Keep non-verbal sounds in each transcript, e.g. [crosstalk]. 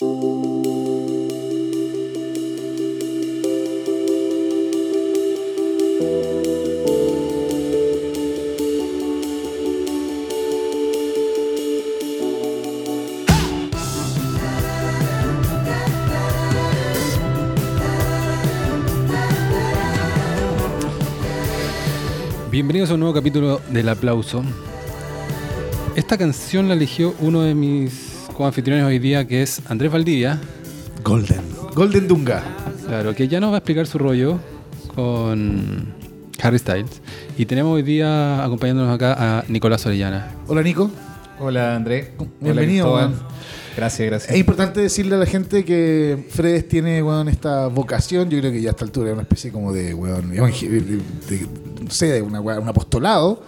Bienvenidos a un nuevo capítulo del aplauso. Esta canción la eligió uno de mis coanfitriones hoy día, que es Andrés Valdivia. Golden. Golden Dunga. Claro, que ya nos va a explicar su rollo con Harry Styles. Y tenemos hoy día acompañándonos acá a Nicolás Orellana. Hola Nico. Hola André. Bienvenido, Hola. Gracias, gracias. Es importante decirle a la gente que Fredes tiene weón, esta vocación, yo creo que ya a esta altura es una especie como de, weón, de, de- no sé, de una, weón, un apostolado,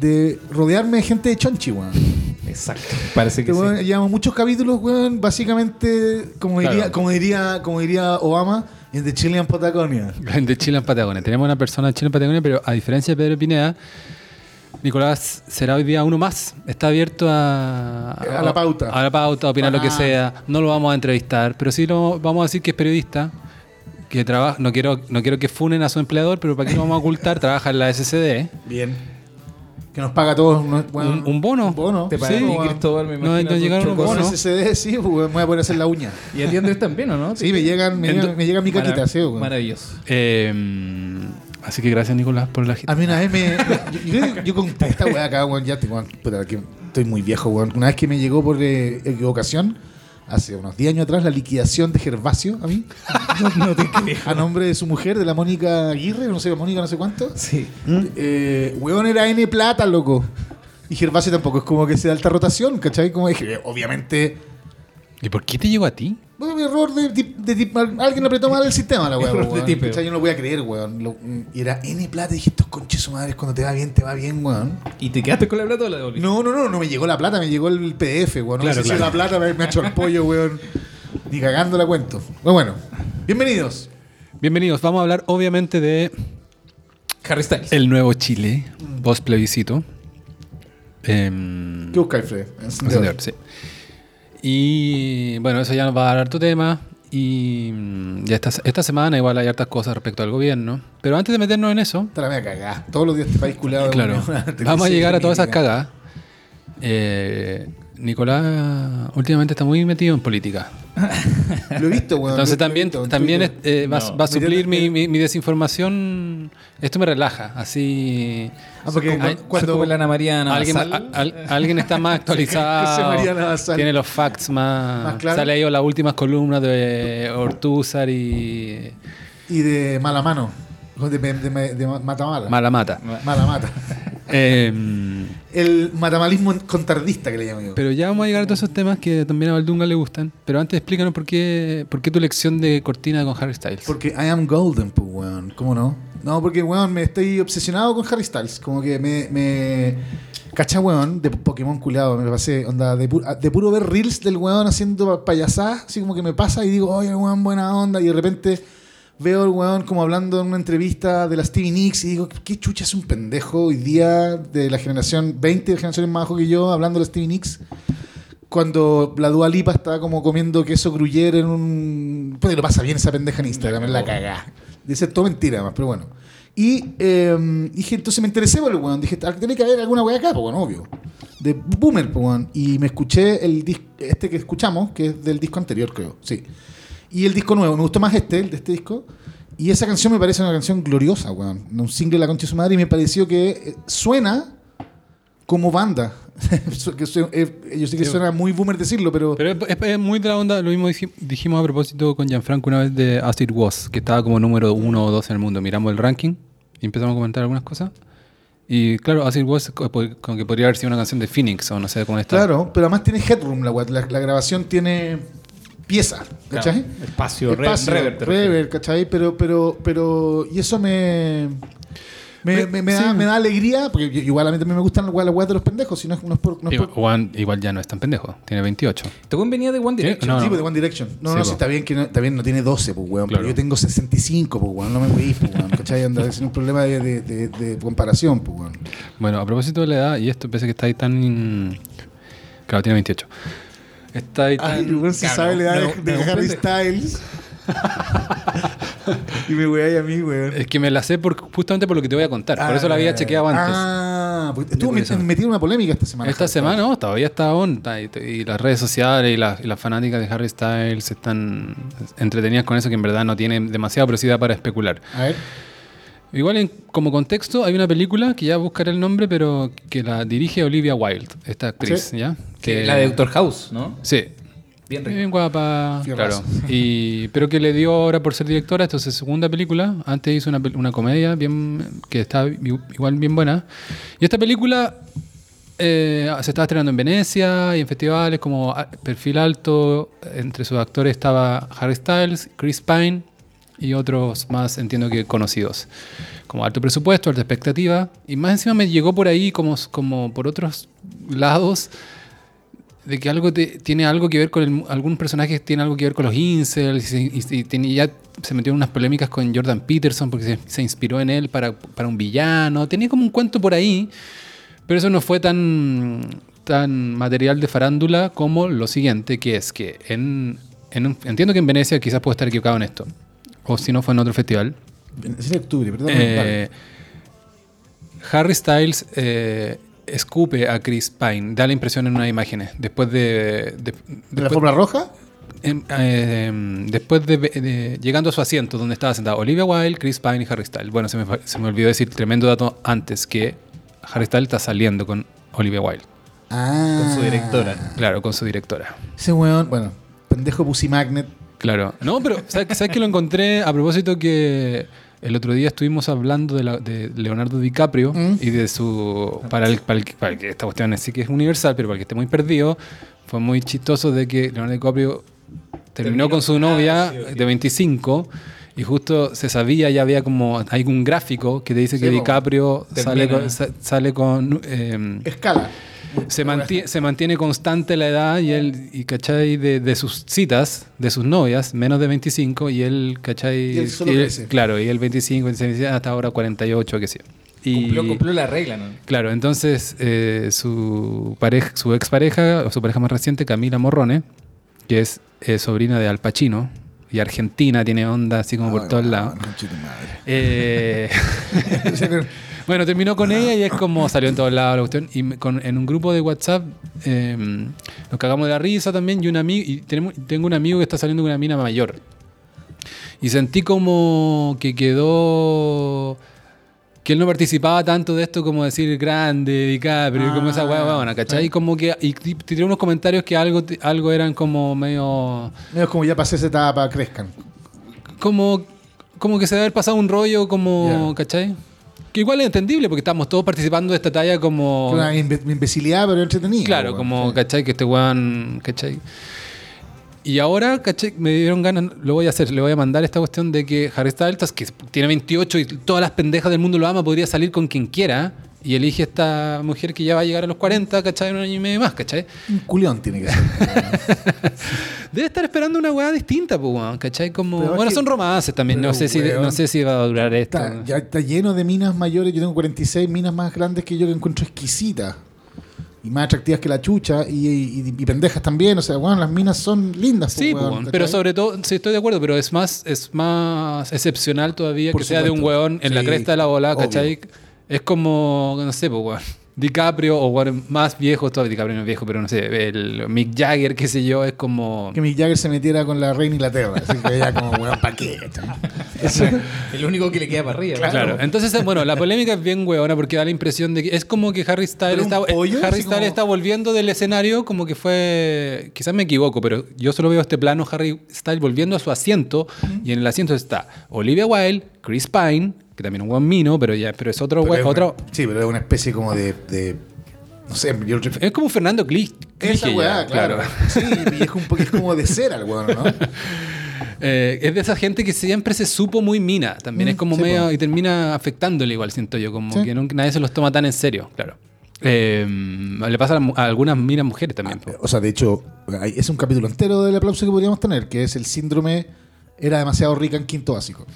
de rodearme de gente de chonchi, weón. Exacto. Parece que sí. Llevamos muchos capítulos, weón, básicamente, como diría, Claro. como diría, como diría Obama, en The Chilean Patagonia. De Chile en Patagonia. Tenemos una persona de Chile en Patagonia, pero a diferencia de Pedro Pineda, Nicolás será hoy día uno más. Está abierto a, A la pauta. A la pauta, a opinar lo que Ah. sea. No lo vamos a entrevistar, pero sí lo vamos a decir que es periodista. Que trabaja, no quiero, no quiero que funen a su empleador, pero para qué lo vamos a ocultar, trabaja en la SCD. Bien. Que nos paga a todos ¿no? weón, Un, un bono. un bono. Te Sí, pagan weón. Cristóbal, me No, imagino. no tu llegaron Con bonos. SCD, sí, pues, weón, me voy a poder hacer la uña. Y a ti Andrés también, ¿o no? Sí, me llegan, me, llegan- me llega mi caquita, Marav- sí, weón. Maravilloso. Eh, así que gracias, Nicolás, por la A mí una vez me. Yo, yo, yo conté esta weá acá, weón, ya te, weón, puta, que estoy muy viejo, weón. Una vez que me llegó por eh, equivocación, hace unos 10 años atrás, la liquidación de Gervasio a mí. [laughs] No, te creo. A nombre de su mujer, de la Mónica Aguirre, no sé, Mónica no sé cuánto. Sí. Eh, weón era N plata, loco. Y Gervasio tampoco es como que sea alta rotación, ¿cachai? Como dije, obviamente. ¿Y por qué te llegó a ti? Bueno, mi error de, tip- de tip- alguien apretó mal el sistema, la [laughs] weá. De. Yo no lo voy a creer, weón. Lo- y era N plata. Y dije, estos conches su madre, cuando te va bien, te va bien, weón. ¿Y te quedaste con la plata o la devolviste? No, no, no, no me llegó la plata, me llegó el PDF, weón. No Claro, sé si la plata me, me ha hecho el pollo, weón. Ni cagando la cuento. Bueno, bueno. Bienvenidos. Bienvenidos. Vamos a hablar, obviamente, de Harry Styles. el nuevo Chile, post plebiscito. Em, ¿Qué buscáis, Fred? Encendedor, sí. Y bueno, eso ya nos va a dar harto tema. Y mm, ya esta, esta semana igual hay hartas cosas respecto al gobierno. Pero antes de meternos en eso, Te la voy a cagar. Todos los días este país culado. claro, [laughs] vamos a llegar a todas esas cagadas. Eh, Nicolás últimamente está muy metido en política. Lo he visto, weón. Entonces lo- lo he también, visto también Twitter. es- eh, va, No. va a suplir mi, Metiendo- mi- mi desinformación. Esto me relaja, así... Ah, porque cuando. la Ana María Alguien, a- al- alguien está más [laughs] actualizado, tiene los facts más... Más claro. Se ha leído las últimas columnas de Ortúzar y Y de mala mano. De, de, de, de matamala. Mala Mata. Mala mata. Em, El matamalismo contardista que le llamo yo. pero ya vamos a llegar a todos esos temas que también a Valdunga le gustan. Pero antes explícanos por qué, por qué tu lección de cortina con Harry Styles. Porque I am golden, pues, weón. ¿Cómo no? No, porque, weón, me estoy obsesionado con Harry Styles. Como que me... me... Cacha, weón, de Pokémon culado. Me pasé, onda, de, pu- de puro ver reels del weón haciendo payasadas. Así como que me pasa y digo, oye, weón, buena onda. Y de repente veo al weón como hablando en una entrevista de la Stevie Nicks y digo, ¿qué chucha es un pendejo hoy día de la generación 20 de generaciones más bajo que yo hablando de la Stevie Nicks? cuando la Dua Lipa estaba como comiendo queso gruyere en un... Pues lo pasa bien esa pendeja en Instagram, es la cagá. Dice todo mentira más, pero bueno. Y eh, dije, entonces me interesé por el weón. Dije, "Ah, tiene que haber alguna weá acá, pues bueno, obvio. De Boomer, pues weón. Y me escuché el disco, este que escuchamos, que es del disco anterior, creo, sí. Y el disco nuevo, me gustó más este, el de este disco. Y esa canción me parece una canción gloriosa, weón. Un single de la concha de su madre y me pareció que eh, suena como banda. [laughs] eh, yo sé que suena muy boomer decirlo, pero, Pero es, es- muy de la onda, lo mismo dij- dijimos a propósito con Gianfranco una vez de As It Was, que estaba como número uno o dos en el mundo. Miramos el ranking y empezamos a comentar algunas cosas. Y claro, As It Was como que podría haber sido una canción de Phoenix o no sé cómo está. claro, pero además tiene headroom la, la, la grabación tiene pieza, ¿cachai? Claro, espacio, re- Espacio, rever, te rever, ¿cachai? Pero, pero, pero, y eso me... Me, Me- me- me sí. da, me da alegría, porque yo- igual a mí también me gustan las weas de los pendejos, si no es, no es por... No es Igual, por Juan igual ya no es tan pendejo, tiene 28. Este weón venía de One Direction. No, sí, no. pues, de One Direction. No, Sí, no, po. sí, está bien que no, está bien, no tiene 12, pues, weón. Claro. Pero yo tengo 65, pues, weón. No me weís, pues, weón. ¿Cachai? Anda, es un problema de, de, de, de comparación, pues, weón. Bueno, a propósito de la edad, y esto pese que está ahí tan... Claro, tiene 28. Está ahí Ay, tan- se sabe la edad de, Harry. Styles. [laughs] y me voy a mí, weón. Es que me la sé por, justamente por lo que te voy a contar. Por eso la había chequeado antes. Ah, pues estuvo metido en una polémica esta semana. Esta Harry semana Styles. no, todavía está on. Y, y las redes sociales y las, y las fanáticas de Harry Styles están entretenidas con eso que en verdad no tienen demasiado, pero sí da para especular. A ver. Igual en- como contexto hay una película que ya buscaré el nombre, pero que la dirige Olivia Wilde, esta actriz, Sí. ¿ya? Que la de Doctor House, ¿no? Sí. Bien rico. Bien guapa, Fierrazo. claro. Y, pero que le dio ahora por ser directora, esto es su segunda película. Antes hizo una, una comedia bien que está igual bien buena. Y esta película eh, se estaba estrenando en Venecia y en festivales como perfil alto. Entre sus actores estaba Harry Styles, Chris Pine y otros más, entiendo que conocidos. Como alto presupuesto, alta expectativa. Y más encima me llegó por ahí como, como por otros lados de que algo te- tiene algo que ver con el, algún personaje tiene algo que ver con los incels y, y- y ya se metió en unas polémicas con Jordan Peterson porque se, se inspiró en él para, para un villano tenía como un cuento por ahí pero eso no fue tan tan material de farándula como lo siguiente que es que en, en entiendo que en Venecia quizás puedo estar equivocado en esto o si no fue en otro festival Sería octubre, perdón. eh, Harry Styles eh, escupe a Chris Pine, da la impresión en unas imágenes. Después de. de- ¿De la Fórmula Roja? em, eh, después de, de- Llegando a su asiento donde estaba sentado Olivia Wilde, Chris Pine y Harry Styles. Bueno, se me, se me olvidó decir tremendo dato antes que Harry Styles está saliendo con Olivia Wilde. Ah. Con su directora. Claro, con su directora. Ese weón, bueno, pendejo Pussy Magnet. Claro. No, pero ¿sabes, sabes que lo encontré a propósito que el otro día estuvimos hablando de, la- de Leonardo DiCaprio Mm. y de su... Para el, para el para el que esta cuestión sí que es universal, pero para el que esté muy perdido, fue muy chistoso de que Leonardo DiCaprio terminó, Terminó- con su ah, novia sí, sí. de 25 y justo se sabía, ya había como... Hay un gráfico que te dice Sí, que. DiCaprio sale con... sa- Sale con eh, Escala. Se, mantie- se mantiene constante la edad y él, y cachai, de, de sus citas, de sus novias, menos de 25, y él, cachai, Y él solo y él- claro, y él 25, 26, hasta ahora 48, qué sé yo. Y, Cumplió, cumplió la regla, ¿no? Claro, entonces eh, su pareja, su expareja, o su pareja más reciente, Camila Morrone, que es eh, sobrina de Al Pacino, y argentina, tiene onda así como por Ay, todos weón, lados. Eh, [laughs] que- bueno, terminó con ella y es como salió en todos lados la cuestión. Y con- en un grupo de WhatsApp eh, nos cagamos de la risa también. Y, un amigo, y tenemos, tengo un amigo que está saliendo con una mina mayor. Y sentí como que quedó. Que él no participaba tanto de esto como decir grande, y como esa hueá, huevona, ¿cachai? Y como que. Y tiré unos comentarios que algo, algo eran como medio. medio como ya pasé esa etapa, crezcan. como, como que se debe haber pasado un rollo como, Ya. ¿cachai? Que igual es entendible porque estamos todos participando de esta talla como... Una imbe- imbecilidad, pero entretenida. Claro, weón. como, Sí. ¿cachai? Que este weón, ¿cachai? Y ahora, ¿cachai? Me dieron ganas, lo voy a hacer, le voy a mandar esta cuestión de que Harry Styles, que tiene 28 y todas las pendejas del mundo lo ama, podría salir con quien quiera y elige esta mujer que ya va a llegar a los 40, ¿cachai? En un año y medio más, ¿cachai? Un culión tiene que ser. [laughs] Debe estar esperando una weá distinta, pues, weón, ¿cachai? Como, Pero bueno, son romances también, no sé, si, no sé si va a durar esto. Está, ya está lleno de minas mayores. Yo tengo 46 minas más grandes que yo que encuentro exquisitas. Y más atractivas que la chucha. Y, y- y pendejas también. O sea, bueno, las minas son lindas. Sí, pues, weón, pero ¿cachai? sobre todo, sí estoy de acuerdo, pero es más, es más excepcional todavía Por que sea de un supuesto. weón en la cresta de la bola, obvio. Es como, no sé, pues, weón. DiCaprio o weón más viejo, todavía DiCaprio no es viejo, pero no sé, el Mick Jagger, qué sé yo, es como... Que Mick Jagger se metiera con la reina Inglaterra. Así que ella como, weón, ¿para qué? El único que le queda para arriba. Claro, entonces, eh, bueno, la polémica es bien hueona porque da la impresión de que es como que Harry Styles, está, pollo, Harry Styles como- está volviendo del escenario como que fue, quizás me equivoco, pero yo solo veo este plano Harry Styles volviendo a su asiento y en el asiento está Olivia Wilde, Chris Pine, que también es un buen mino, pero ya, pero es otro, pero es una- otro, sí, pero es una especie como de. de- no sé, yo es como Fernando Cli- Esa weá, ya, claro. Sí, y es, un poco, es como de cera el weón, ¿no? [laughs] Eh, es de esa gente que siempre se supo muy mina, también Mm, es como sí, medio po. y termina afectándole igual, siento yo, como Sí. que nunca- nadie se los toma tan en serio, claro. Eh, le pasa a, a algunas minas mujeres también. po. O sea, de hecho, es un capítulo entero del aplauso que podríamos tener, que es el síndrome era demasiado rica en quinto básico.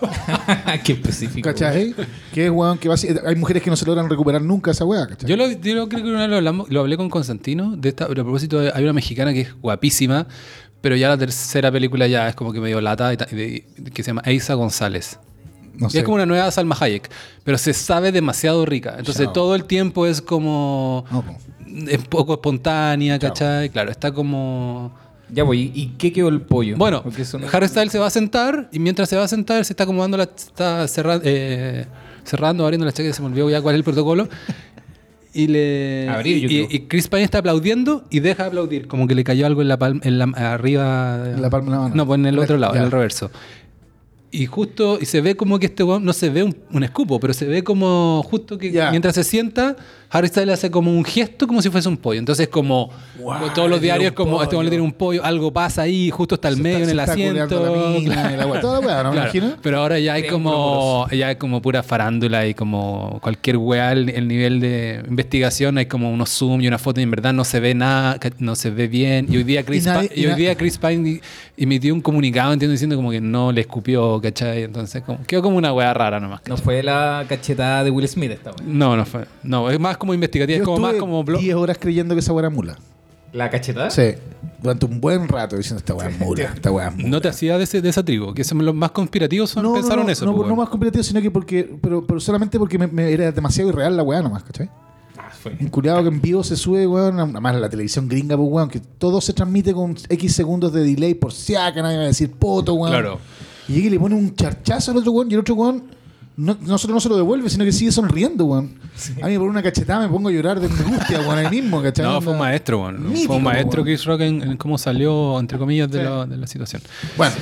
[laughs] Qué específico. ¿Cachai? Que es weón que va a- hay mujeres que no se logran recuperar nunca esa weá, ¿cachai? Yo lo, yo lo creo que una vez lo, hablamos- lo hablé con Constantino. De esta, pero a propósito, hay una mexicana que es guapísima, pero ya la tercera película ya es como que medio lata, y ta- y de- que se llama Eiza González. no Y es como una nueva Salma Hayek, pero se sabe demasiado rica. Entonces Chao. todo el tiempo es como. No. Es poco espontánea, Chao. ¿cachai? Claro, está como. Ya voy. ¿Y qué quedó el pollo? Bueno, no- Harry Styles se va a sentar y mientras se va a sentar se está acomodando la. Está cerra- eh, cerrando, abriendo la chaqueta, se me olvidó ya cuál es el protocolo. Y le. Abrir, y, Chris Pine está aplaudiendo y deja de aplaudir, como que le cayó algo en la palma, en la, arriba. En la palma de la mano. No, pues en el otro lado, Ya. en el reverso. Y justo, y se ve como que este weón, no se ve un, un escupo, pero se ve como justo que mientras se sienta, Harry Styles hace como un gesto como si fuese un pollo. Entonces, como todos los le diarios, como este weón le pollo. tiene un pollo, algo pasa ahí, justo está al Se medio está- en el asiento. culeando la mina y la [laughs] weá. Toda la weá, ¿no? Me Claro, imagino. Pero ahora ya hay como ya hay como pura farándula y como cualquier weá, el, el nivel de investigación, hay como unos zoom y una foto y en verdad no se ve nada, no se ve bien. Y hoy día Chris, Y nadie- Pa- y hoy día Chris Pine emitió un comunicado, entiendo, diciendo como que no le escupió, ¿cachai? Entonces como, quedó como una weá rara nomás. No fue la cachetada de Will Smith esta weá. No, no fue. No, es más como investigativa, es Yo como más como blog. 10 horas creyendo que esa weá era mula. ¿La cachetada? Sí. Durante un buen rato diciendo esta weá es mula, esta weá es mula. No te hacía de, ese, de esa tribu, que son los más conspirativos son, no, pensaron no, eso. No, pues, no más competitivo, sino que porque. Pero, pero solamente porque me, me era demasiado irreal la weá nomás, ¿cachai? Ah, fue. Un culiado que en vivo se sube, weón, nada más la televisión gringa, pues, weón, que todo se transmite con X segundos de delay por si acá nadie va a decir poto, weón. Claro. Y llega y le pone un charchazo al otro weón y el otro weón no, no solo no se lo devuelve, sino que sigue sonriendo, weón. A mí por una cachetada me pongo a llorar de angustia, weón, ahí mismo, ¿cachai? No, fue un maestro, weón. Mítico, fue un maestro weón. Chris Rock en, en cómo salió, entre comillas, de, Sí. la, de la situación. Bueno,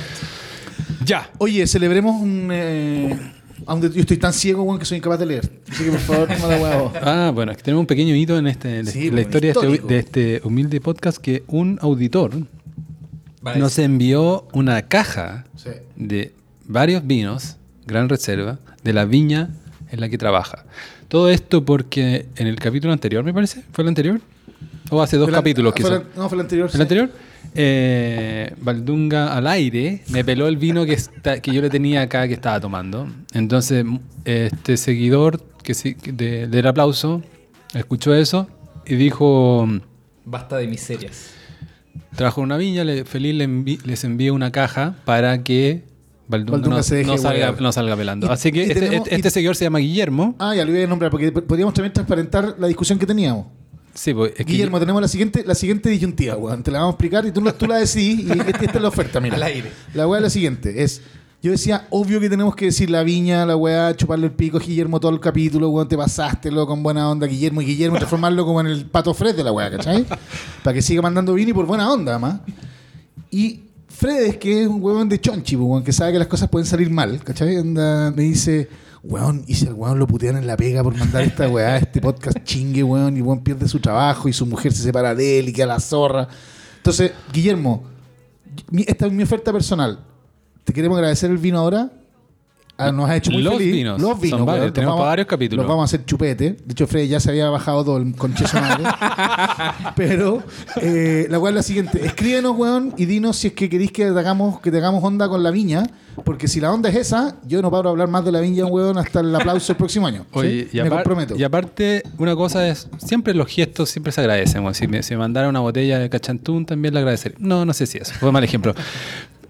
Ya. oye, celebremos un. Eh, aunque yo estoy tan ciego, weón, que soy incapaz de leer. Así que por favor, no me la huevo. Ah, bueno, es que tenemos un pequeño hito en, este, en Sí, la bueno, historia de este, de este humilde podcast que un auditor Vale. nos envió una caja Sí. de varios vinos, gran reserva, de la viña en la que trabaja. Todo esto porque en el capítulo anterior, me parece, ¿fue el anterior? O hace dos la- capítulos quizás. No, fue el anterior. ¿El sí. anterior? Eh, Valdunga al aire me peló el vino que, está- que yo le tenía acá que estaba tomando. Entonces, este seguidor que sí- de- del aplauso escuchó eso y dijo: Basta de miserias. Trabajo en una viña, le- feliz le envi- les envío una caja para que Valdunga, no, se deje no salga, no salga pelando. Y- Así que este, tenemos- este- este y- seguidor se llama Guillermo. Ah, ya lo voy a nombrar, porque podríamos también transparentar la discusión que teníamos. Sí, pues, es que- Guillermo, tenemos la siguiente, la siguiente disyuntiva, weón. Te la vamos a explicar y tú, la- tú la decidís y esta, esta es la oferta, mira. [laughs] Al aire. La weá es la siguiente, es... Yo decía, obvio que tenemos que decir la viña, la weá, chuparle el pico a Guillermo todo el capítulo, weón, te pasaste, lo con buena onda, Guillermo, y Guillermo transformarlo como en el pato Fred de la weá, ¿cachai? [laughs] Para que siga mandando vino y por buena onda, además. Y Fred, que es un weón de chonchi, pues, weón, que sabe que las cosas pueden salir mal, ¿cachai? Anda, me dice, weón, y si al weón lo putean en la pega por mandar esta weá, este podcast chingue, weón, y weón pierde su trabajo y su mujer se separa de él y queda la zorra. Entonces, Guillermo, mi- esta es mi oferta personal. Te queremos agradecer el vino ahora. Ah, nos ha hecho muy Los feliz. vinos. Los vinos, Son varios. weón. Los Tenemos vamos- para varios capítulos. Los vamos a hacer chupete. De hecho, Fred ya se había bajado todo el conche su madre. [laughs] Pero eh, la weá es la siguiente. Escríbenos, weón, y dinos si es que queréis que te hagamos, que te hagamos onda con la viña. Porque si la onda es esa, yo no paro de hablar más de la viña, weón, hasta el aplauso el próximo año. Oye, ¿sí? y, Me comprometo. y aparte, una cosa es, siempre los gestos siempre se agradecen. weón. Si me, si me mandara una botella de cachantún, también le agradecería. No, no sé si eso, fue mal ejemplo.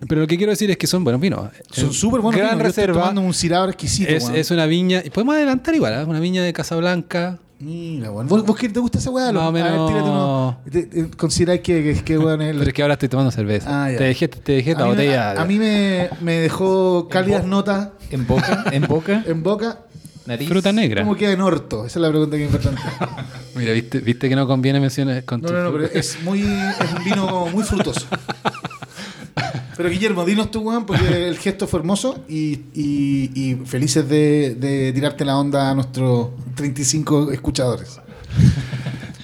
Pero lo que quiero decir es que son buenos vinos. Son Eh, súper buenos. Gran vinos. Yo estoy reserva. tomando un cirador exquisito, Es, es una viña, y podemos adelantar igual, ¿eh? una viña de Casablanca. Mira, weón. ¿Vos, vos qué te gusta esa weá? Más o A ver, menos- tírate uno. Te- te- ¿Consideráis que, que, que weón es Pero es que ahora estoy tomando cerveza. Ah, ya. te dejé, te dejé la a mí, me- botella. a, mí me, me dejó cálidas notas En boca, en boca, [laughs] en boca. nariz. Fruta negra. ¿Cómo queda en orto? Esa es la pregunta que es importante. [laughs] Mira, ¿viste, viste que no conviene mencionar con No, no, no, pero es muy es un vino muy frutoso. [laughs] [laughs] Pero Guillermo, dinos tú, weón, porque [laughs] el gesto fue hermoso y, y- y felices de, de tirarte la onda a nuestros 35 escuchadores. [laughs]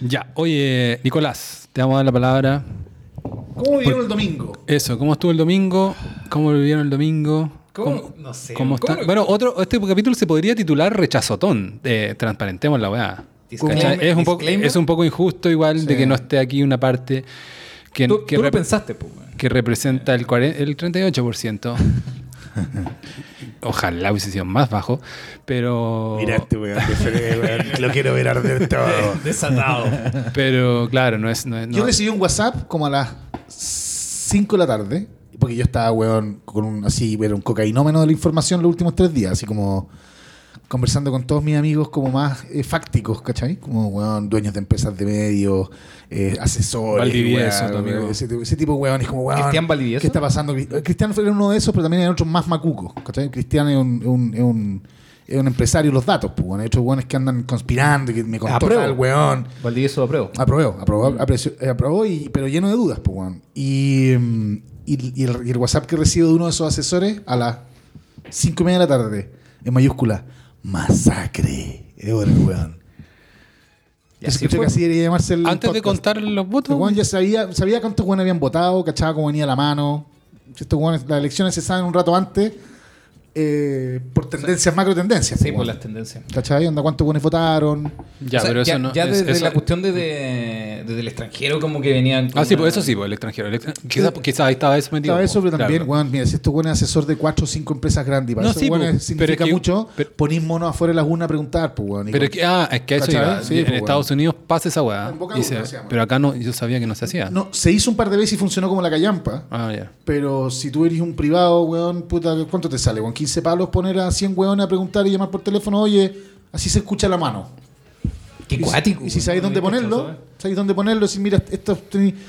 Ya, oye, Nicolás, te vamos a dar la palabra. ¿Cómo vivieron el domingo? Eso, ¿cómo estuvo el domingo? ¿Cómo vivieron el domingo? ¿Cómo? No sé. ¿Cómo ¿Cómo está? Bueno, otro, este capítulo se podría titular Rechazotón. Eh, transparentemos la weá. Es un, poco, es un poco injusto igual de que no esté aquí una parte que, Tú, que, tú lo rep- pensaste, pues. Que representa el, 40 el 38%. Ojalá hubiese sido más bajo, pero... Mira este weón. Lo quiero ver arder todo. [laughs] Desatado. Pero claro, no es... No es- Yo recibí un WhatsApp como a las 5 de la tarde, porque yo estaba, weón, con un, así, era un cocainómeno de la información los últimos tres días, así como conversando con todos mis amigos como más eh, fácticos, ¿cachai? Como, weón, dueños de empresas de medios, eh, asesores. Valdivieso, weón, tu amigo. ese, ese tipo de weón, es como, weón, ¿Cristian Valdivieso? ¿qué está pasando? Cri- Cristian era uno de esos, pero también hay otros más macucos, ¿cachai? Cristian es un... es un- es un- es un empresario los datos, pues, bueno, hay otros weones que andan conspirando, y que me contó el weón. Valdivieso apruebo. Aprobó, aprobó, apreció- eh, aprobó y, pero lleno de dudas, pues, weón. Y, mm, y, y el, y el WhatsApp que recibo de uno de esos asesores a las 5 y media de la tarde, en mayúscula, masacre. El weón. Y Yo así escuché fue. que así debería llamarse el Antes de contar los votos... El weón ya sabía, sabía cuántos weones habían votado, cachaba cómo venía la mano. Estos weones, las elecciones se saben un rato antes eh, por tendencias, macro tendencias. Sí, por weón. las tendencias. ¿Cachai? Onda, ¿Cuántos weones votaron? Ya, O sea, pero eso ya, no... ya es- desde eso- la cuestión de, de- desde el extranjero como que venían... Ah, sí, pues eso sí, pues el extranjero. extran- Quizás quizás ahí estaba eso metido. Estaba eso, pues, pero también, claro. weón, mira, si estos weones es asesor de cuatro o cinco empresas grandes y para No, esos sí, weones pues, significa pero es que- mucho, pero- ponís monos afuera de las urnas a preguntar, pues, weón. y Pero que, ah, es que eso ¿Cachai? iba. Sí, en pues, Estados bueno. Unidos pasa esa weá. Pero acá no, yo sabía que no se hacía. No, se hizo un par de veces y funcionó como la callampa. Ah, ya. Pero si tú eres un privado, weón, puta, ¿cuánto te sale? Con 15 palos poner a 100 weones a preguntar y llamar por teléfono, oye, así se escucha la mano. Qué Y cuático. Y si sabéis dónde ponerlo, sabéis dónde ponerlo, si mira, esto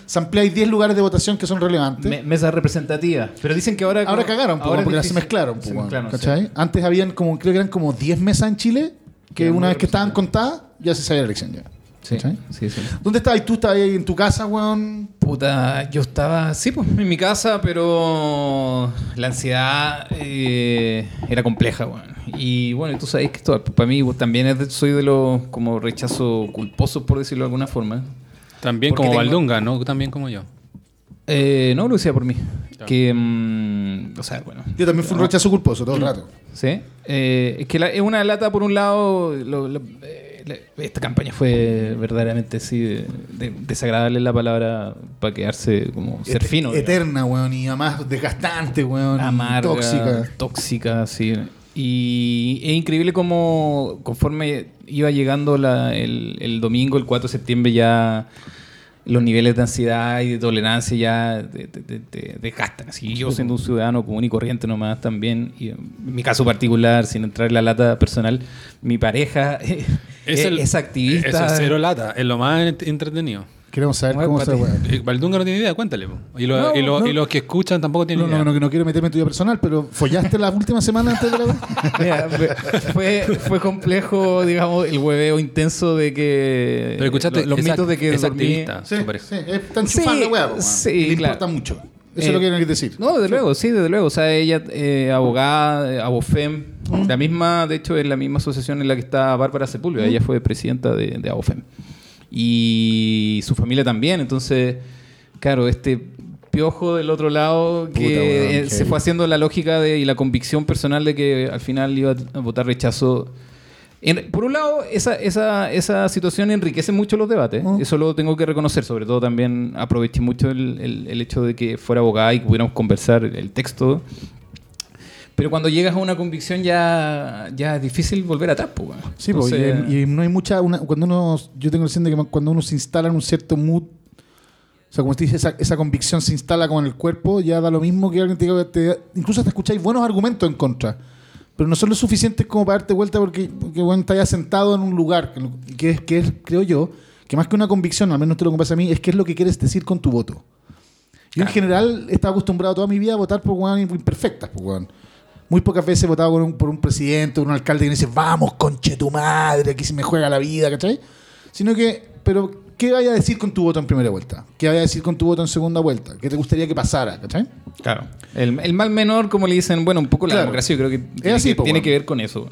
sampleáis 10 lugares de votación que son relevantes. Me- mesa representativa. Pero dicen que ahora... Ahora cagaron, pues, ahora porque se mezclaron, Se mezclaron. Antes habían como, creo que eran como 10 mesas en Chile, que una vez que estaban representativas. contadas, ya se sabía la elección ya. Sí, ¿Cachai? sí, sí. ¿Dónde estabas? ¿Tú estabas ahí en tu casa, weón? Puta, yo estaba, sí, pues, en mi casa, pero la ansiedad eh, era compleja, weón. Y bueno, tú sabes que esto para mí pues, también es de- soy de los como rechazo culposos, por decirlo de alguna forma. También Porque como tengo- Valdunga, ¿no? También como yo. Eh, no lo decía por mí. Que, mm, o sea, bueno. Yo también fui un rechazo culposo todo el rato. Sí. Eh, es que la- es una lata, por un lado. lo- lo- eh, esta campaña fue verdaderamente sí, de- de- desagradable la palabra para quedarse como ser fino. Eterna, weón, y además desgastante, weón. amarga, Tóxica. tóxica, sí. Y es increíble como conforme iba llegando la- el, el domingo, el 4 de septiembre, ya los niveles de ansiedad y de tolerancia ya te, te- te- te desgastan. Así, yo siendo un ciudadano común y corriente nomás también, y en mi caso particular, sin entrar en la lata personal, mi pareja [laughs] es, el- es activista. Eso es cero lata. Es lo más ent- entretenido. Queremos saber cómo se. Eh, Valdunga no tiene idea, cuéntale. Y, lo- No, y, lo- no. y los que escuchan tampoco tienen No, idea. no, no, no quiero meterme en tu vida personal, pero ¿follaste la última semana antes de la [laughs] Mira, fue, fue complejo, digamos, el hueveo intenso de que. Pero escuchaste, los es mitos de que es dormí- activista. Sí, sí, es tan chufada Sí, sí, le claro. importa mucho. Eso Eh, es lo que quieres decir. No, desde luego, sí, desde luego. O sea, ella, eh, abogada, eh, Abofem, la misma, de hecho, es la misma asociación en la que está Bárbara Sepúlveda. Ella fue presidenta de, de Abofem. Y su familia también. Entonces, claro, este piojo del otro lado que Puta, weón, eh, se fue haciendo la lógica de, y la convicción personal de que al final iba a votar rechazo. En- por un lado, esa, esa, esa situación enriquece mucho los debates. Mm. Eso lo tengo que reconocer. Sobre todo también aproveché mucho el, el- el hecho de que fuera abogada y que pudiéramos conversar el texto. Pero cuando llegas a una convicción ya, ya es difícil volver atrás. pues. Sí, po, y- Entonces- y, no hay mucha. una- cuando uno. Yo tengo la sensación de que cuando uno se instala en un cierto mood. O sea, como te dice, esa, esa convicción se instala como en el cuerpo, ya da lo mismo que alguien te diga. te- incluso hasta escucháis buenos argumentos en contra. Pero no son lo suficientes como para darte vuelta porque, porque bueno, estás sentado en un lugar. que es, que es, creo yo, que más que una convicción, al menos es lo que pasa a mí, es qué es lo que quieres decir con tu voto. Yo en general he estado acostumbrado toda mi vida a votar por weón imperfectas, por weón. Muy pocas veces he votado por un, por un presidente, un alcalde que me dice, vamos, conche tu madre, aquí se me juega la vida, ¿cachai? Sino que, pero, ¿qué vaya a decir con tu voto en primera vuelta? ¿Qué vaya a decir con tu voto en segunda vuelta? ¿Qué te gustaría que pasara, ¿cachai? Claro. El, el mal menor, como le dicen, bueno, un poco la Claro. democracia, yo creo que tiene, así, que, po, tiene weón. que ver con eso.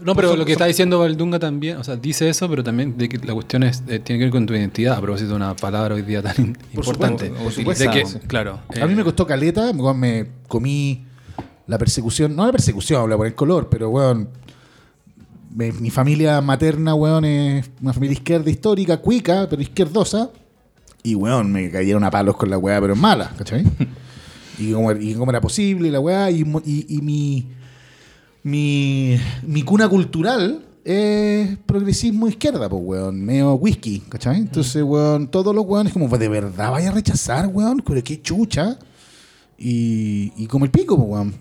No, pero Son- lo que son- está diciendo Valdunga también, o sea, dice eso, pero también de que la cuestión es, eh, tiene que ver con tu identidad, a propósito de una palabra hoy día tan Por importante. supuesto, por de supuesto. que, Sí. claro. A mí eh, me costó caleta, me comí la persecución, no la persecución, habla por el color, pero weón, mi familia materna, weón, es una familia izquierda histórica, cuica, pero izquierdosa, y weón, me cayeron a palos con la weá, pero mala, ¿cachai? [laughs] y, cómo, y cómo era posible la weá, y, y, y mi, mi, mi cuna cultural es progresismo izquierda, pues, weón. Medio whisky, ¿cachai? Entonces, weón, todos los weones como, ¿de verdad vaya a rechazar, weón? Pero qué chucha. Y, y como el pico, pues, weón.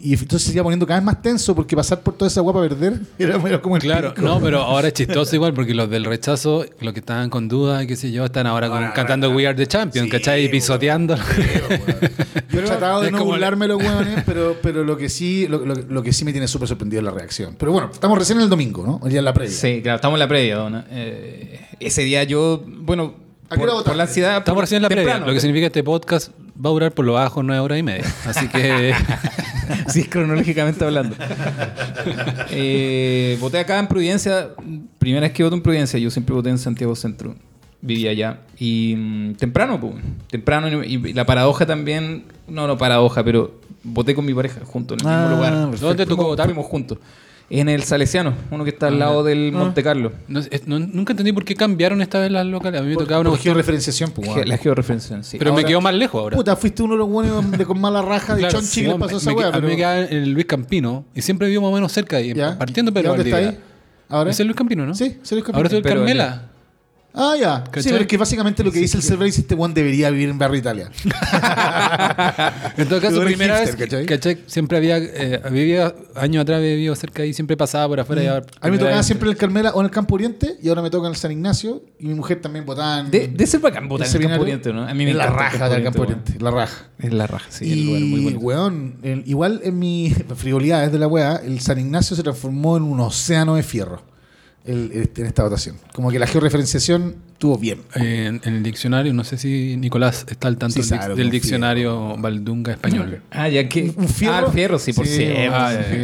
Y entonces se iba poniendo cada vez más tenso porque pasar por toda esa guapa perder [laughs] era como el Claro, pico. no, pero ahora es chistoso igual porque los del rechazo, los que estaban con dudas y qué sé yo, están ahora con- Ahora, cantando ahora, We Are the Champions, Sí, ¿cachai? Y pisoteando. [laughs] Yo he tratado de no burlarme los hueones, pero, pero lo que sí lo, lo- lo que sí me tiene súper sorprendido es la reacción. Pero bueno, estamos recién en el domingo, ¿no? Hoy día en la previa. Sí, claro, estamos en la previa. ¿no? Eh, ese día yo, bueno, ¿A por, la ansiedad. Estamos recién en la previa, lo que significa este podcast va a durar por lo bajo nueve horas y media. Así que [laughs] Sí, cronológicamente hablando. [laughs] Eh, voté acá en Providencia. Primera vez que voto en Providencia. Yo siempre voté en Santiago Centro. Vivía allá. Y mm, temprano, pues. Temprano. Y, y la paradoja también. No, no paradoja, pero voté con mi pareja juntos en el Ah, mismo lugar. perfecto. ¿Dónde tocó votar? Fuimos juntos. En el Salesiano, uno que está al lado del Ah. Monte Carlo. no sé, no- nunca entendí por qué cambiaron esta vez las locales. A mí me Por, tocaba una georreferenciación, pues, Ge-. La georreferencia, sí. pero me ahora- quedó más lejos ahora. Puta, fuiste uno de los buenos de con mala raja de Claro, Chonchi que sí, le me- pasó esa me- weá. A mí pero- me quedaba en el Luis Campino y siempre vivo más o menos cerca de ahí, ¿Ya? partiendo ¿Y pero dónde está ahí? ¿Ahora? ¿Es el Luis Campino, no? Sí, sí, Luis Campino. Ahora el Pero Carmela. Ah, ya. Sí, ¿Cachai? pero es que básicamente lo que dice el server es este weón debería vivir en Barrio Italia. [laughs] En todo caso, primera hipster, vez, ¿cachai? ¿cachai? Siempre había, eh, vivía, años atrás había vivido cerca de ahí, siempre pasaba por afuera. y ahora- A mí me tocaba vez- siempre en el Carmela o en el Campo Oriente y ahora me toca en el San Ignacio y mi mujer también votaba en, De, de ser bacán votar el en el Campo. Oriente, ¿no? A mí me en la el raja del Campo. Oriente, la raja. Es la raja, sí. el y, lugar muy bonito. weón, el- igual en mi [laughs] frivolidades de la weá, el San Ignacio se transformó en un océano de fierro el- este- en esta votación. Como que la georreferenciación estuvo bien. Eh, en, en el diccionario, no sé si Nicolás está al tanto Sí del, sabe diccionario Valdunga español. [laughs] Ah, ya que. Un fierro. Ah, el fierro, sí, por Sí, siempre. Ah, sí.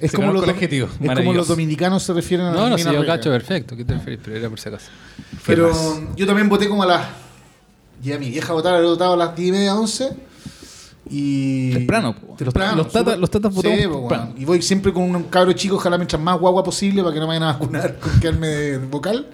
Es como los adjetivo. Es como los dominicanos se refieren a No, no, si minas yo cacho, perfecto. ¿Qué te refieres? Pero era por si acaso. Pero yo también voté como a las. Ya mi vieja votaba, había votado a las 10 y media, 11. Y. Temprano, po. Temprano, Los tatas- súper- los tatas votamos Sí, temprano. Y voy siempre con un cabro chico, ojalá mientras más guagua posible para que no me vayan a vacunar [laughs] con quedarme de vocal.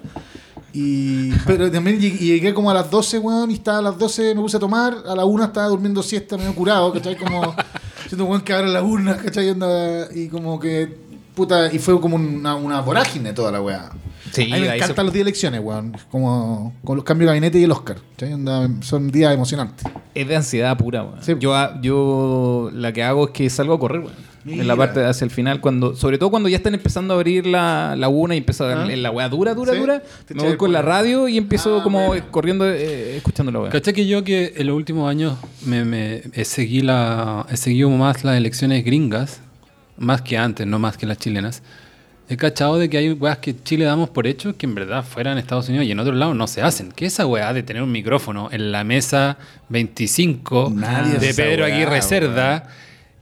Y, pero también llegué, y llegué como a las 12, weón, y estaba a las 12, me puse a tomar, a la 1 estaba durmiendo siesta, medio curado, ¿cachai? Como [laughs] siendo un weón que abre la urna, ¿cachai? Y, anda- y como que, puta, y fue como una, una vorágine toda la weá. Sí, a mí me ahí se- encantan los días de elecciones, weón. Como con los cambios de gabinete y el Oscar. Onda, son días emocionantes. Es de ansiedad pura, weón. Sí. Yo, yo la que hago es que salgo a correr, weón. En la parte de hacia el final, cuando, sobre todo cuando ya están empezando a abrir la laguna y empieza a Ah. dar la weá dura, dura, Sí. dura, Te me voy con la radio y empiezo Ah, como bueno. corriendo, eh, escuchando la weá. ¿Cachai que yo que en los últimos años me, me- he, seguí la, he seguido más las elecciones gringas, más que antes, no más que las chilenas? He cachado de que hay weas que Chile damos por hecho que en verdad fuera en Estados Unidos y en otros lados no se hacen. Que esa weá de tener un micrófono en la mesa 25 Nadie de Pedro weá, Aguirre Cerda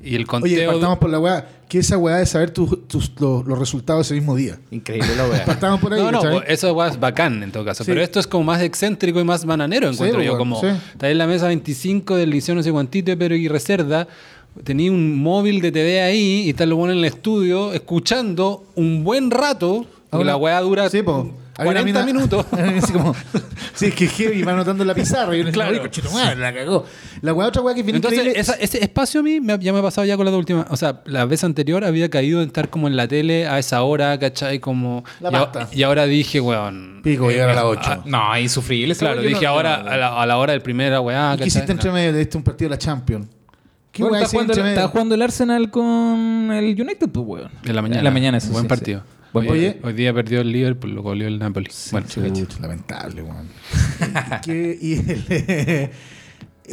y el Oye, conteo... partamos por la weá. ¿Qué es esa weá de saber tus- tus- los, los resultados ese mismo día? Increíble la [laughs] weá. Partamos por ahí, No, no, eso weá es bacán en todo caso. Sí. Pero esto es como más excéntrico y más bananero, encuentro Sí, yo. Como sí. está en la mesa 25 del liceo no sé cuantito de Pedro Aguirre Cerda. Tenía un móvil de TV ahí y está lo bueno en el estudio escuchando un buen rato. porque la weá dura Sí, po. Había una 40 mina- minutos. [laughs] Así como, sí, es que heavy va anotando en la pizarra. Y uno Claro. claro. cochino madre, la cagó. La weá, otra weá que viene Entonces, increíble. esa- ese espacio a mí me- ya me ha pasado ya con las dos últimas. O sea, la vez anterior había caído en estar como en la tele a esa hora, ¿cachai? Como. La y, a- pasta. y ahora dije, weón. Pico, llegar a las ah, 8. No, insufrible. esa Claro, weá, yo dije no- ahora no- a la, a la hora del primera weá, ¿Y ¿Qué hiciste entre medio de este un partido de la Champions? ¿Qué Bueno, está, jugando, está jugando el Arsenal con el United, pues, weón. En la mañana. En la mañana, sí, Buen sí, partido. sí. Buen Hoy, Oye. hoy día perdió el Liverpool, lo goleó el Napoli. bueno, Chuch, lamentable, weón. ¿Y [laughs] qué- y el-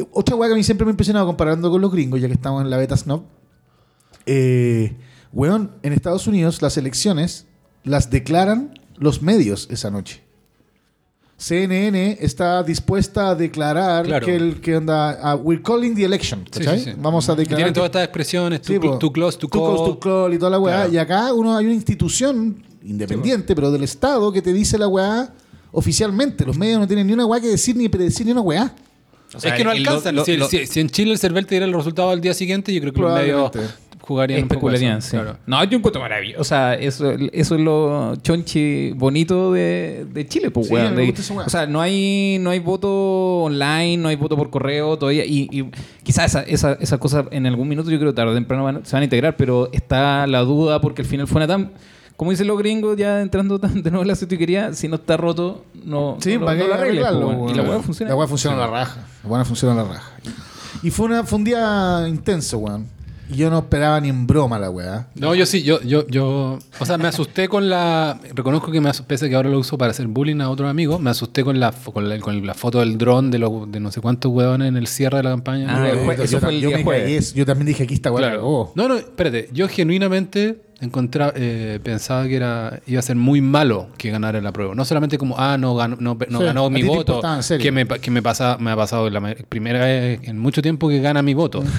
[laughs] otra weá que a mí siempre me ha impresionado comparando con los gringos, ya que estamos en la beta snob. Eh, weón, en Estados Unidos las elecciones las declaran los medios esa noche. CNN está dispuesta a declarar Claro. que el que anda a- we're calling the election, Sí, ¿cachai? sí, sí. Vamos a declarar tienen todas estas expresiones, Sí, too, po. too close, too Too close, call. too call y toda la weá. Claro. Y acá uno hay una institución independiente, pero del Estado, que te dice la weá oficialmente. Los medios no tienen ni una weá que decir ni predecir ni una weá. O sea, es que no alcanzan. lo- si, lo- si- si en Chile el CERVEL te diera el resultado al día siguiente, yo creo que los medios. Jugarían Especularían, sí. claro. No, yo encuentro maravilloso. O sea, eso, eso es lo chonchi bonito de, de Chile, pues, Sí, weón. De- esa o sea, no hay, no hay voto online, no hay voto por correo todavía. Y, y quizás esa, esa, esas cosas en algún minuto, yo creo tarde o temprano van- se van a integrar, pero está la duda porque al final fue tan. Como dicen los gringos, ya entrando de nuevo en la sitiquería, si no está roto, no, Sí, no, no lo arregles, pues. Y la weá funciona. La weá funciona a la raja. La weá funciona a la raja. Y fue, una, fue un día intenso, weón. Yo no esperaba ni en broma la weá. No, yo sí, yo, yo, yo, o sea, me asusté con la, reconozco que me asusté, pese a que ahora lo uso para hacer bullying a otros amigos, me asusté con la, con la, con la foto del dron de, los, de no sé cuántos huevones en el cierre de la campaña. Ah, el Yo- jue- yo, eso fue el yo día me jueves. cagué, yo también dije aquí esta weá. la Claro. No, no, espérate. Yo genuinamente encontraba, eh, pensaba que era iba a ser muy malo que ganara la prueba. No solamente como, ah, no ganó, no, no Sí, ganó mi voto, que, me, que me, pasa, me ha pasado la primera vez en mucho tiempo que gana mi voto. [laughs]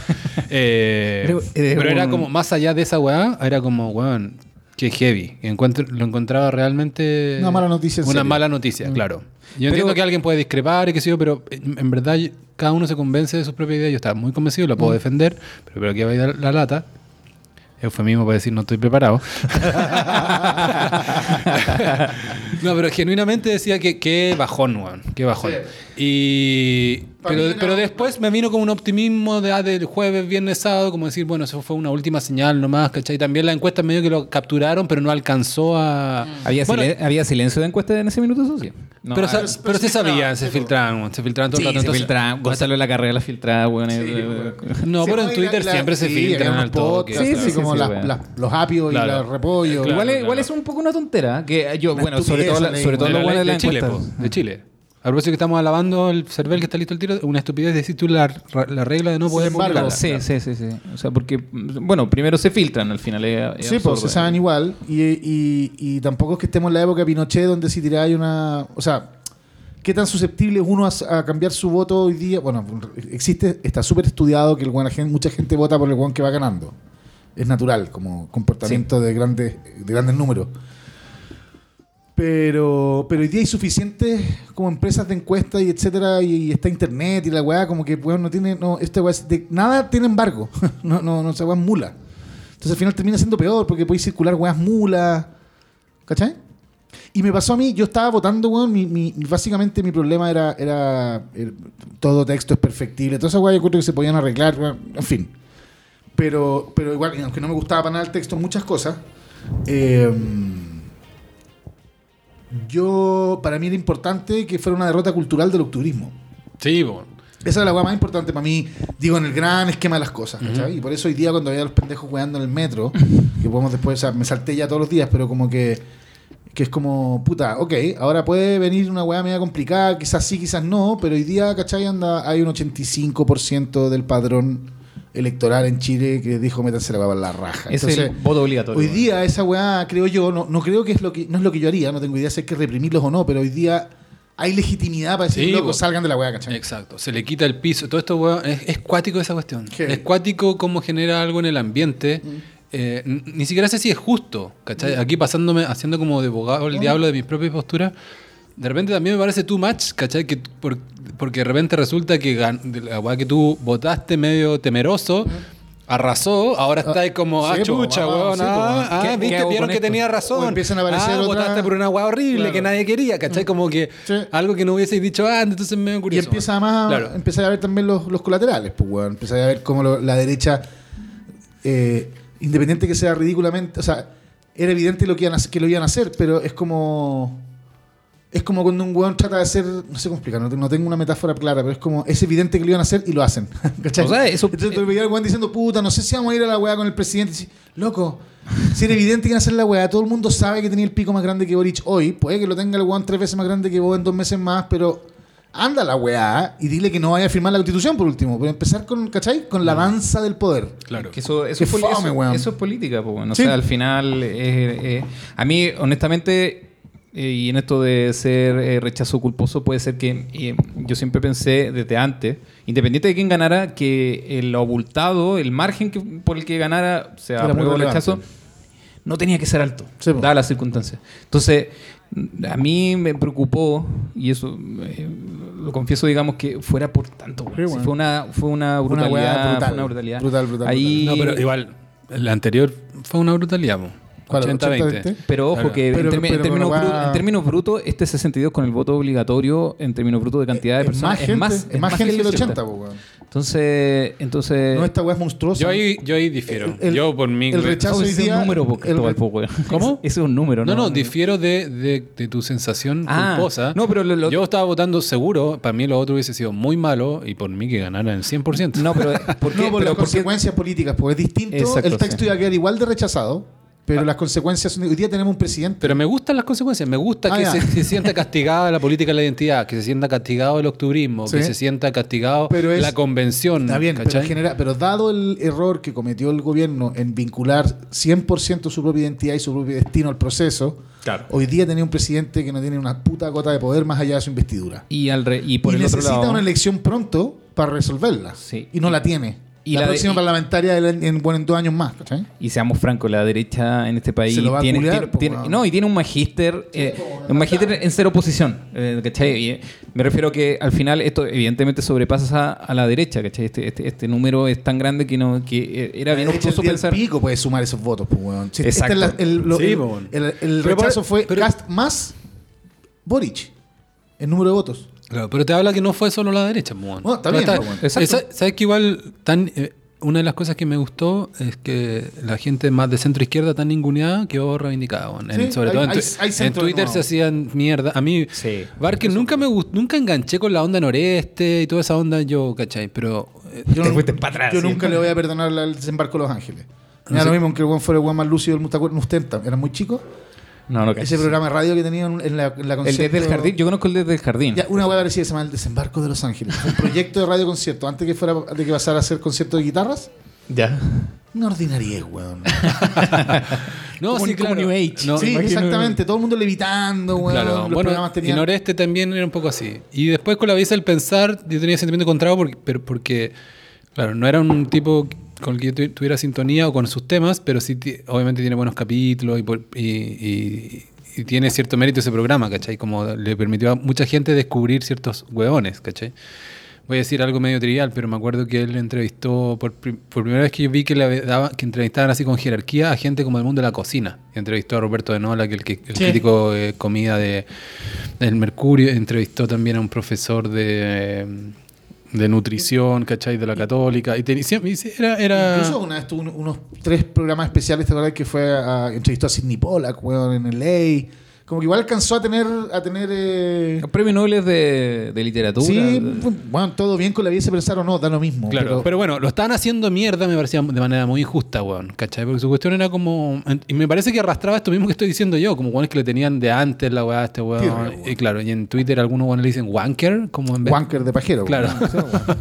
Eh, Pero, pero, eh, era como, más allá de esa weá, era como, weón, qué heavy. Encuentro, lo encontraba realmente... Una mala noticia, Una serio. mala noticia, Mm. claro. Yo entiendo que alguien puede discrepar y qué sé yo, pero en en verdad cada uno se convence de sus propias ideas. Yo estaba muy convencido, lo Mm. puedo defender, pero creo que va a dar la lata. Eufemismo para decir no estoy preparado. [laughs] no, pero genuinamente decía que qué bajón, weón. Qué bajón. Y. Pero, después me vino como un optimismo de, ah, del jueves, viernes, sábado, como decir, bueno, eso fue una última señal nomás, ¿cachai? También la encuesta medio que lo capturaron, pero no alcanzó a. ¿Había, Bueno, silen- ¿Había silencio de encuesta en ese minuto, socio? No, pero, ah, sa- pero pero, se sabían, filtraban, se filtraban, se filtraban todo el rato. se entonces- filtra. Gonzalo de la carrera la filtraba, weón. No, pero no, en Twitter la- siempre se sí, filtran Sí, sí, como los apios y los repollos. Igual, es- un poco una tontera, que yo, bueno, sobre todo, ley, todo de, lo la bueno encuesta. de Chile. A propósito que estamos alabando el CERVEL que está listo el tiro, una estupidez decir tú la, la regla de no poder embargo. Sí, sí, sí, sí. O sea, porque, bueno, primero se filtran al final. Es, es Sí, pues se saben igual. Y, y- y tampoco es que estemos en la época de Pinochet donde si tiráis una. O sea, ¿qué tan susceptible es uno a, a cambiar su voto hoy día? Bueno, existe, está súper estudiado que el buen agente- mucha gente vota por el buen que va ganando. Es natural, como comportamiento de, grandes, de grandes números. Pero, pero hoy día hay suficientes como empresas de encuestas y etcétera, y, y está internet y la weá, como que weón, no tiene, no, este weá es de- nada tiene embargo. [laughs] no, no, no se weá mula. Entonces al final termina siendo peor porque podéis circular weas mulas. ¿Cachai? Y me pasó a mí, yo estaba votando, weón, mi, mi- básicamente mi problema era, era todo texto es perfectible, todas esas weas yo creo que se podían arreglar, weón, en fin. Pero, pero igual, aunque no me gustaba para nada el texto, muchas cosas, eh, yo, para mí era importante que fuera una derrota cultural del octubrismo. Sí, po. Esa es la weá más importante para mí, digo, en el gran esquema de las cosas, ¿cachai? Y por eso hoy día cuando veía a los pendejos weando en el metro, [laughs] que podemos después, o sea, me salté ya todos los días, pero como que, que es como, puta, ok, ahora puede venir una weá media complicada, quizás sí, quizás no, pero hoy día, ¿cachai? Anda, hay un 85% del padrón electoral en Chile que dijo métanse la weá para la raja. Es Entonces, el voto obligatorio. Hoy día esa weá, creo yo, no, no creo que es lo que no es lo que yo haría, no tengo idea si hay que reprimirlos o no, pero hoy día hay legitimidad para decir, Sí, loco, salgan de la weá, ¿cachai? Exacto. Se le quita el piso. Todo esto, weón, es, es cuático esa cuestión. Heavy. Es cuático cómo genera algo en el ambiente. Eh, n- ni siquiera sé si es justo, ¿cachai? Aquí pasándome, haciendo como de abogado el diablo de mis propias posturas. De repente también me parece too much, ¿cachai? Que por- porque de repente resulta que la weá que tú votaste medio temeroso, arrasó, ahora está ahí como, ah, chucha, ah, weón, sí, ah, ah, ¿qué- viste, vieron que esto? tenía O razón. empiezan a aparecer ah, otra- votaste por una weá horrible Claro. que nadie quería, ¿cachai? Como que Sí. algo que no hubieseis dicho antes, entonces me Y curioso. empieza además Claro. empieza a ver también los, los colaterales, pues weón. Empieza a ver cómo lo- la derecha, eh, independiente que sea ridículamente, o sea, era evidente lo que, iban a, que lo iban a hacer, pero es como. Es como cuando un weón trata de hacer. No sé cómo explicar, no, te- tengo una metáfora clara, pero es como. Es evidente que lo iban a hacer y lo hacen. [laughs] ¿Cachai? O sea, eso- Entonces veías al weón diciendo, puta, no sé si vamos a ir a la weá con el presidente. Y dices, Loco, si era evidente que iban a hacer la weá, todo el mundo sabe que tenía el pico más grande que Boric hoy. Puede que lo tenga el weón tres veces más grande que vos en dos meses más, pero anda la weá y dile que no vaya a firmar la constitución por último. Pero empezar con, ¿cachai? Con la danza del poder. Claro. Que eso, eso, poli- fome, eso- weón. eso es política, pues, bueno. O Sí. sea, al final, eh, eh, a mí, honestamente, eh, y en esto de ser eh, rechazo culposo, puede ser que eh, yo siempre pensé desde antes, independiente de quién ganara, que el abultado, el margen que, por el que ganara, sea Era muy apruebo o relevante. rechazo, no tenía que ser alto, Sí, dadas las circunstancias. Entonces, a mí me preocupó, y eso eh, lo confieso, digamos, que fuera por tanto. Sí, fue, una, fue una Una brutalidad. fue una brutalidad. Brutal, brutal, Ahí, No, pero igual, el anterior fue una brutalidad, po. ¿Cuál? 80-20. 80-20? Pero ojo Claro. que Pero- en, termi- pero en términos con la bru- weá- en términos brutos, este 62 con el voto obligatorio, en términos brutos de cantidad de Es personas, más gente, es más gente que el 80, po, weón. Entonces, entonces No, esta weá es monstruosa. Yo ahí, yo ahí difiero. El- el- yo por mí... el rechazo es un número. ¿Cómo? Ese es un número, No, ¿no? no, difiero de, de, de tu sensación Ah, culposa. no, pero lo- lo- Yo estaba votando seguro, para mí lo otro hubiese sido muy malo y por mí que ganaran el 100%. No, pero ¿por [laughs] qué? No, por Pero las ¿por qué? consecuencias políticas, porque es distinto. Exacto, el texto sí. iba a quedar igual de rechazado, pero las consecuencias son. Hoy día tenemos un presidente. Pero me gustan las consecuencias, me gusta Ah, que se, se sienta castigada la política de la identidad, que se sienta castigado el octubrismo, Sí. que se sienta castigado Pero es- la convención. Está bien, pero, general, pero dado el error que cometió el gobierno en vincular 100% su propia identidad y su propio destino al proceso, Claro. hoy día tenía un presidente que no tiene una puta cota de poder más allá de su investidura. Y, al re- y por y el otro necesita lado... una elección pronto para resolverla. Sí. Y no la tiene. Y la, próxima parlamentaria en, en, bueno, en dos años más. ¿cachai? Y seamos francos, la derecha en este país Se lo va a tiene, culiar, tiene- po, tiene- weón. no, y tiene un magíster, eh, un magíster en cero oposición, eh, ¿cachai? Y, eh, me refiero que al final esto evidentemente sobrepasa a, a la derecha, ¿cachai? Este, este, este número es tan grande que no que eh, era bien el pensar. del pico puede sumar esos votos, pues, weón. Si este Exacto. es la- el, lo- Sí, el- el- el por- fue pero- Cast más Boric. El número de votos. Claro, pero te habla que no fue solo la derecha, pues, bueno. Está bien, pues, bueno. Esa- ¿Sabes que igual tan, eh, una de las cosas que me gustó es que la gente más de centro izquierda tan ninguneada quedó reivindicada. bueno. En- Sí, sobre hay- todo en, hay- tu- hay en Twitter se hacían mierda. A mí, Sí. Barker nunca me gustó, nunca enganché con la onda noreste y toda esa onda yo, ¿cachai? Pero eh, Yo, Te no- fuiste pa' atrás, yo sí. nunca le voy a perdonar el desembarco de Los Ángeles. Me da Sí. lo mismo que el buen fuera el buen más lúcido del Mustenta. Era muy chico. No, no. Ese programa de radio que tenían en la, en la El concierto- desde el jardín, yo conozco el desde el jardín. Ya, una hueá parecida se llama El Desembarco de Los Ángeles. Un proyecto de radio concierto. Antes que fuera de que pasara a hacer concierto de guitarras. Ya. Una ordinariedad, weón. [laughs] no, Como- sí, como claro. New Age. No, sí, exactamente. Todo el mundo levitando, weón. Claro, Los bueno, programas y tenían... Noreste también era un poco así. Y después con la visa del pensar, yo tenía sentimiento encontrado porque, pero porque, claro, no era un tipo con el que yo tu- tuviera sintonía o con sus temas, pero sí, obviamente tiene buenos capítulos y, tiene cierto mérito ese programa, ¿cachai? Como le permitió a mucha gente descubrir ciertos hueones, ¿cachai? Voy a decir algo medio trivial, pero me acuerdo que él entrevistó, por, pri- por primera vez que yo vi que, le daba, que entrevistaban así con jerarquía a gente como del mundo de la cocina. Entrevistó a Roberto de Nola, que el, el Sí. crítico de comida de, del Mercurio. Entrevistó también a un profesor de, de nutrición, ¿cachai? De la católica. Y, te- y siempre- era... era Incluso una vez tuvo un- unos tres programas especiales, ¿te acuerdas? Que fue a, entrevistó a Sidney Pollack, weón, en LA. Como que igual alcanzó a tener... A tener eh, Premio Nobel de, de literatura. sí, de- bueno, todo bien con la vida se pensar o no, da lo mismo. Claro, pero, pero, bueno, lo estaban haciendo mierda, me parecía de manera muy injusta, weón, ¿cachai? Porque su cuestión era como... Y me parece que arrastraba esto mismo que estoy diciendo yo, como weones que le tenían de antes la weá a este weón. Tierra, weón. Y claro, y en Twitter algunos weones le dicen wanker, como en vez... Wanker de pajero. Claro.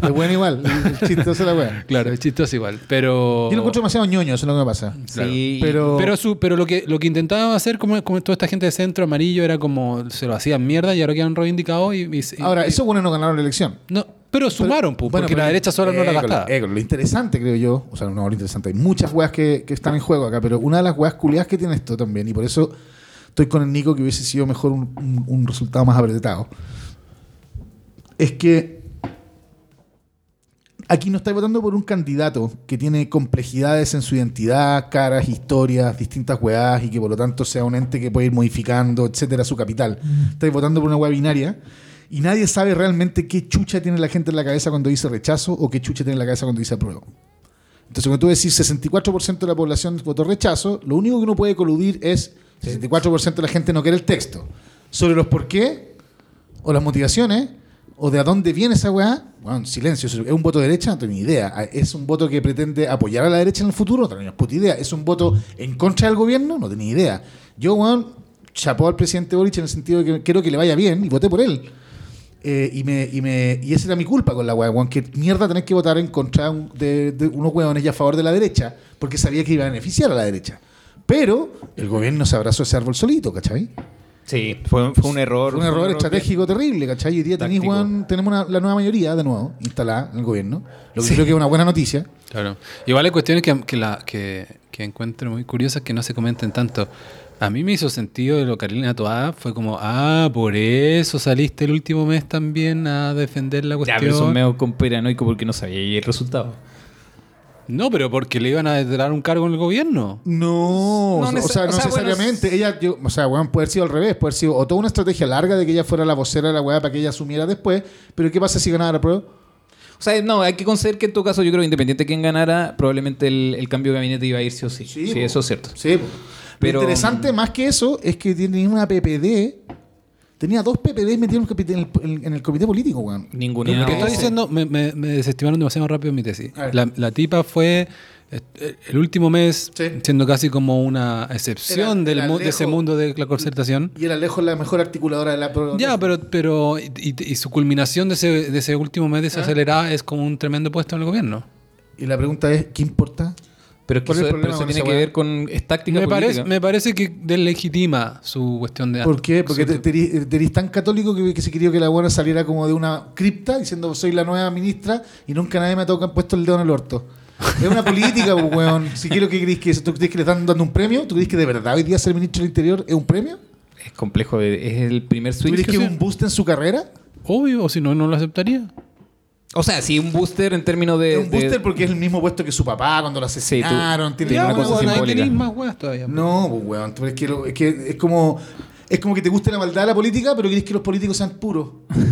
Es bueno igual. El chistoso la weá. Claro, es chistoso igual, pero... Yo lo encuentro demasiado ñoño, eso es lo que me pasa. Claro. Sí, Pero, Pero, su, pero lo que lo que intentaba hacer como, como toda esta gente de centro amarillo era como se lo hacían mierda y ahora quedan reivindicados y, y- y- ahora, esos buenos no ganaron la elección. no, pero sumaron, pu, Bueno, porque pero- la derecha sola no la gastaba. eh, lo interesante, creo yo, o sea, no lo interesante, hay muchas weas que, que están en juego acá, pero una de las weas culiadas que tiene esto también, y por eso estoy con el Nico que hubiese sido mejor un, un- un resultado más apretado, es que aquí no estáis votando por un candidato que tiene complejidades en su identidad, caras, historias, distintas weas, y que por lo tanto sea un ente que puede ir modificando, etcétera, su capital. Estáis votando por una wea binaria. Y nadie sabe realmente qué chucha tiene la gente en la cabeza cuando dice rechazo o qué chucha tiene en la cabeza cuando dice apruebo. Entonces, cuando tú decís 64% de la población votó rechazo, lo único que uno puede coludir es 64% de la gente no quiere el texto. Sobre los por qué, o las motivaciones, o de a dónde viene esa weá, bueno, silencio. ¿Es un voto de derecha? No tengo ni idea. ¿Es un voto que pretende apoyar a la derecha en el futuro? No tengo ni puta idea. ¿Es un voto en contra del gobierno? No tengo ni idea. Yo, weón, chapó al presidente Boric en el sentido de que quiero que le vaya bien y voté por él. Eh, y, me, y, me, y esa era mi culpa con la weá, weón. Que mierda tenés que votar en contra de, de unos weones y a favor de la derecha, porque sabía que iba a beneficiar a la derecha. Pero el gobierno se abrazó ese árbol solito, ¿cachai? Sí, fue, fue un error. Fue un error estratégico terrible, ¿cachai? Hoy día tenéis, Táctico. weón, tenemos una- la nueva mayoría de nuevo instalada en el gobierno, lo que creo que es una buena noticia. Claro. Igual hay cuestiones que, que, la, que, que encuentro muy curiosas que no se comenten tanto. A mí me hizo sentido de lo Carolina Toá, fue como, ah, por eso saliste el último mes también a defender la Ya, cuestión. pero eso es medio conspiranoico porque no sabía el resultado. No, pero porque le iban a dar un cargo en el gobierno. No, No o sea, no o sea, necesariamente. ella, yo- o sea, weón, puede haber sido al revés, puede haber sido o toda una estrategia larga de que ella fuera la vocera de la weá para que ella asumiera después. Pero ¿qué pasa si ganaba la prueba? O sea, no, hay que conceder que en todo caso, yo creo que independiente de quién ganara, probablemente el, el cambio de gabinete iba a ir sí o sí. Sí, po. eso es cierto. Sí, po. Pero- Lo interesante más que eso es que tenía una PPD. Tenía dos PPD metidos en el, comité- en el- en el comité político, weón. Ninguna. Lo que estoy diciendo, me, me- me desestimaron demasiado rápido mi tesis. La, la tipa fue eh, el último mes Sí. siendo casi como una excepción Era- del era mu- de ese mundo de la concertación. Y era lejos la mejor articuladora de la. Ya, pero, pero y, y- y su culminación de ese, de ese último mes Ah. desacelerada es como un tremendo puesto en el gobierno. Y la pregunta es: ¿qué importa? Pero es que ¿Cuál es eso, el pero problema eso tiene que ver con es táctica Me política. parece, me parece que deslegitima su cuestión de... ¿Por qué? Porque te, te eres- te eres tan católico que, que se quería que la buena saliera como de una cripta diciendo soy la nueva ministra y nunca nadie me ha tocado, puesto el dedo en el orto. Es una política, [laughs] pues, weón. Si quiero que crees que eso, ¿tú crees que le están dando un premio? ¿Tú crees que de verdad hoy día ser ministro del Interior es un premio? Es complejo, es el primer ¿Tú switch. crees que es un boost en su carrera? Obvio, o si no, no lo aceptaría. O sea, sí, un booster en términos de. un booster de- porque es el mismo puesto que su papá cuando lo asesinaron. tiene tiene una cosa cosa simbólica. más weas todavía. No, pues, weón. pero Es que, lo- es que es como. Es como que te guste la maldad de la política, pero querés que los políticos sean puros. [laughs]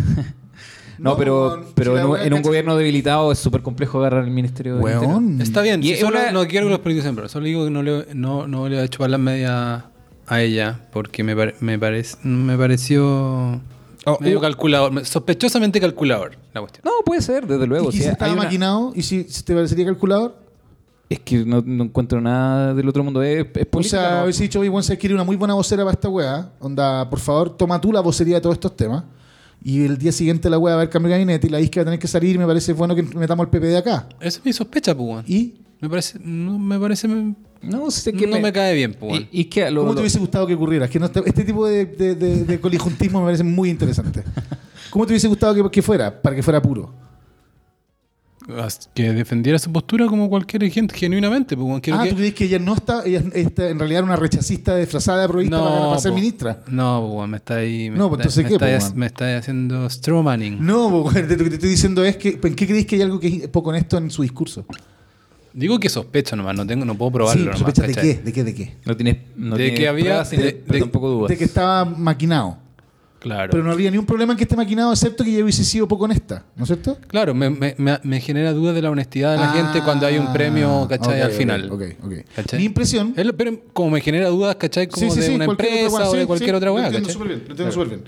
No, pero, weón. pero Si en, un, en gobierno debilitado es súper complejo agarrar el ministerio de Weón. Está bien, Y si es solo una- no quiero que los políticos sean pero solo digo que no le, no, no le voy a chupar las medias a ella porque me, pare- me, parec- me pareció Oh, medio uh. calculador, me- sospechosamente calculador la cuestión. No, puede ser, desde luego. ¿Y si hay estaba una- maquinado? ¿Y si, si te parecería calculador? Es que no, no encuentro nada del otro mundo. Es, es O sea, ¿no? hubiese dicho, oye, Juan, se quiere una muy buena vocera para esta weá. Onda, por favor, toma tú la vocería de todos estos temas. Y el día siguiente la va a haber cambio de gabinete y la isca va a tener que salir. Me parece bueno que metamos el PP de acá. Esa es mi sospecha, pues. weón. ¿Y Me parece, no, me parece, No, sé que no me, cae bien, pues. weón. Y, y que lo- cómo lo- te hubiese gustado que ocurriera? Es que no te- este tipo de, de, de- de colijuntismo me parece muy interesante. [laughs] ¿Cómo te hubiese gustado que, que fuera? Para que fuera puro. Que defendiera su postura como cualquier gente, genuinamente, pues. weón. Quiero ah, que- ¿tú crees que ella no está, ella está en realidad era una rechazista disfrazada de provista para, para ser po. ministra? No, pues, weón, me está ahí. Me No, pues, está, entonces, me ¿qué, está, po, me haciendo strawmanning. No, po, lo que te estoy diciendo es que, ¿en qué creéis que hay algo que es poco honesto en su discurso? Digo que sospecho nomás, no tengo, no puedo probarlo. sí, nomás, ¿sospechas de qué? ¿De qué? ¿De qué? no tienes, no De tienes que había- pruebas, de- pero de- tampoco dudas. De que estaba maquinado. Claro. Pero no habría ni un problema en que esté maquinado, excepto que ella hubiese sido poco honesta, ¿no es cierto? Claro, me, me- me- genera duda de la honestidad de la Ah, gente cuando hay un premio, ¿cachai? ok, al final. Ok, ok. ¿Cachai? Mi impresión. Es lo- pero como me genera dudas, ¿cachai? Como de una empresa o sí, de cualquier sí, otra Lo weá, entiendo ¿cachai? súper bien, lo entiendo súper bien.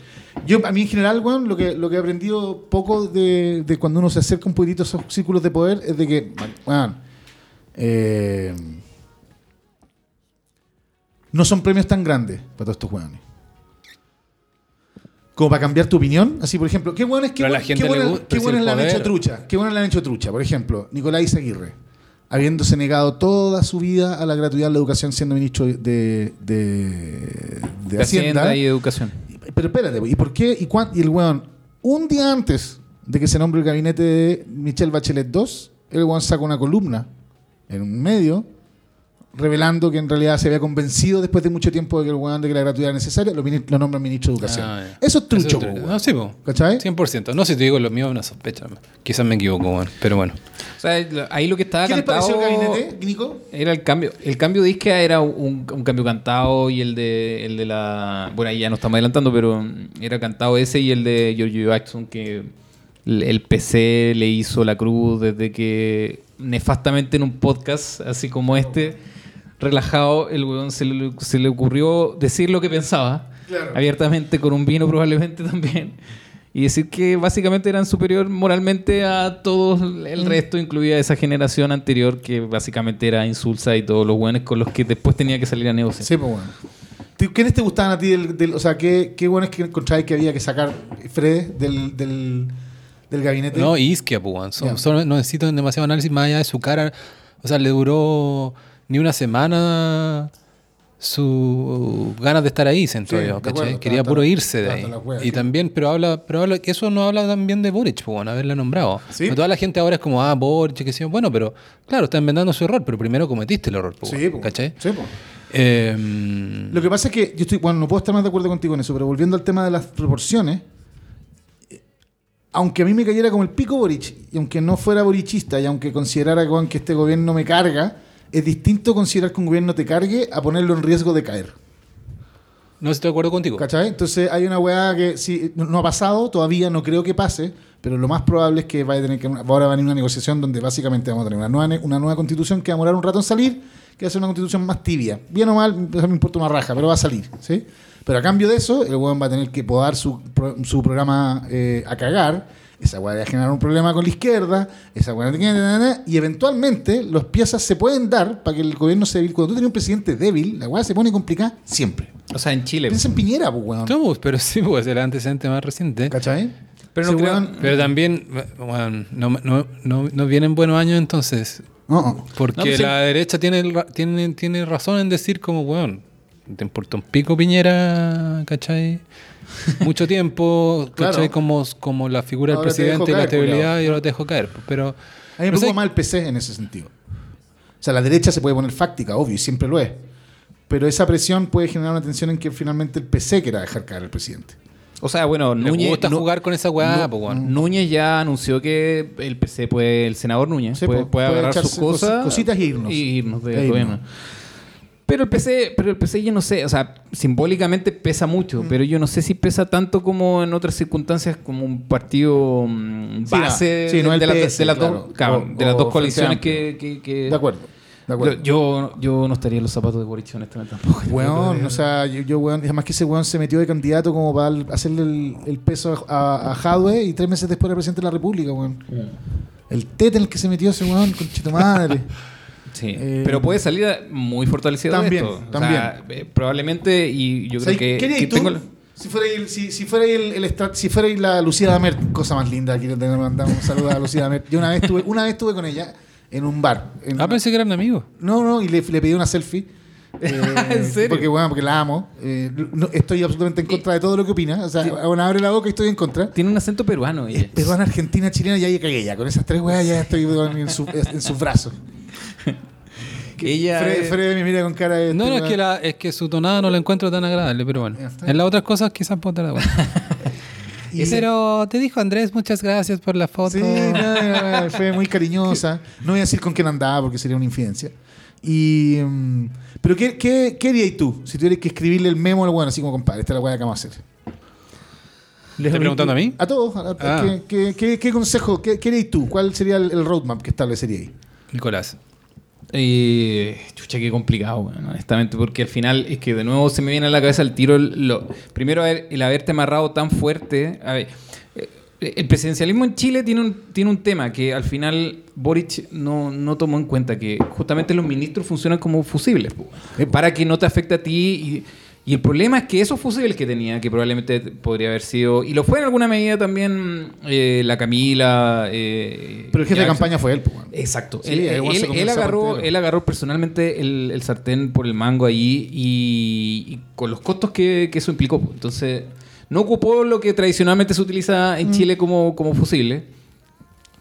Yo, a mí en general, weón, lo que, lo que he aprendido poco de, de cuando uno se acerca un poquitito a esos círculos de poder es de que, weón, eh, no son premios tan grandes para todos estos weones. Como para cambiar tu opinión. Así, por ejemplo, ¿qué la gente le gusta, qué el le han poder- hecho trucha? ¿Qué buenos le han hecho trucha? Por ejemplo, Nicolás Aguirre, habiéndose negado toda su vida a la gratuidad de la educación siendo ministro de, de, de De Hacienda y Educación. pero espérate, ¿y por qué? ¿Y, cuán- y el weón, un día antes de que se nombre el gabinete de Michelle Bachelet II, el weón saca una columna en un medio revelando que en realidad se había convencido después de mucho tiempo de que el weón de que la gratuidad era necesaria, lo, lo nombra ministro de Educación. Ah. Eso es trucho, Eso es. No, sí, po. ¿Cachai? 100%. No, si te digo lo mío es una sospecha. Quizás me equivoco, weón, pero bueno. O sea, ahí lo que estaba ¿Qué les cantado... pareció el gabinete, Nico? Era el cambio. El cambio de Isquia era un, un cambio cantado y el de, el de la. Bueno, ahí ya no estamos adelantando, pero era cantado ese y el de Giorgio Jackson que el, el PC le hizo la cruz desde que nefastamente en un podcast así como este, relajado, el weón se le, se le ocurrió decir lo que pensaba Claro. abiertamente con un vino probablemente [laughs] también. Y decir que básicamente eran superior moralmente a todo el resto, incluida esa generación anterior que básicamente era insulsa y todos los buenos con los que después tenía que salir a negociar. Sí, pues bueno. ¿Tú- ¿Quiénes te gustaban a ti? Del, del- o sea, ¿qué, qué bueno es que encontráis que había que sacar Fred del, del, del gabinete? No, Isquia, pues, solo- no necesito demasiado análisis más allá de su cara. O sea, le duró ni una semana su ganas de estar ahí, siento Sí, yo, ¿cachai? Quería puro irse de ahí. wea, y sí. también, pero habla, pero habla, que eso no habla también de Boric, pues, bueno, haberla nombrado. Sí. Pero toda la gente ahora es como, ah, Boric, que sí. Bueno, pero claro, está enmendando su error, pero primero cometiste el error, pues, po. ¿cachai? Sí, po. Eh, Lo que pasa es que yo estoy, bueno, no puedo estar más de acuerdo contigo en eso, pero volviendo al tema de las proporciones, aunque a mí me cayera como el pico Boric, y aunque no fuera borichista, y aunque considerara que este gobierno me carga, es distinto considerar que un gobierno te cargue a ponerlo en riesgo de caer. No estoy de acuerdo contigo. ¿Cachai? Entonces hay una weá que sí, no- ha pasado, todavía no creo que pase, pero lo más probable es que vaya a tener que. Ahora va a venir una negociación donde básicamente vamos a tener una nueva, una nueva constitución que va a demorar un rato en salir, que va a ser una constitución más tibia. Bien o mal, eso me importa una raja, pero va a salir, ¿sí? Pero a cambio de eso, el weón va a tener que podar su, su programa eh, a cagar. Esa weá va a generar un problema con la izquierda, esa weá y eventualmente las piezas se pueden dar para que el gobierno se débil. Cuando tú tienes un presidente débil, la weá se pone complicada siempre. O sea, en Chile. Piensa en Piñera, pues, weón. No, pero sí, pues el antecedente más reciente. ¿Cachai? Pero no creo- weón- Pero también, bueno, no, no, no, no vienen buenos años entonces. No. Porque pues sí. la derecha tiene, tiene, tiene razón en decir como, weón, te importa un pico Piñera, ¿cachai? [laughs] Mucho tiempo, Claro. Como, como la figura del Ahora presidente y la estabilidad culiao. y ahora te dejo caer. pues, Pero, A mí me no preocupa sé, más el PC en ese sentido. O sea, la derecha se puede poner fáctica, obvio, y siempre lo es. Pero esa presión puede generar una tensión en que finalmente el PC quiera dejar caer al presidente. O sea, bueno, le Núñez. gusta jugar con esa weá, Nu- pues. Núñez ya anunció que el PC puede, el senador Núñez Sí, puede, puede agarrar sus cosas cositas y irnos. Y irnos del E irnos. Pero el PC, pero el PC yo no sé, o sea, simbólicamente pesa mucho, Mm. pero yo no sé si pesa tanto como en otras circunstancias como un partido mm, Sí, no. base Sí, no de, las- PS, de las claro. dos, claro, O- de las dos coaliciones que, que- que- De acuerdo. De acuerdo. Yo, yo no estaría en los zapatos de Boric honestamente tampoco. [laughs] Weón, o sea, yo, yo, weón, además que ese weón se metió de candidato como para hacerle el, el peso a, a Jadwe y tres meses después era presidente de la República, weón. El tete en el que se metió ese weón, con tu madre. [laughs] Sí, Eh, pero puede salir muy fortalecido también, de esto. O también. sea, eh, probablemente, y yo creo ¿Sabes que, qué harías que tú? tengo la- Si fuera el, si, si fuera el, el si fuera la Lucía Damer, cosa más linda, quiero mandar un saludo a Lucía Damer. Yo una vez tuve, una vez estuve con ella en un bar. en Ah, una- pensé que eran amigos. No, no, y le, le pedí una selfie. [laughs] Eh, ¿En serio? Porque, bueno, porque la amo. Eh, no- estoy absolutamente en contra de todo lo que opina. O sea, bueno, abre la boca y estoy en contra. Tiene un acento peruano. ella. Es peruana, argentina, chilena, ya ahí cagué ya. Con esas tres weas ya estoy en, su- en sus brazos. Que ella Fred, es- Fred me mira con cara de. No, este no, es que, la, es que su tonada no la encuentro tan agradable, pero bueno. En las otras cosas quizás puedo estar. [laughs] Y- Pero te dijo Andrés, muchas gracias por la foto. Sí, no, no, no, fue muy cariñosa. [laughs] No voy a decir con quién andaba porque sería una infidencia. Y, mm, pero ¿qué, qué, qué harías tú si tuvieras que escribirle el memo al bueno, así como compadre? Esta es la weá que vamos a hacer. ¿Estás preguntando a mí? A todos. a- a- Ah. ¿qué, qué, qué- qué consejo, qué, harías tú? ¿Cuál sería el, el roadmap que establecerías? Nicolás. Eh, chucha, qué complicado, honestamente, porque al final es que de nuevo se me viene a la cabeza el tiro. primero, el haberte amarrado tan fuerte. Eh, el presidencialismo en Chile tiene un, tiene un tema que al final Boric no, no tomó en cuenta que justamente los ministros funcionan como fusibles para que no te afecte a ti. Y, y el problema es que esos fusibles que tenía, que probablemente podría haber sido, y lo fue en alguna medida también eh, la Camila. eh, Pero el jefe de campaña fue él. pues. Exacto. Sí, él, él- agarró, él agarró personalmente el, el sartén por el mango ahí y, y con los costos que, que eso implicó. pues. Entonces, no ocupó lo que tradicionalmente se utiliza Mm. en Chile como, como fusible.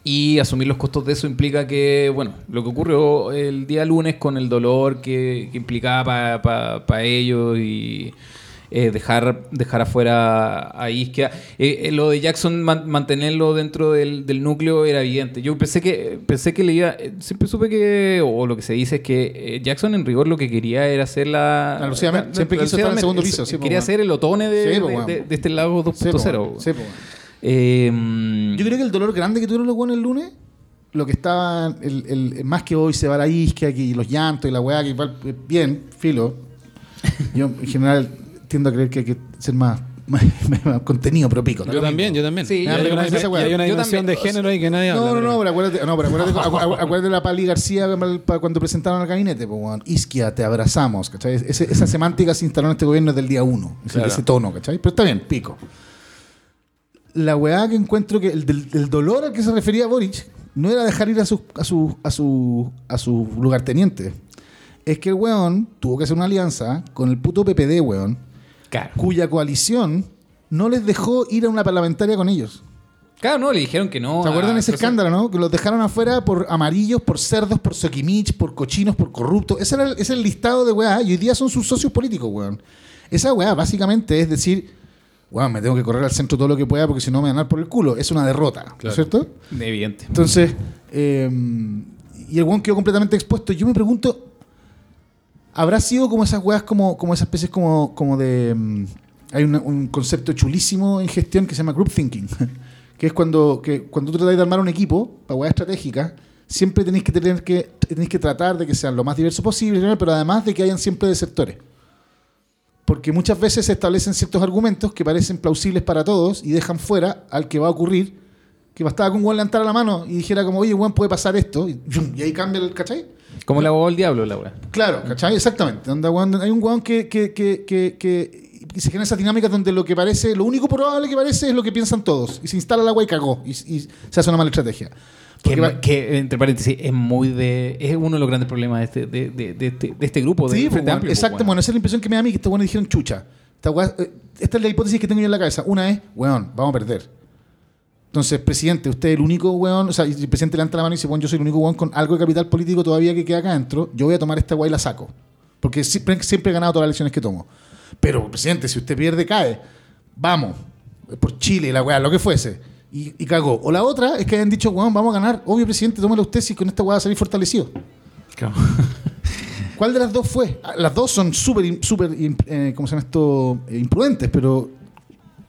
Y asumir los costos de eso implica que, bueno, lo que ocurrió el día lunes con el dolor que, que implicaba para ellos y eh, dejar, dejar afuera a Isquia. Eh, eh, lo de Jackson, man- mantenerlo dentro del, del núcleo era evidente. Yo pensé que, pensé que le iba. eh, Siempre supe que, o lo que se dice es que Jackson en rigor lo que quería era hacer la. La Lucía Met, siempre quiso estar en el segundo piso, sí, quería ser el otone de, Sí, de- de- de este po, 2.0. weón. Sí. Eh, Yo creo que el dolor grande que tuvieron los buenos el lunes, lo que estaba, el, el- más que hoy se va la isquia, que los llantos y la weá, que igual, eh, bien, filo. Yo en general tiendo a creer que hay que ser más, [laughs] contenido, pero pico. Yo también, yo también. Sí, Y yo hay, también una, y dimensión también. de género ahí que nadie habla. No, no, pero- no, pero acuérdate, no, pero acuérdate, [laughs] acu- acu- acuérdate de la Pali García cuando presentaron al gabinete, pues. Isquia, te abrazamos, ¿cachai? Ese- esa semántica se instaló en este gobierno desde el día uno, ese tono, ¿cachai? Pero está bien, pico. La weá que encuentro que el, del, dolor al que se refería Boric no era dejar ir a sus a su, a su, a su lugarteniente. Es que el weón tuvo que hacer una alianza con el puto PPD, weón, claro. cuya coalición no les dejó ir a una parlamentaria con ellos. Claro, no, le dijeron que no. ¿Se acuerdan a ese escándalo, no? Que los dejaron afuera por amarillos, por cerdos, por soquimich, por cochinos, por corruptos. Ese era el, ese el listado de weá. Y hoy día son sus socios políticos, weón. Esa weá básicamente es decir, weón, me tengo que correr al centro todo lo que pueda porque si no me van a dar por el culo. Es una derrota, ¿no es cierto? Evidente. Entonces, eh, y el weón quedó completamente expuesto. Yo me pregunto, ¿habrá sido como esas weas, como, como esas especies como, como de... mm, hay una- un concepto chulísimo en gestión que se llama group thinking, [laughs] que es cuando, que, cuando tú tratáis de armar un equipo para weas estratégicas, siempre tenéis que, tener que, tenéis que tratar de que sean lo más diverso posible, pero además de que hayan siempre desertores. Porque muchas veces se establecen ciertos argumentos que parecen plausibles para todos y dejan fuera al que va a ocurrir que bastaba con un weón levantara la mano y dijera como, oye, weón, puede pasar esto, y, ahí cambia el, ¿cachai? Como el abogado del diablo, la weá. Claro, ¿cachai? Exactamente. Hay un que, que, que, que, que- y se generan esas dinámicas donde lo que parece, lo único probable que parece es lo que piensan todos. Y se instala el agua y cagó. Y, y se hace una mala estrategia. Que, Porque va- que, entre paréntesis, es muy de. Es uno de los grandes problemas de este, de, de- de este, de este grupo. De Sí, pues, Frente weón, Amplio, pues, exacto. weón. Bueno, esa es la impresión que me da a mí que estos weones dijeron chucha. Esta, weá- eh, esta es la hipótesis que tengo yo en la cabeza. Una es, weón, vamos a perder. Entonces, presidente, usted es el único weón, o sea, el presidente levanta la mano y dice, bueno, yo soy el único weón con algo de capital político todavía que queda acá adentro, yo voy a tomar esta weá y la saco. Porque siempre, siempre he ganado todas las elecciones que tomo. Pero, presidente, si usted pierde, cae. Vamos. Por Chile, la weá, lo que fuese. Y, y cagó. O la otra es que hayan dicho, weón, vamos a ganar. Obvio, presidente, tómelo usted si con esta weá va a salir fortalecido. Claro. [laughs] ¿Cuál de las dos fue? Ah, Las dos son súper, súper, eh, ¿cómo se llama esto? Eh, imprudentes, pero...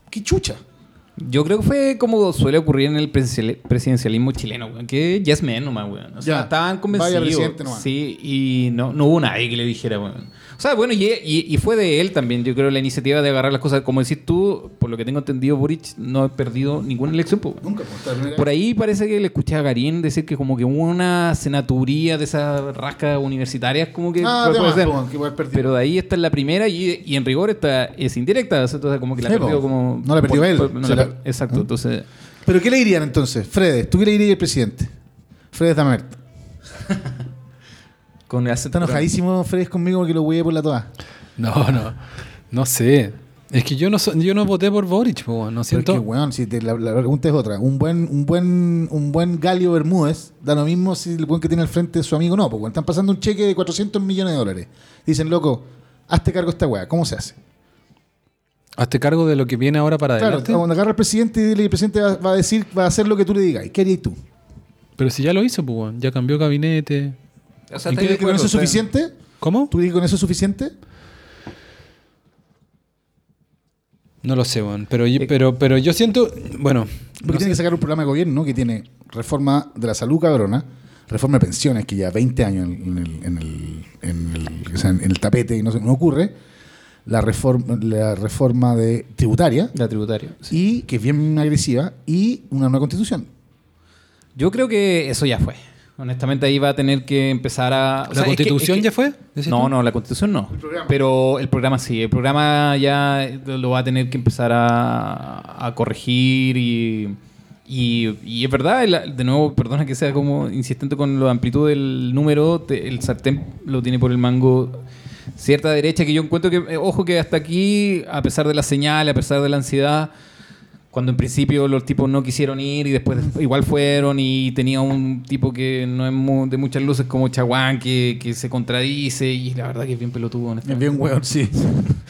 ¡Qué chucha! Yo creo que fue como suele ocurrir en el presidencial- presidencialismo chileno, weón, que yes man nomás, weón. O sea, Ya, estaban convencidos. presidente nomás. Sí, y no, no hubo nadie que le dijera, weón. O sea, bueno, y, y- y fue de él también, yo creo, la iniciativa de agarrar las cosas. Como decís tú, por lo que tengo entendido, Boric no ha perdido ninguna elección. Nunca, pues, Por ahí parece que le escuché a Garín decir que como que hubo una senaturía de esas rascas universitarias, como que Ah, puede- de puede más, ser. que. Pero de ahí esta es la primera y, y en rigor esta es indirecta. Entonces como que la Sí, perdió como... No la perdió él. no Se la la- per- exacto, ¿Ah? entonces... ¿Pero qué le dirían entonces? Fredes, ¿tú qué le dirías al presidente? Fredes Damert. [laughs] Con el Está enojadísimo Fredes conmigo porque lo hueé por la toa. No, no. No sé. Es que yo no so- yo no voté por Boric, po, no siento. es que, weón, si te- la, la pregunta es otra. Un buen, un buen, un buen Galio Bermúdez da lo mismo si el buen que tiene al frente es su amigo o no. Porque están pasando un cheque de 400 millones de dólares. Dicen, loco, hazte cargo de esta weá. ¿Cómo se hace? Hazte cargo de lo que viene ahora para Claro, adelante. cuando agarra al presidente y dile, el presidente va, va a decir, va a hacer lo que tú le digas. ¿Y qué harías tú? Pero si ya lo hizo, pues, ya cambió gabinete. O sea, ¿Y ¿estáis de crees que con eso es suficiente? ¿Cómo? ¿Tú crees que con eso es suficiente? No lo sé, weón. Pero, yo- Eh, pero, pero yo siento. Bueno. Porque no tiene sé. que sacar un programa de gobierno ¿no? que tiene reforma de la salud cabrona, reforma de pensiones que ya 20 años en el, en el, en el- o sea, en el tapete y no, se- no ocurre, la reforma, la reforma de tributaria La tributaria. sí. y que es bien agresiva y una nueva constitución. Yo creo que eso ya fue. Honestamente ahí va a tener que empezar a... o ¿La sea, es que- constitución es que- ya fue? decís No, tú? no, la constitución no. Pero el programa sí. El programa ya lo va a tener que empezar a, a corregir y, y, y es verdad, el- de nuevo, perdona que sea como insistente con la amplitud del número, te- el sartén lo tiene por el mango cierta derecha que yo encuentro que, eh, ojo que hasta aquí, a pesar de la señal, a pesar de la ansiedad, cuando en principio los tipos no quisieron ir y después igual fueron y tenía un tipo que no es mu- de muchas luces como Chaguán que, que se contradice y la verdad que es bien pelotudo. Es bien hueón, sí. [laughs]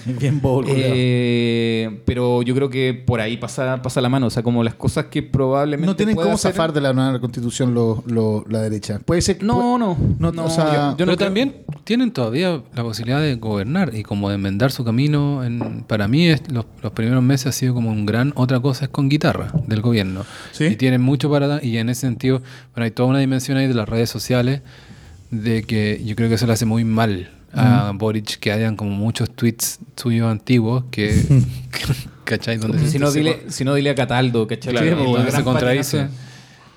Es bien bobo. Eh, pero yo creo que por ahí pasa, pasa la mano. O sea, como las cosas que probablemente. no tienen pueda cómo hacer- zafar de la nueva constitución lo- lo- la derecha. Puede ser que- No, no. No, no, o sea, yo- yo no Pero creo- también tienen todavía la posibilidad de gobernar y como de enmendar su camino. En, para mí, es, los, los primeros meses ha sido como un gran. Otra cosa es con guitarra del gobierno. Sí. Y tienen mucho para dar. Y en ese sentido, bueno, hay toda una dimensión ahí de las redes sociales de que yo creo que eso le hace muy mal a Boric que hayan como muchos tweets suyos antiguos que. [laughs] ¿Cachai? Donde Si no, se- dile, si no, dile a Cataldo, ¿cachai? Claro, La- la donde gran se contradice.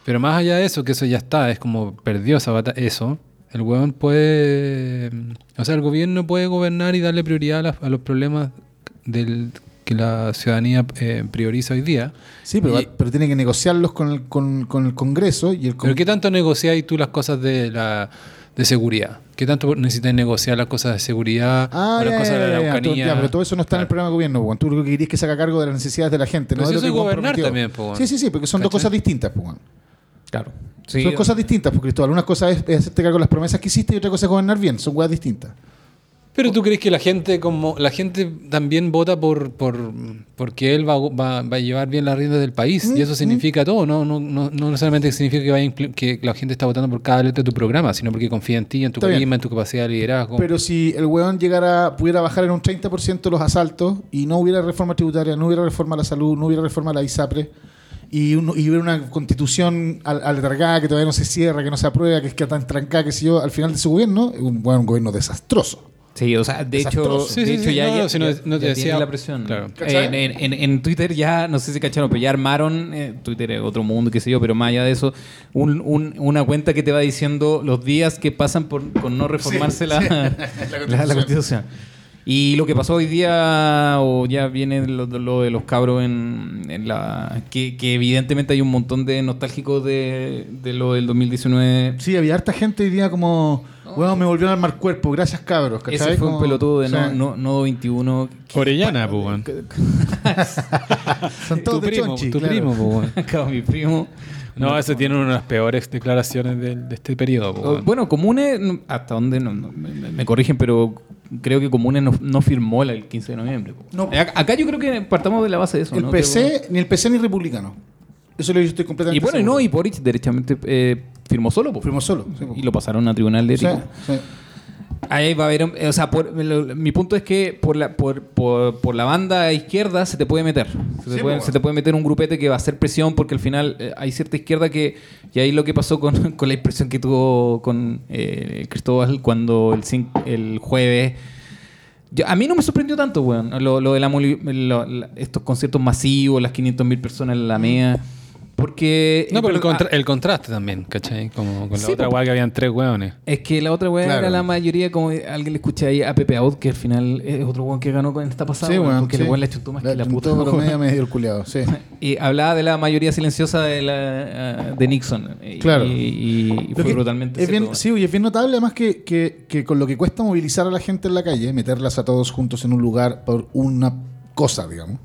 Pero más allá de eso, que eso ya está, es como perdió esa batalla. Eso, el huevón puede. O sea, el gobierno puede gobernar y darle prioridad a, las- a los problemas del que la ciudadanía eh, prioriza hoy día. Sí, pero, Y- pero tiene que negociarlos con el, con, con el Congreso y el Pero Congreso. ¿qué tanto negociáis tú las cosas de la de seguridad? ¿Qué tanto necesitas negociar las cosas de seguridad Ah, o las ya, cosas de la ya, ya, pero todo eso no está en el programa de gobierno. Juan. Tú lo que querías que se haga cargo de las necesidades de la gente. Pero no si de lo eso que es Juan gobernar prometió. también. Sí, sí, sí, porque son dos cosas distintas. Juan. Claro. Sí. Son cosas distintas, porque Cristóbal. Una cosa es, es hacerte cargo de las promesas que hiciste y otra cosa es gobernar bien. Son cosas distintas. Pero tú crees que la gente como la gente también vota por, por porque él va, va, va a llevar bien las riendas del país Mm, y eso significa todo, no no no no necesariamente significa que vaya que la gente está votando por cada letra de tu programa, sino porque confía en ti, en tu Está bien. en tu capacidad de liderazgo. Pero si el weón llegara, pudiera bajar en un 30% los asaltos y no hubiera reforma tributaria, no hubiera reforma a la salud, no hubiera reforma a la ISAPRE y, un- y hubiera una constitución al- aletargada que todavía no se cierra, que no se aprueba, que es que está trancada, que sé yo, al final de su gobierno, un, buen gobierno desastroso. Sí, o sea, de hecho. Sí, de sí, hecho sí, ya, no, ya- si no- ya- no te ya decía- tiene la presión. claro. ¿Cachai? En, en- en- Twitter ya, no sé si cacharon, pero ya armaron, eh, Twitter es otro mundo, qué sé yo, pero más allá de eso, un- un- una cuenta que te va diciendo los días que pasan por, con no reformarse Sí, la, sí. [laughs] la- La la constitución. Y lo que pasó hoy día, o ya viene lo, lo de los cabros en, en la... Que, que evidentemente hay un montón de nostálgicos de, de lo del 2019. Sí, había harta gente hoy día como, weón, me volvieron a armar cuerpo, gracias cabros. ¿cachai? Ese fue un pelotudo de sí. no, no, Nodo 21. Orellana, pues. [laughs] Son Tu todos de primo, chonchi, tu claro. primo, pues, [laughs] mi primo. No, ese tiene una de las peores declaraciones de, de este periodo, pues, Oh. Bueno, Comune, no- hasta donde no, no, me, me corrigen, pero creo que Comune no, no firmó el 15 de noviembre. po. No. Acá, yo creo que partamos de la base de eso. El ¿no? PC, ni el PC ni republicano. Eso lo yo estoy completamente y bueno, y seguro. no, y Boric derechamente eh, firmó solo. po. Fuimos solos. sí, po. y lo pasaron a tribunal de ética. sí. Ahí va a haber, o sea, por- lo- mi punto es que por la, por, por, por la banda izquierda se te puede meter. Se te, Sí, puede, pues, se te puede meter un grupete que va a hacer presión porque al final eh, hay cierta izquierda que, y ahí lo que pasó con, [laughs] con la impresión que tuvo con eh, Cristóbal cuando el, el jueves... Yo- a mí no me sorprendió tanto, weón, lo, lo de la, lo- la- estos conciertos masivos, las 500.000 personas en la MEA. Porque... No, pero el, contra- el contraste también, ¿cachai? Como con la Sí, otra weá que habían tres weones. Es que la otra weá Claro. era la mayoría, como alguien le escuché ahí a Pepe Out, que al final es otro weón que ganó con esta pasada, Sí, weón, porque sí. el weón le más que la puta. weón. media medio el culiado, sí. [laughs] Y hablaba de la mayoría silenciosa de, la, ah, de Nixon. Y- Claro. Y, y- y Lo fue brutalmente es bien, sí, y es bien notable además que, que, que con lo que cuesta movilizar a la gente en la calle, meterlas a todos juntos en un lugar por una cosa, digamos.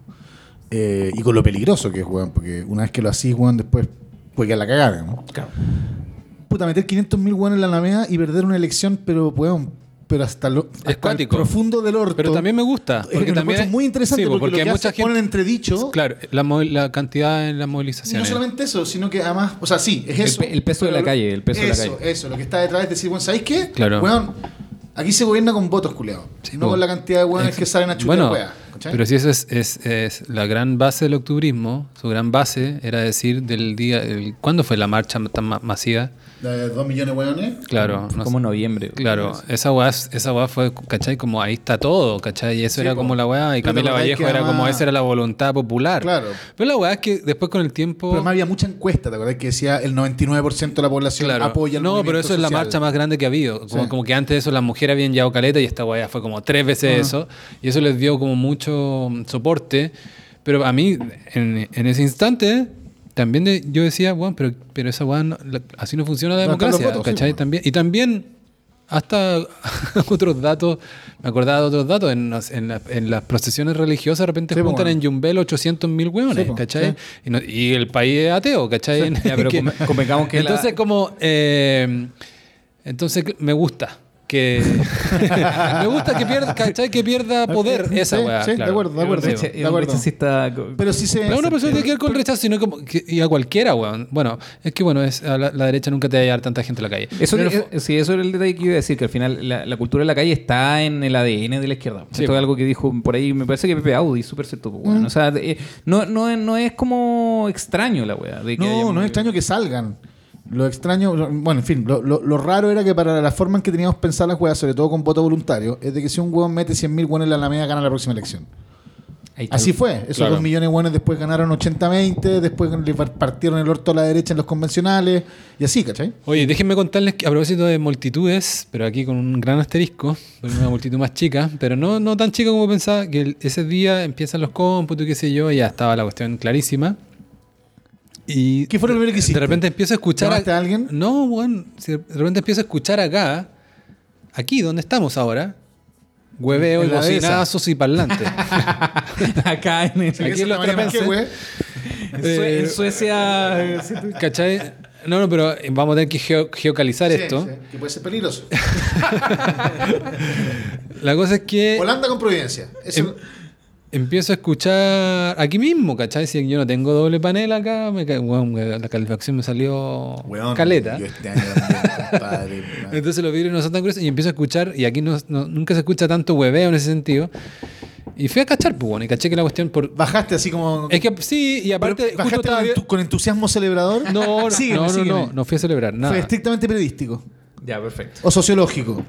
Eh, y con lo peligroso que es, weón, porque una vez que lo hacís, weón, después puede quedar la cagada, ¿no? Claro. Puta, meter 500 mil weón en la Alameda y perder una elección, pero, weón, pero hasta, lo, hasta el cuático. profundo del orto. Pero también me gusta. Es Porque que también es muy interesante sí, porque, porque lo hay que mucha hace, gente. entredicho. Claro, la, la cantidad en las Y movilizaciones. no solamente eso, sino que además, o sea, sí, es El eso. pe- el peso de la lo- calle, el peso de la calle. Eso, lo que está detrás es decir, bueno, ¿sabéis qué? Claro. Weón, aquí se gobierna con votos, culiados. Sí, no po. con la cantidad de weones que salen a chutar Bueno, ¿cachai? pero si eso es, es, es la gran base del octubrismo, su gran base era decir del día. el- ¿Cuándo fue la marcha tan ma- masiva? De dos millones de weones. Claro, Fue no como sé. noviembre. Claro, esa weá, esa weá fue, ¿cachai? Como ahí está todo, ¿cachai? Y eso Sí, era po. como la weá, y Pero Camila Vallejo era como esa era la voluntad popular. Claro. Pero la weá es que después con el tiempo. Pero además había mucha encuesta, ¿te acordás? Que decía el 99% de la población Claro. apoya el no, pero eso es la marcha más grande que ha habido. Como, Sí. como que antes de eso las mujeres habían llevado caleta y esta weá fue como tres veces eso. Y eso les dio como mucho soporte. Pero a mí, en, en ese instante, también de- yo decía, bueno, pero, pero esa weá no- así no funciona la democracia. votos, sí, ¿cachai? también, y también, hasta [laughs] otros datos, me acordaba de otros datos, en, las- en, la- en las procesiones religiosas de repente Sí, juntan bueno. en Yumbel 800 mil hueones, Sí, ¿cachai? sí. Y, no- y el país es ateo, ¿cachai? Ya, pero [laughs] Que- convengamos que la- entonces, como. eh, entonces, me gusta. Que. [laughs] me gusta que pierda, ¿cachai? Que pierda poder Sí, esa weá. sí, de claro. acuerdo, de acuerdo. Recha- de acuerdo. rechacista- Pero si se... No, una persona tiene que ver con el rechazo, sino como que, y a cualquiera, weón. Bueno, es que bueno, es, a la, la derecha nunca te va a llevar tanta gente a la calle. Eso, Pero- eh, sí, eso era el detalle que iba a decir, que al final la, la cultura de la calle está en el ADN de la izquierda. Sí, Esto es algo que dijo por ahí, me parece que Pepe Audi, súper cierto. po, Mm. weón. O sea, de- eh, no, no, es- no es como extraño la weá. No, no es extraño que salgan. Lo extraño, bueno, en fin, lo, lo- lo raro era que para la forma en que teníamos pensar las weas, sobre todo con voto voluntario, es de que si un hueón mete 100.000 hueones en la Alameda, gana la próxima elección. Así fue. Esos Claro. 2 millones de hueones después ganaron 80-20, después le par- partieron el orto a la derecha en los convencionales, y así, ¿cachai? Oye, déjenme contarles que a propósito de multitudes, pero aquí con un gran asterisco, una multitud más chica, pero no, no tan chica como pensaba, que ese día empiezan los cómputos y qué sé yo, y ya estaba la cuestión clarísima. Y ¿Qué fue lo primero que hiciste? De repente empiezo a escuchar. ¿Llamaste a alguien? No, bueno, si de repente empiezo a escuchar acá, aquí donde estamos ahora, hueveo y bocinazos y parlantes. [laughs] Acá en, el- Aquí en los. Manquehue. en Sue- en Suecia. eh, ¿Cachai? No, no, pero eh, vamos a tener que geo- geocalizar Sí, esto. sí, que puede ser peligroso. [laughs] La cosa es que Holanda con Providencia. Eso- Em- empiezo a escuchar aquí mismo, ¿cachai? Si yo no tengo doble panel acá, me ca- la calefacción me salió Weón, caleta. Yo este año también, compadre. [laughs] weón. Entonces los vidrios no son tan gruesos y empiezo a escuchar, y aquí no, no- nunca se escucha tanto hueveo en ese sentido. Y fui a cachar, pues bueno, y caché que la cuestión por... Bajaste así como. Es que sí, y aparte... Pero, justo ¿Bajaste estaba con, vi- entu- con entusiasmo celebrador? No, no, [laughs] Sígueme, no, no, sígueme. no, no fui a celebrar nada. Fue estrictamente periodístico. Ya, perfecto. O sociológico.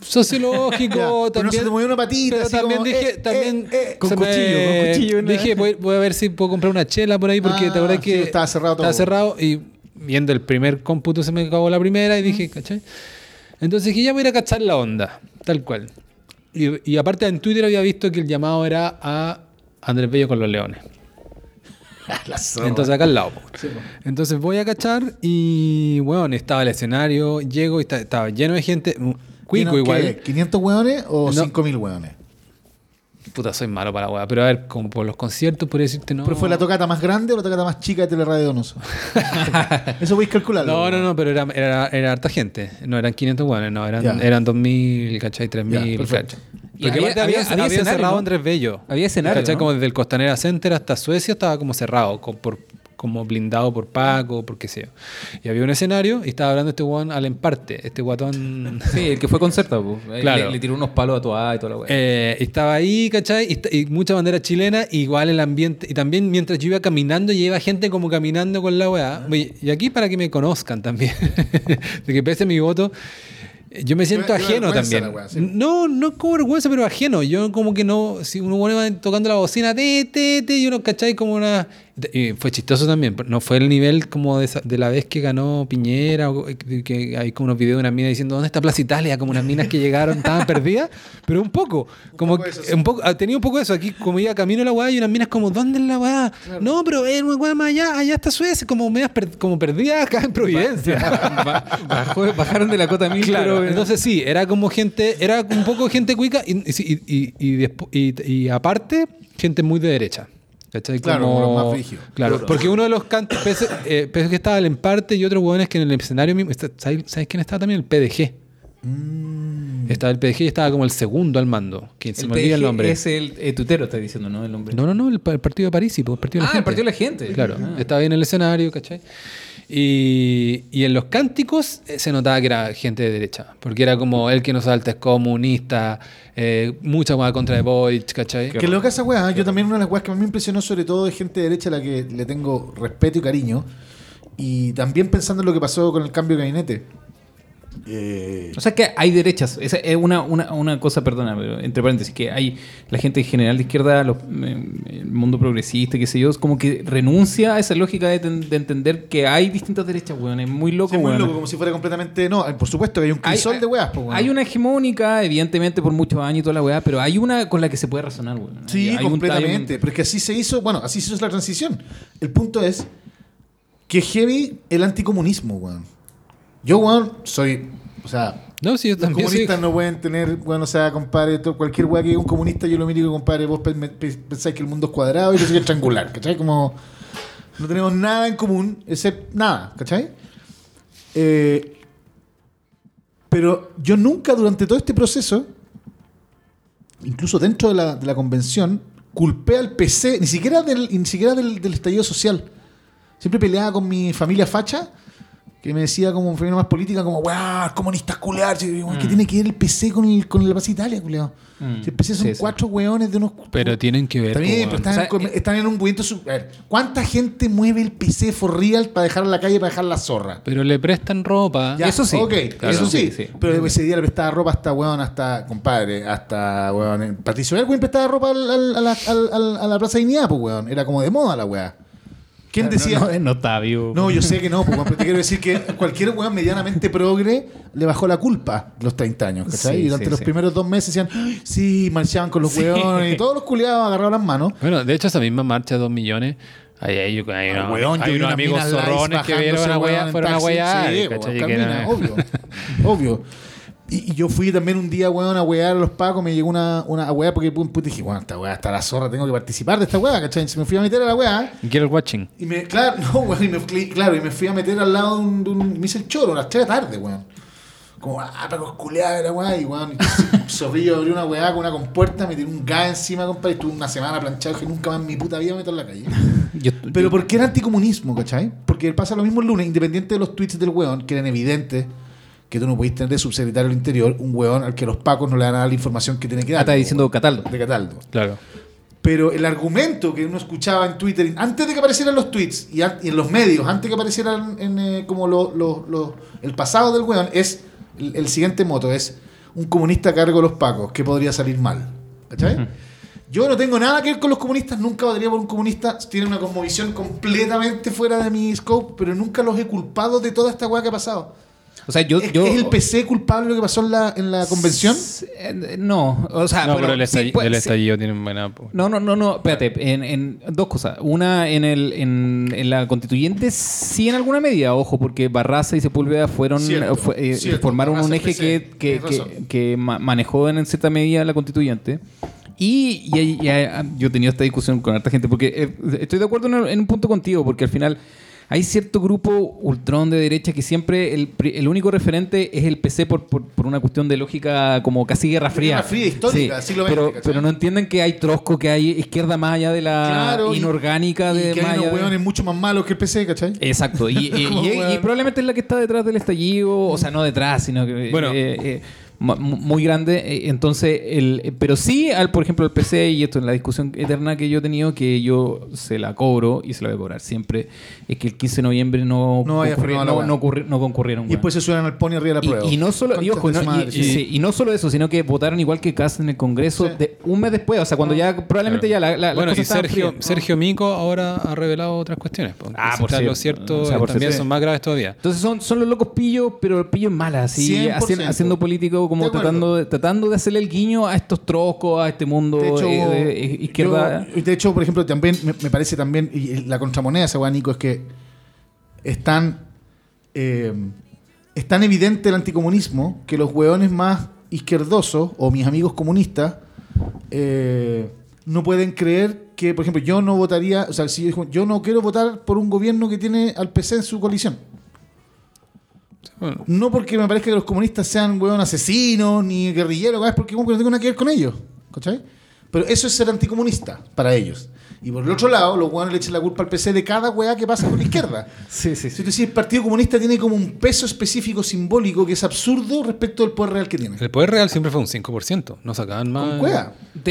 Sociológico, [laughs] Ya, pero no también... se te movió una patita. Pero también como, dije, eh, también eh, eh, con me- cuchillo, con cuchillo, ¿no? Dije, voy, voy a ver si puedo comprar una chela por ahí, porque Ah, te acordás sí, que estaba cerrado todo. Estaba cerrado y viendo el primer cómputo se me acabó la primera y dije, ¿cachai? Entonces dije, ya voy a ir a cachar la onda, tal cual. Y, y aparte en Twitter había visto que el llamado era a Andrés Bello con los leones. [laughs] Entonces acá al lado. Sí. Entonces voy a cachar y, bueno, estaba el escenario, llego y estaba lleno de gente, mm, cuico ¿Qué, igual. qué, ¿500 hueones o No. 5000 hueones? Puta, soy malo para la weá. Pero a ver, como por los conciertos, por decirte no. ¿Pero fue la tocata más grande o la tocata más chica de Teleradio Donoso? [laughs] Eso podéis calcularlo. No, no, no, pero era, era, era harta gente. No eran 500 guanes, no, eran, eran 2000, ¿cachai? 3000, Ya, perfecto. ¿cachai? Y Porque había- había- había, había había escenario, cerrado ¿no? Andrés Bello. Había escenario, ¿Cachai? ¿no? Como desde el Costanera Center hasta Suecia estaba como cerrado, con- por, como blindado por Paco, por qué sé yo. Y había un escenario y estaba hablando este guan al emparte, este guatón. [laughs] Sí, el que fue concerta, pues. Claro. Le, le tiró unos palos a Toa y toda la weá. Eh, estaba ahí, ¿cachai? Y, mucha bandera chilena, igual el ambiente. Y también mientras yo iba caminando, y iba gente como caminando con la weá. Oye, Y aquí para que me conozcan también, [laughs] de que pese mi voto, yo me siento ajeno también. sí. No, no como vergüenza, pero ajeno. Yo como que no, si uno va tocando la bocina, te, te, te, y uno, ¿cachai? Como una... Y fue chistoso también, pero no fue el nivel como de, esa- de la vez que ganó Piñera, o que, hay como unos videos de una mina diciendo, ¿dónde está Plaza Italia? Como unas minas que llegaron, estaban perdidas, pero un poco, como poco eso, que- sí. un poco, ah, tenía un poco de eso, aquí como iba camino a la weá y unas minas como, ¿dónde es la weá? No, pero es una weá más allá, allá está Suecia, como medias per- como perdidas acá en Providencia. [laughs] Bajó- bajaron de la cota mil, Claro, pero- entonces sí, era como gente, era un poco gente cuica y, y, y, y, despu- y- y aparte, gente muy de derecha. ¿Cachai? Claro, Como- más. Claro, porque uno de los cantos, pese, eh, pese que estaba el emparte y otros hueones que en el escenario mismo, ¿sabes, sabes quién estaba también? El PDG. Mm. Estaba el PDG y estaba como el segundo al mando, que se el me olvida el nombre. Es el eh, tutero, está diciendo, ¿no? El nombre. No, no, no, el, pa- el partido de París, pues, el partido de la ah, gente. el partido de la gente. Claro, Ah. estaba ahí en el escenario, ¿cachai? Y, en los cánticos eh, se notaba que era gente de derecha, porque era como el que nos salta es comunista, eh, mucha más contra de Boric, ¿cachai? Que lo que esa weá, yo también una de las weas que más me impresionó sobre todo de gente de derecha a la que le tengo respeto y cariño. Y también pensando en lo que pasó con el cambio de gabinete. Eh, O sea que hay derechas. Esa es una, una, una cosa, perdona, pero entre paréntesis, que hay la gente en general de izquierda, los- eh, el mundo progresista, qué sé yo, es como que renuncia a esa lógica de, ten- de entender que hay distintas derechas, weón. Es muy loco, sí, muy weón. loco, como si fuera completamente. No, por supuesto que hay un Hay- crisol de weas, po, weón. Hay una hegemónica, evidentemente, por muchos años y toda la weá, pero hay una con la que se puede razonar, weón. Sí, Hay completamente. un- Pero es que así se hizo, bueno, así se hizo la transición. El punto es que heavy el anticomunismo, weón. Yo, weón, soy, o sea, No, sí, yo los también comunistas no pueden tener, bueno, o sea, compadre, todo- cualquier weá que un comunista, yo lo miro y digo, compadre, vos pensáis que el mundo es cuadrado y yo soy que es triangular, ¿cachai? Como no tenemos nada en común, excepto nada, ¿cachai? Eh, pero yo nunca durante todo este proceso, incluso dentro de la, de la convención, culpé al PC, ni siquiera del, ni siquiera del, del estallido social. Siempre peleaba con mi familia facha, que me decía como familia más política, como, weá, comunistas culear. ¿Qué Mm. tiene que ver el PC con, el, con la Plaza Italia, culeado? Mm. Si el PC son Sí, sí. cuatro weones de unos... Pero tienen que ver. Weón. están, O sea, en, están en un movimiento... a ver, ¿cuánta gente mueve el PC for real para dejar en la calle, para dejar la zorra? Pero le prestan ropa. Ya, Eso sí. Ok, Claro. eso sí. Sí, sí. Pero ese día le prestaba ropa hasta, weón, hasta, compadre, hasta, weón, en- Patricio Elwin prestaba ropa al- al- a, la, al- al- a la Plaza Dignidad, pues, weón. Era como de moda la weá. ¿Quién decía? No, no, no. No, yo sé que no, pero te quiero decir que cualquier weón medianamente progre le bajó la culpa los 30 años, ¿cachai? Sí, y durante sí, los sí. primeros dos meses decían, "Ay, sí, marchaban con los weones y todos los culiados agarraron las manos. Bueno, de hecho, esa misma marcha de dos millones. Hay, hay, hay, Ah, unos- weón, yo hay unos amigos zorrones que vieron una en fueron a taxi. weyar. Sí, obvio. obvio. Y, y yo fui también un día, weón, a wear a los pacos, me llegó una, una wear porque pum, puta, dije, bueno, esta weá está la zorra, tengo que participar de esta weá, ¿cachai? Entonces me fui a meter a la weá. Girl watching. Y me, claro, [laughs] no, weón, y me, claro, y me fui a meter al lado de un, de un- me hice el choro a las 3 de la tarde, weón. Como, ah, pero culeada la weá, y weón, [laughs] zorrillo abrió una weá con una compuerta, me tiró un gas encima, compadre, y estuve una semana planchado, que nunca más en mi puta vida me meto en la calle. [laughs] Yo- Pero yo- ¿por qué era anticomunismo, cachai? Porque pasa lo mismo el lunes, independiente de los tweets del weón, que eran evidentes que tú no podías tener de subsecretario del Interior un weón al que los pacos no le dan a la información que tiene que Ah, dar. está diciendo Cataldo. De Cataldo. Claro. Pero el argumento que uno escuchaba en Twitter, antes de que aparecieran los tweets y, en los medios, antes de que aparecieran en, eh, como lo- lo- lo- el pasado del weón, es el, el siguiente moto, es un comunista a cargo de los pacos, que podría salir mal. ¿Cachai? Yo no tengo nada que ver con los comunistas, nunca votaría por un comunista, tiene una cosmovisión completamente fuera de mi scope, pero nunca los he culpado de toda esta weá que ha pasado. O sea, yo. ¿Es, yo es el PC culpable de lo que pasó en la, en la convención? Eh, No, o sea, no, bueno, pero el, sí, estallido, puede el ser. estallido tiene buena. po- No, no, no, no, espérate, en, en dos cosas. Una, en, el, en, en la constituyente sí en alguna medida, ojo, porque Barraza y Sepúlveda fueron, Cierto, fue- eh, cierto, formaron un eje PC, que, que, que, que ma- manejó en cierta medida la constituyente. Y, y y ahí- yo he tenido esta discusión con harta gente, porque eh, estoy de acuerdo en, el- en un punto contigo, porque al final hay cierto grupo ultrón de derecha que siempre el, pri- el único referente es el PC por, por, por una cuestión de lógica como casi guerra fría. guerra fría histórica, siglo XX, pero, no entienden que hay trosco, que hay izquierda más allá de la Claro, y- inorgánica de y que más hay unos de- hueones mucho más malos que el PC, ¿cachai? Exacto, y, y- [laughs] Como, y- y weón. probablemente es la que está detrás del estallido, o sea, no detrás, sino que Bueno. eh, eh, muy grande. eh, Entonces, el, pero sí, al, por ejemplo, el PC, y esto es la discusión eterna que yo he tenido, que yo se la cobro y se la voy a cobrar siempre, es que el 15 de noviembre no, No no, no ocurri- no concurrieron. Y después se suenan al pony arriba de la Y- prueba. Y, no solo, y, ojo, no- su madre, y, sí. sí, y no solo eso, sino que votaron igual que Kass en el Congreso Sí. de un mes después, o sea, cuando ya probablemente ya la, la, bueno, y Sergio, frías. Sergio Mico ahora ha revelado otras cuestiones. Ah, por cierto. Lo cierto O sea, por también cierto. son más graves todavía. Entonces son, son los locos pillos, pero pillos malas, así, 100%. haciendo, haciendo como tratando de, tratando de hacerle el guiño a estos troscos, a este mundo De hecho, eh, de izquierda. yo- de hecho, por ejemplo, también me, me parece también, y la contramoneda de esa weá, Nico, es que es tan, eh, es tan evidente el anticomunismo que los hueones más izquierdosos o mis amigos comunistas eh, no pueden creer que, por ejemplo, yo no votaría, o sea, si yo, yo no quiero votar por un gobierno que tiene al PC en su coalición. Bueno, No porque me parezca que los comunistas sean hueón asesinos ni guerrilleros, es porque como que no tengo nada que ver con ellos. ¿Cachai? Pero eso es ser anticomunista para ellos. Y por el otro lado, los hueones le echan la culpa al PC de cada hueá que pasa con la izquierda. [laughs] Sí, sí, Si tú decís, el Partido Comunista tiene como un peso específico simbólico que es absurdo respecto al poder real que tiene. el poder real siempre fue un 5%. No sacaban más.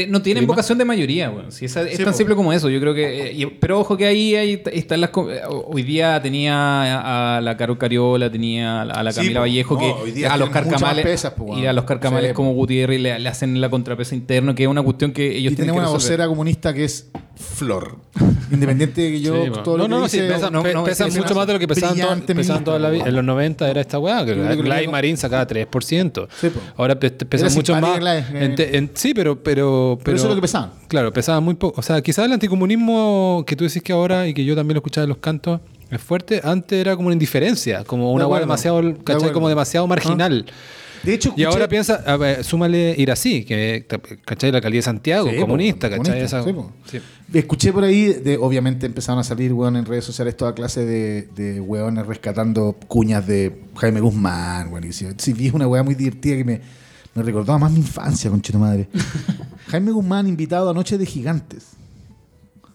No tienen vocación de mayoría, weón. Si esa- es Sí, tan simple como eso. Yo creo que. eh, y- pero ojo que ahí, ahí están las. eh, Hoy día tenía a, a la Carol Cariola, tenía a la, a la Sí, Camila. Vallejo, No, que hoy día a los carcamales. pesas, po, y a los carcamales Sí, como Gutiérrez le, le hacen la contrapesa interno, que es una cuestión que ellos Y tienen tenemos que una resolver. vocera comunista que es Flor. Independiente de que yo Sí, todo no, lo que no, no, dice, sí, no, no, pesa sí, sí, mucho más de lo que pesaban, toda- pesaban toda la vida. En los 90 era esta weá, que luego- Marín sacaba 3%. Sí. Ahora pe- pesan mucho más. Gladys, En te- en- sí, pero, pero, Pero eso es lo que pesaban. Claro, pesaban muy poco. O sea, quizás el anticomunismo que tú decís que ahora y que yo también lo escuchaba en los cantos es fuerte. Antes era como una indiferencia, como una De weá acuerdo, demasiado, de. Como demasiado marginal. De hecho, Y ahora piensa, a ver, súmale ir así, que, ¿cachai? La calidad de Santiago, Sí, po, comunista, ¿cachai? comunista, Esa- sí, po. sí. Escuché por ahí, de, obviamente empezaron a salir weón, en redes sociales toda clase de, de weones rescatando cuñas de Jaime Guzmán. weón, sí, sí, vi una weá muy divertida que me, me recordaba más mi infancia, conchito madre. [laughs] Jaime Guzmán invitado a Noche de Gigantes.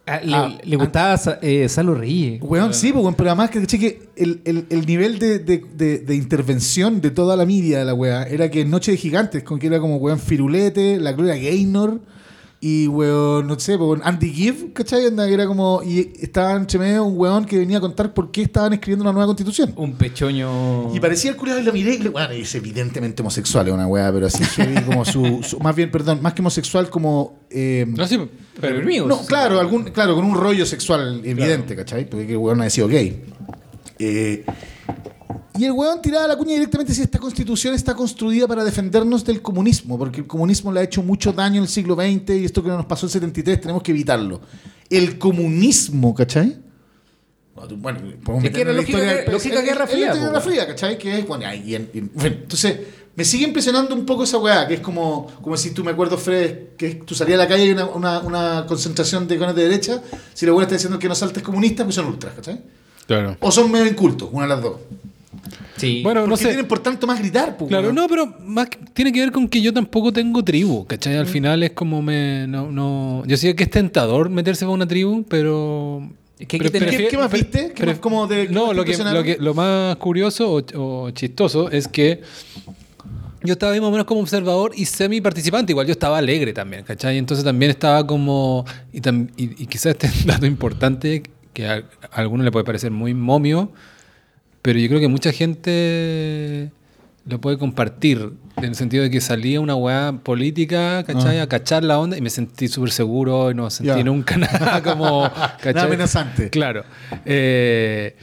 Ah, le, Ah, le gustaba Sa- eh, Salo Reyes. Weón, sí, pues, weón, pero además que, caché que el, el- el nivel de, de- de- de intervención de toda la media de la weá era que en Noche de Gigantes, con que era como weón Firulete, la Gloria Gaynor y weón, no sé, weón, Andy Gibb, ¿cachai? Era como, y estaba entre medio un weón que venía a contar por qué estaban escribiendo una nueva constitución. Un pechoño. Y parecía el culiado y lo miré y le, bueno, es evidentemente homosexual, es una weá, pero así heavy como su, su- más bien, perdón, más que homosexual como... eh, No, sí, Pero conmigo. no, claro, algún, claro, con un rollo sexual evidente, ¿cachai? Porque el weón ha sido gay. Eh, y el weón tiraba la cuña directamente si esta constitución está construida para defendernos del comunismo, porque el comunismo le ha hecho mucho daño en el siglo XX y esto que nos pasó en el 73 tenemos que evitarlo. El comunismo, ¿cachai? Bueno, podemos que en la lógica historia guerra- del- lógica el- Guerra Fría, el- Guerra. Fría, ¿cachai? Que es, bueno, ahí en- en- en entonces, Me sigue impresionando un poco esa weá, que es como, como si tú me acuerdo, Fred, que tú salías a la calle y hay una, una, una concentración de cones de derecha, si la weá está diciendo que no saltes comunistas, pues son ultras, ¿cachai? Claro. O son medio incultos, una de las dos. Sí. Bueno, no Porque sé. tienen por tanto más gritar, pues, Claro, no, pero más que- tiene que ver con que yo tampoco tengo tribu, ¿cachai? Al final es como me... No, no, yo sé que es tentador meterse con una tribu, pero... Hay pero ¿Qué, prefiero- qué más viste? ¿Qué más como de, qué No, más lo que, lo, que, lo más curioso o, o chistoso es que yo estaba ahí más o menos como observador y semi participante. Igual yo estaba alegre también, ¿cachai? Entonces también estaba como. Y, tam- y, y quizás este dato importante que a, a algunos le puede parecer muy momio, pero yo creo que mucha gente lo puede compartir. En el sentido de que salía una weá política, ¿cachai? Ah. A cachar la onda y me sentí súper seguro y no sentí Ya. nunca [laughs] nada como. Nada amenazante. Claro. Eh,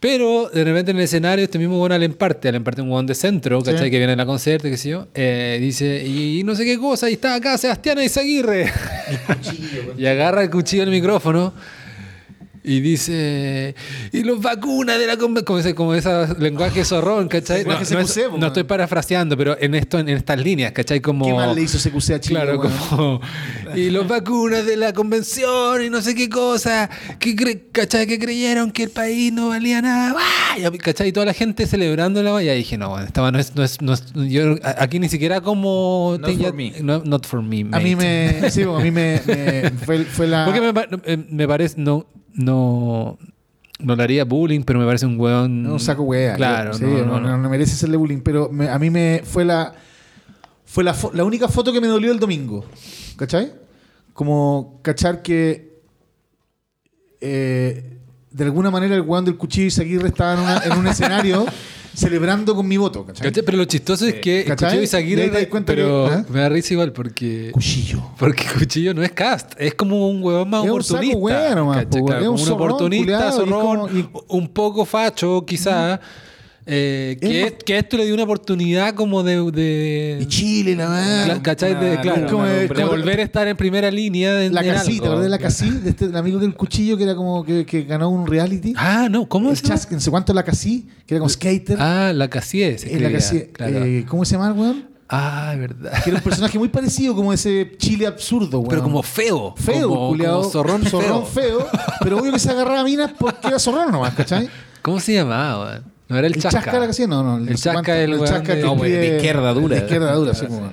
pero de repente en el escenario, este mismo weón Allen parte, Allen parte un weón de centro, ¿cachai? Sí. Que viene a la concierto, qué sé yo. eh, dice, y, no sé qué cosa, y está acá Sebastián Izaguirre. [laughs] y agarra el cuchillo del micrófono. Y dice, y los vacunas de la conven-", como ese, como ese lenguaje zorrón, ¿cachai? No, CQC, es- po, no man. estoy parafraseando, pero en esto, en estas líneas, ¿cachai? Como. ¿Qué mal le hizo CQC a Chile, Claro, como. Y los vacunas de la convención y no sé qué cosa. Que cre- ¿Cachai? Que creyeron que el país no valía nada. Y, ¿Cachai? Y toda la gente celebrándola. Y ahí dije, no, bueno, esta no es. No es, no es- yo, aquí ni siquiera como. Not for me. no- not for me. A mí me. Sí, a mí me. me- fue, fue la. [laughs] Porque me, me parece. No. No. No le haría bullying, pero me parece un weón. un saco wea. Claro, Sí, no, no, no, no. merece hacerle bullying, pero me- a mí me fue la fue la, la única foto que me dolió el domingo. ¿Cachai? Como cachar que eh, de alguna manera el weón del cuchillo Izaguirre estaba en, una- en un escenario [laughs] celebrando con mi voto. ¿Cachai? ¿Cachai? Pero lo chistoso es que ¿Cachai? Cuchillo Y Izaguirre, pero que- ¿eh? me da risa igual porque Cuchillo. porque Cuchillo no es cast, es como un huevón más Es un saco oportunista. ¿cachai? po, Claro, es un oportunista, y zorrón, como- y- un poco facho quizás. Eh, Es que, esto le dio una oportunidad como de, de- Y Chile, la verdad. ¿cachai? De, Una- claro, como de- de como- volver a estar en primera línea de, La Casí, algo. ¿te acordás de la Casí? De este, el amigo del cuchillo que era como que, que ganó un reality. Ah, no, ¿cómo el se llama? no sé cuánto la Casí, que era como skater. Ah, la Casie. se Eh, la Casí, claro. eh, ¿Cómo se llama weón? ah, es verdad. Que era un personaje muy parecido, como ese Chile absurdo, weón. Pero como feo. feo, como, culiao, como zorrón, feo. feo. Pero obvio que se agarraba a minas porque era zorrón nomás, ¿cachai? ¿Cómo se llamaba? weón? No era el, El Chasca. chasca la que hacía, no, no. El sé Chasca, el chasca de- que No, güey, de izquierda dura. De izquierda dura, sí, como.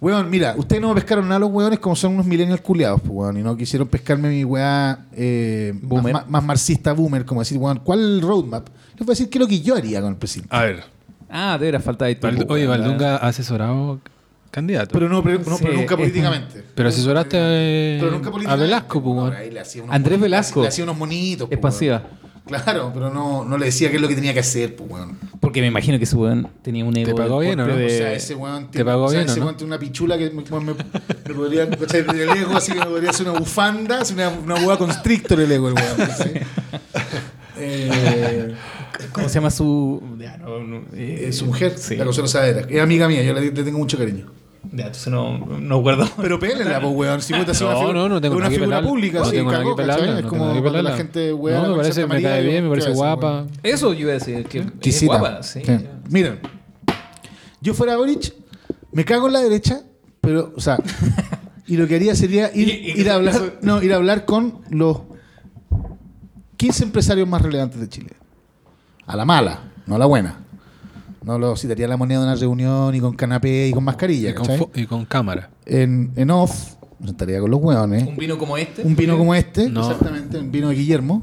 Weón, mira, ustedes no me pescaron nada a los weones como son unos millennials culiados, pues, weón, y no quisieron pescarme mi weá eh, más, Boomer. más- más marxista boomer, como decir, weón, ¿cuál el roadmap? Les voy a decir qué es lo que yo haría con el presidente. A ver. Ah, de veras falta de Valdu- Oye, Valdunga ha asesorado candidato. Pero no, pero, no, Sí, [laughs] pero nunca es- políticamente. Pero asesoraste a, Pero nunca a políticamente. Velasco, pues, weón. Andrés Velasco. Le hacía unos monitos. pues, Expansiva. weón. Claro, pero no, no le decía qué es lo que tenía que hacer, pues, weón. Porque me imagino que ese weón tenía un ego. ¿Te pagó bien o no? de- O sea, ese weón ¿Te tiene, pagó o sea, bien ese no? weón tiene una pichula que me, me, me podría, el ego así que me podría hacer una bufanda, hacer una, una hueá constrictor el ego, el weón. Eh, ¿Cómo se llama su. Ya, no, no, eh, eh, su mujer, Sí. la Consuelo Saavedra, es amiga mía, yo le, le tengo mucho cariño. Ya, entonces no, no guardo. [laughs] Pero pélenla, pues, weón. Si ser No, una figura, no, no tengo una figura pelarla. pública, No sí, tengo cagó, que pelarla, no Es tengo como nada que cuando la gente weá No, me parece, me cae bien, me ¿qué parece guapa. weón? Eso yo iba a decir. Que es guapa, sí. Sí. Miren, yo fuera Boric, me cago en la derecha, pero, o sea, y lo que haría sería [laughs] ir, Y- y ir a hablar, eso- [laughs] no, ir a hablar con los 15 empresarios más relevantes de Chile. A la mala, no a la buena. No lo citaría la moneda de una reunión y con canapé y con mascarilla, Y con, cámara. En, en off, sentaría con los hueones. Un vino como este. Un vino como este, No. exactamente, un vino de Guillermo.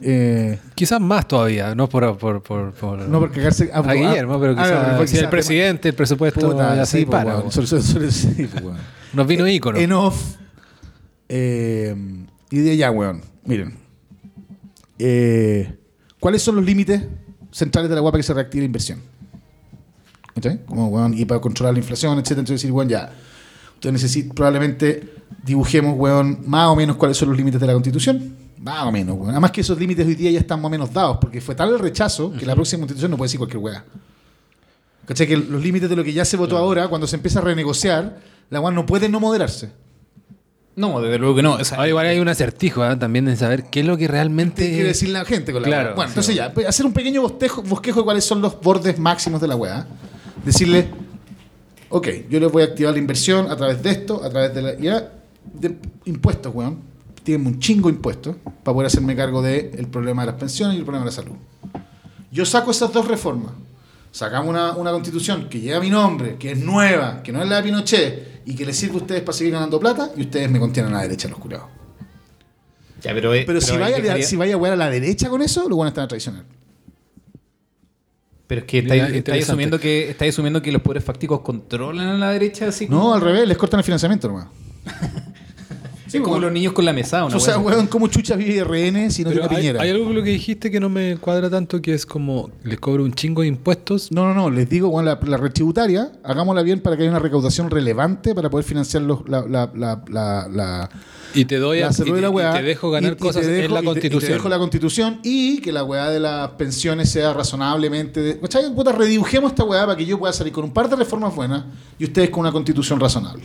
Eh, Quizás más todavía, no por... por, por, por- no por cagarse a Guillermo, pero ah, quizás porque si el presidente, el presupuesto Puta, ya sí, sí, pues, weón. Nos vino ícono. En off. eh, y de allá, weón. Miren. Eh, ¿Cuáles son los límites centrales de la guapa que se reactive la inversión? ¿Cachai? Como, weón, y para controlar la inflación, etcétera. Entonces decir, weón, ya. Entonces probablemente dibujemos, weón, más o menos cuáles son los límites de la constitución. Más o menos, weón. Además que esos límites hoy día ya están más o menos dados, porque fue tal el rechazo que la próxima constitución no puede decir cualquier weá. ¿Cachai? Que los límites de lo que ya se votó ahora, cuando se empieza a renegociar, la weá no puede no moderarse. No, desde luego que no. O sea, Ah, igual hay un acertijo ¿ah? también de saber qué es lo que realmente... ¿Qué quiere decir la gente con la Claro, weá? Bueno, sí, entonces ya, pues, hacer un pequeño bosquejo, bosquejo de cuáles son los bordes máximos de la weá. Decirle, Ok, yo les voy a activar la inversión a través de esto, a través de la. Ya, de impuestos, weón. Tienen un chingo de impuestos para poder hacerme cargo del problema de las pensiones y el problema de la salud. Yo saco esas dos reformas. Sacamos una, una constitución que lleva mi nombre, que es nueva, que no es la de Pinochet y que les sirve a ustedes para seguir ganando plata y ustedes me contienen a la derecha los curados. Ya, pero, eh, Pero, si, vaya, si vaya a jugar a la derecha con eso, lo van a estar a traicionar. Pero es que estáis, asumiendo que estáis asumiendo que los poderes fácticos controlan a la derecha así No, como- al revés, les cortan el financiamiento nomás. [laughs] es como los niños con la mesa, una o sea, weón, ¿cómo chucha vive RN si no Pero tiene hay, Piñera? hay algo con lo que dijiste que no me cuadra tanto, que es como les cobro un chingo de impuestos. No, no, no, les digo, bueno, la, la red tributaria, hagámosla bien para que haya una recaudación relevante para poder financiar los, la, la, la, la, la- Y te doy la y, te, y te dejo ganar y- y te cosas dejo- en la te- y constitución. te dejo la constitución y que la weá de las pensiones sea razonablemente. ¿cachai? Puta, redibujemos esta weá para que yo pueda salir con un par de reformas buenas y ustedes con una constitución razonable.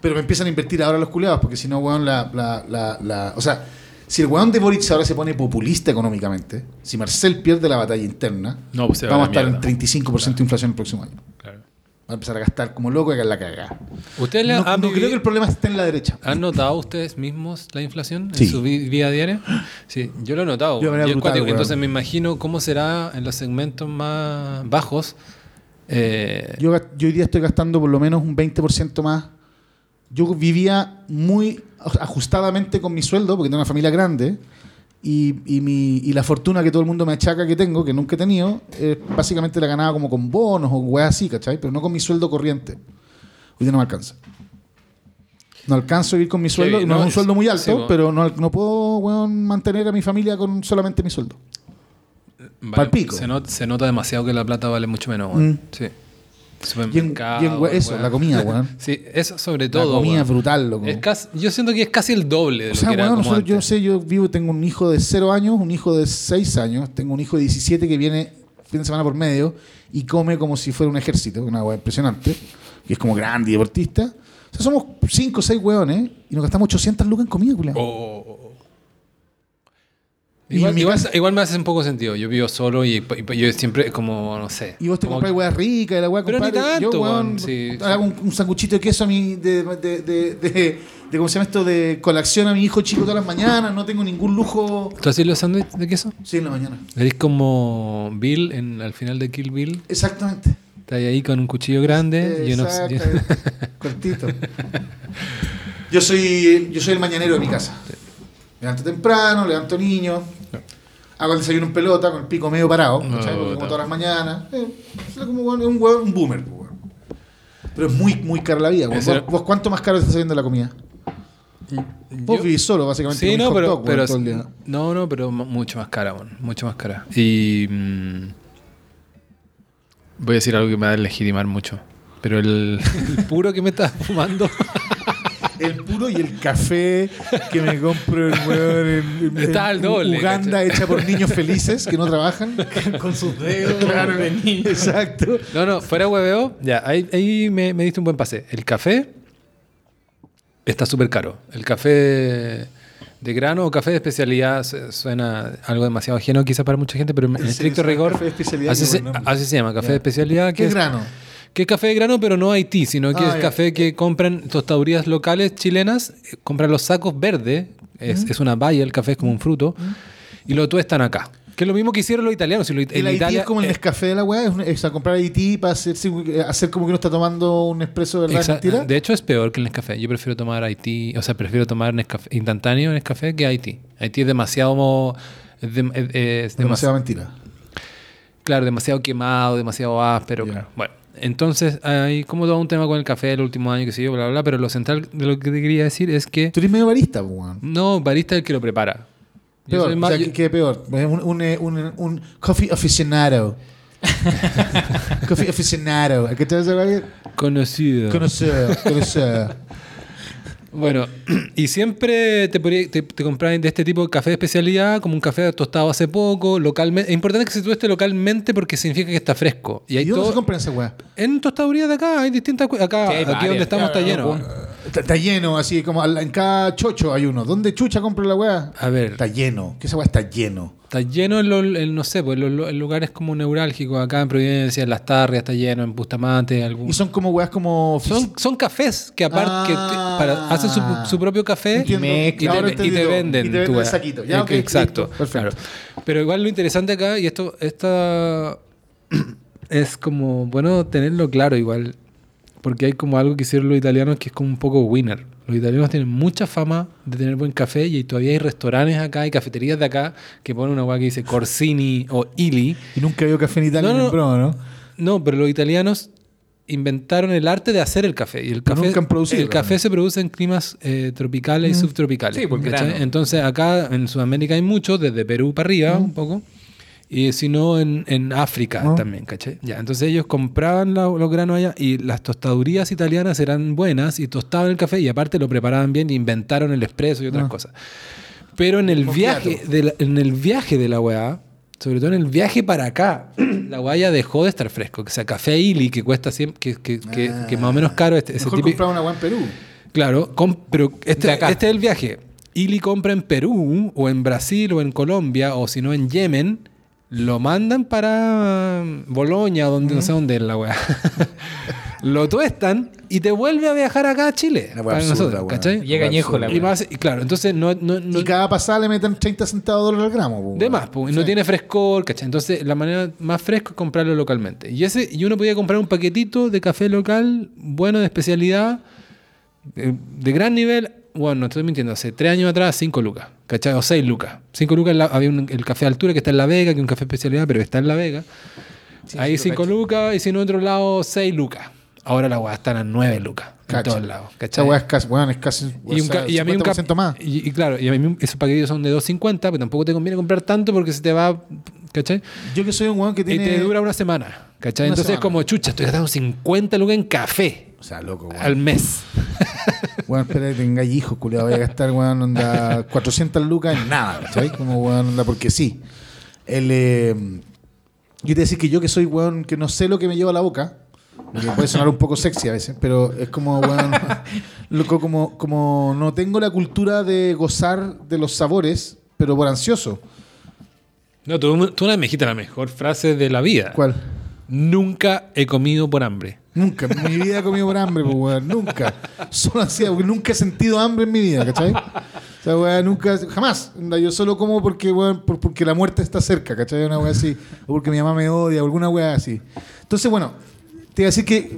Pero me empiezan a invertir ahora los culeados, porque si no, weón, la, la, la, la- O sea, si el weón de Boric ahora se pone populista económicamente, si Marcel pierde la batalla interna, No, pues vamos a a estar en mierda. 35% de inflación el próximo año. Claro. Va a empezar a gastar como loco y a la cagada. ¿Ustedes No, han, no creo que el problema esté en la derecha. han notado ustedes mismos la inflación Sí. en su vi- vida diaria? Sí, yo lo he notado. Yo, brutal, cuático. Entonces me imagino cómo será en los segmentos más bajos. Eh, Yo, yo hoy día estoy gastando por lo menos un 20% más. Yo vivía muy ajustadamente con mi sueldo, porque tengo una familia grande, y, y mi, y la fortuna que todo el mundo me achaca que tengo, que nunca he tenido, eh, básicamente la ganaba como con bonos o weas así, ¿cachai? Pero no con mi sueldo corriente. Hoy día no me alcanza. No alcanzo a vivir con mi sueldo, bien, no, no, es un sueldo muy sí, alto, pero no, no puedo weón, mantener a mi familia con solamente mi sueldo. vale- palpico. Se, not- se nota demasiado que la plata vale mucho menos. weón. Mm. Sí. Y en, y en eso, weón. la comida, weón. [laughs] Sí, eso sobre La todo. comida es weón. brutal, loco. Es casi- yo siento que es casi el doble de O lo sea, que era bueno, como nosotros, yo sé, yo vivo, tengo un hijo de 0 años, un hijo de 6 años, tengo un hijo de 17 que viene fin de semana por medio y come como si fuera un ejército, una hueá impresionante, que es como grande y deportista. O sea, somos 5 o 6 hueones y nos gastamos 800 lucas en comida, culiao. Oh, oh, oh. Igual, me hace un poco sentido. Yo vivo solo y, y yo siempre como, no sé. Y vos te compras hueá rica y la hueá Pero ni tanto, Yo, hueón, weón, sí, hago un, un sanguchito de queso a mi, de, de, de, de, de- ¿cómo se llama esto? De colación a mi hijo chico todas las mañanas, no tengo ningún lujo. ¿Tú haces los sándwiches de queso? Sí, en la mañana. Eres como Bill en, al final de Kill Bill. Exactamente. Estás ahí con un cuchillo grande y unos- [laughs] cortito. Yo soy, yo soy el mañanero de mi casa. Levanto temprano, levanto niños, hago el desayuno en pelota con el pico medio parado, ¿cachai? Porque como todas las mañanas. Eh, soy como un, weón, un boomer. pues, weón. Pero es muy, muy cara la vida. ¿Vos, vos cuánto más caro te está saliendo la comida? Vos Yo- vivís solo, básicamente. Sí, no, pero, dog, weón, pero todo el día. no, no, pero mu- mucho más cara, weón, mucho más cara. Y mm, voy a decir algo que me va a legitimar mucho, pero el, [laughs] el puro que me estás fumando, [laughs] El puro y el café que me compro el weón en, en- Está al en doble, Uganda ¿cachai? hecha por niños felices que no trabajan. [laughs] con sus dedos. Claro, exacto. no, no, fuera hueveo, ya, ahí, ahí me, me diste un buen pase. El café está súper caro. El café de grano o café de especialidad su- suena algo demasiado ajeno quizá para mucha gente, pero en ¿En serio estricto rigor, café de especialidad? así, se, así se llama, café de especialidad. ¿Qué es grano? Que es café de grano, pero no Haití, sino que Ah, es ya. café que compran tostadurías locales chilenas, eh, compran los sacos verdes, es, es una baya, el café es como un fruto, y lo tuestan acá. Que es lo mismo que hicieron los italianos. Si lo- El en Haití Italia, es como el eh, Nescafé de la weá, es, a comprar Haití para hacer, hacer como que uno está tomando un expreso de verdad exa- mentira. de hecho, es peor que el Nescafé. Yo prefiero tomar Haití, o sea, prefiero tomar Nescafé, instantáneo Nescafé que Haití. Haití es demasiado. mo- es dem- es- es Demasiada mentira. Claro, demasiado quemado, demasiado áspero. Claro. Bueno, entonces hay como todo un tema con el café el último año, que sé yo, bla, bla, bla. Pero lo central de lo que te quería decir es que Tú eres medio barista, weón. no, barista es el que lo prepara. Peor, o más- sea, yo- ¿qué, qué peor? Un, un, un, un coffee aficionado. [laughs] coffee aficionado. ¿A qué te vas a ver? conocido. Conocer, conocer. Bueno, [clears throat] y siempre te, podría- te, te compras de este tipo de café de especialidad, como un café tostado hace poco, localmente. Es importante que se tueste localmente porque significa que está fresco. Y hay ¿Y dónde todo, se compran esa weá? En tostadurías de acá hay distintas. Acá, Sí, hay aquí varias. donde estamos está Claro, lleno. no, Está, está lleno, así como en cada chocho hay uno. ¿Dónde chucha compra la weá? A ver, Está lleno. Que esa weá está lleno. está lleno en, los- en, no sé, pues en los en lugares como neurálgicos, acá en Providencia, en Las Tarrias está lleno, en Bustamante, algún... Y son como weas como. Son, son cafés que aparte que te- Ah. para, hacen su, su propio café Entiendo. y te, y te venden. Y te venden el saquito. Ya, Exacto. listo, claro. Pero igual lo interesante acá, y esto esta [clears throat] es como bueno tenerlo claro igual, porque hay como algo que hicieron los italianos que es como un poco winner. Los italianos tienen mucha fama de tener buen café y todavía hay restaurantes acá y cafeterías de acá que ponen una hueá que dice Corsini o Ili. Y nunca vio café en Italia No, ni en no. broma, ¿no? No, pero los italianos inventaron el arte de hacer el café. Y el café, nunca han producido el café. se produce en climas eh, tropicales y subtropicales. Sí, por ¿cachai? grano. Entonces acá en Sudamérica hay muchos, desde Perú para arriba un poco. Y si no, en, en África Ah. también, ¿cachai? Ya, entonces ellos compraban la- los granos allá y las tostadurías italianas eran buenas y tostaban el café y aparte lo preparaban bien e inventaron el espresso y otras Ah. cosas. Pero en el, viaje de la, en el viaje de la weá, sobre todo en el viaje para acá, [clears throat] la weá ya dejó de estar fresco. O sea, café Ili, que cuesta siempre, que, que, Ah. que más o menos caro, este, ese Mejor típico- comprar una en Perú. Claro, com- pero este, este es el viaje. Ili compra en Perú, o en Brasil, o en Colombia, o si no en Yemen, lo mandan para um, Boloña, donde no sé dónde es la weá. [laughs] lo tuestan y te vuelve a viajar acá a Chile. Una weá para absurda, nosotros, weón. ¿cachai? Llega añejo la Y, weá. más- y claro, entonces no, no, no- Y cada pasada le meten 30 centavos de dólar al gramo. po, de weón. más, pues, no Sí. tiene frescor, ¿cachai? Entonces la manera más fresca es comprarlo localmente. Y ese y uno podía comprar un paquetito de café local, bueno, de especialidad, de, de gran nivel. Bueno, no estoy mintiendo, hace tres años atrás, cinco lucas, ¿cachai? O seis lucas. Cinco lucas la- había un- el café de altura que está en La Vega, que es un café de especialidad, pero está en La Vega. Sí, Ahí sí, cinco lucas y si en otro lado, seis lucas. Ahora la weá están a nueve lucas en Cacha. todos lados, ¿cachai? weá es casi, weón, es casi Y, un sea, y a mí un cap- 50% más. Y, y claro, y a mí esos paquetes son de 2.50, pero tampoco te conviene comprar tanto porque se te va, ¿cachai? Yo que soy un weón que Y tiene. te dura una semana, ¿cachai? Una Entonces semana. es como, chucha, estoy gastando 50 lucas en café O sea, loco, weón. al mes. [laughs] Weón, espera que tengáis hijos, culiado. Voy a gastar, weón, onda 400 lucas en nada, ¿cachai? Como, weón, onda porque sí. El, eh, yo te decir que yo que soy, weón, que no sé lo que me lleva a la boca, que puede sonar un poco sexy a veces, pero es como, weón, [laughs] loco, como, como no tengo la cultura de gozar de los sabores, pero por ansioso. No, tú, tú una vez me dijiste la mejor frase de la vida. ¿Cuál? Nunca he comido por hambre. Nunca, en mi vida he comido por hambre, pues, weón. Nunca. Solo así, porque nunca he sentido hambre en mi vida, ¿cachai? O sea, weón, nunca, jamás. Yo solo como porque, weón, por- porque la muerte está cerca, ¿cachai? Una weá así. O porque mi mamá me odia, o alguna weá así. Entonces, bueno, te voy a decir que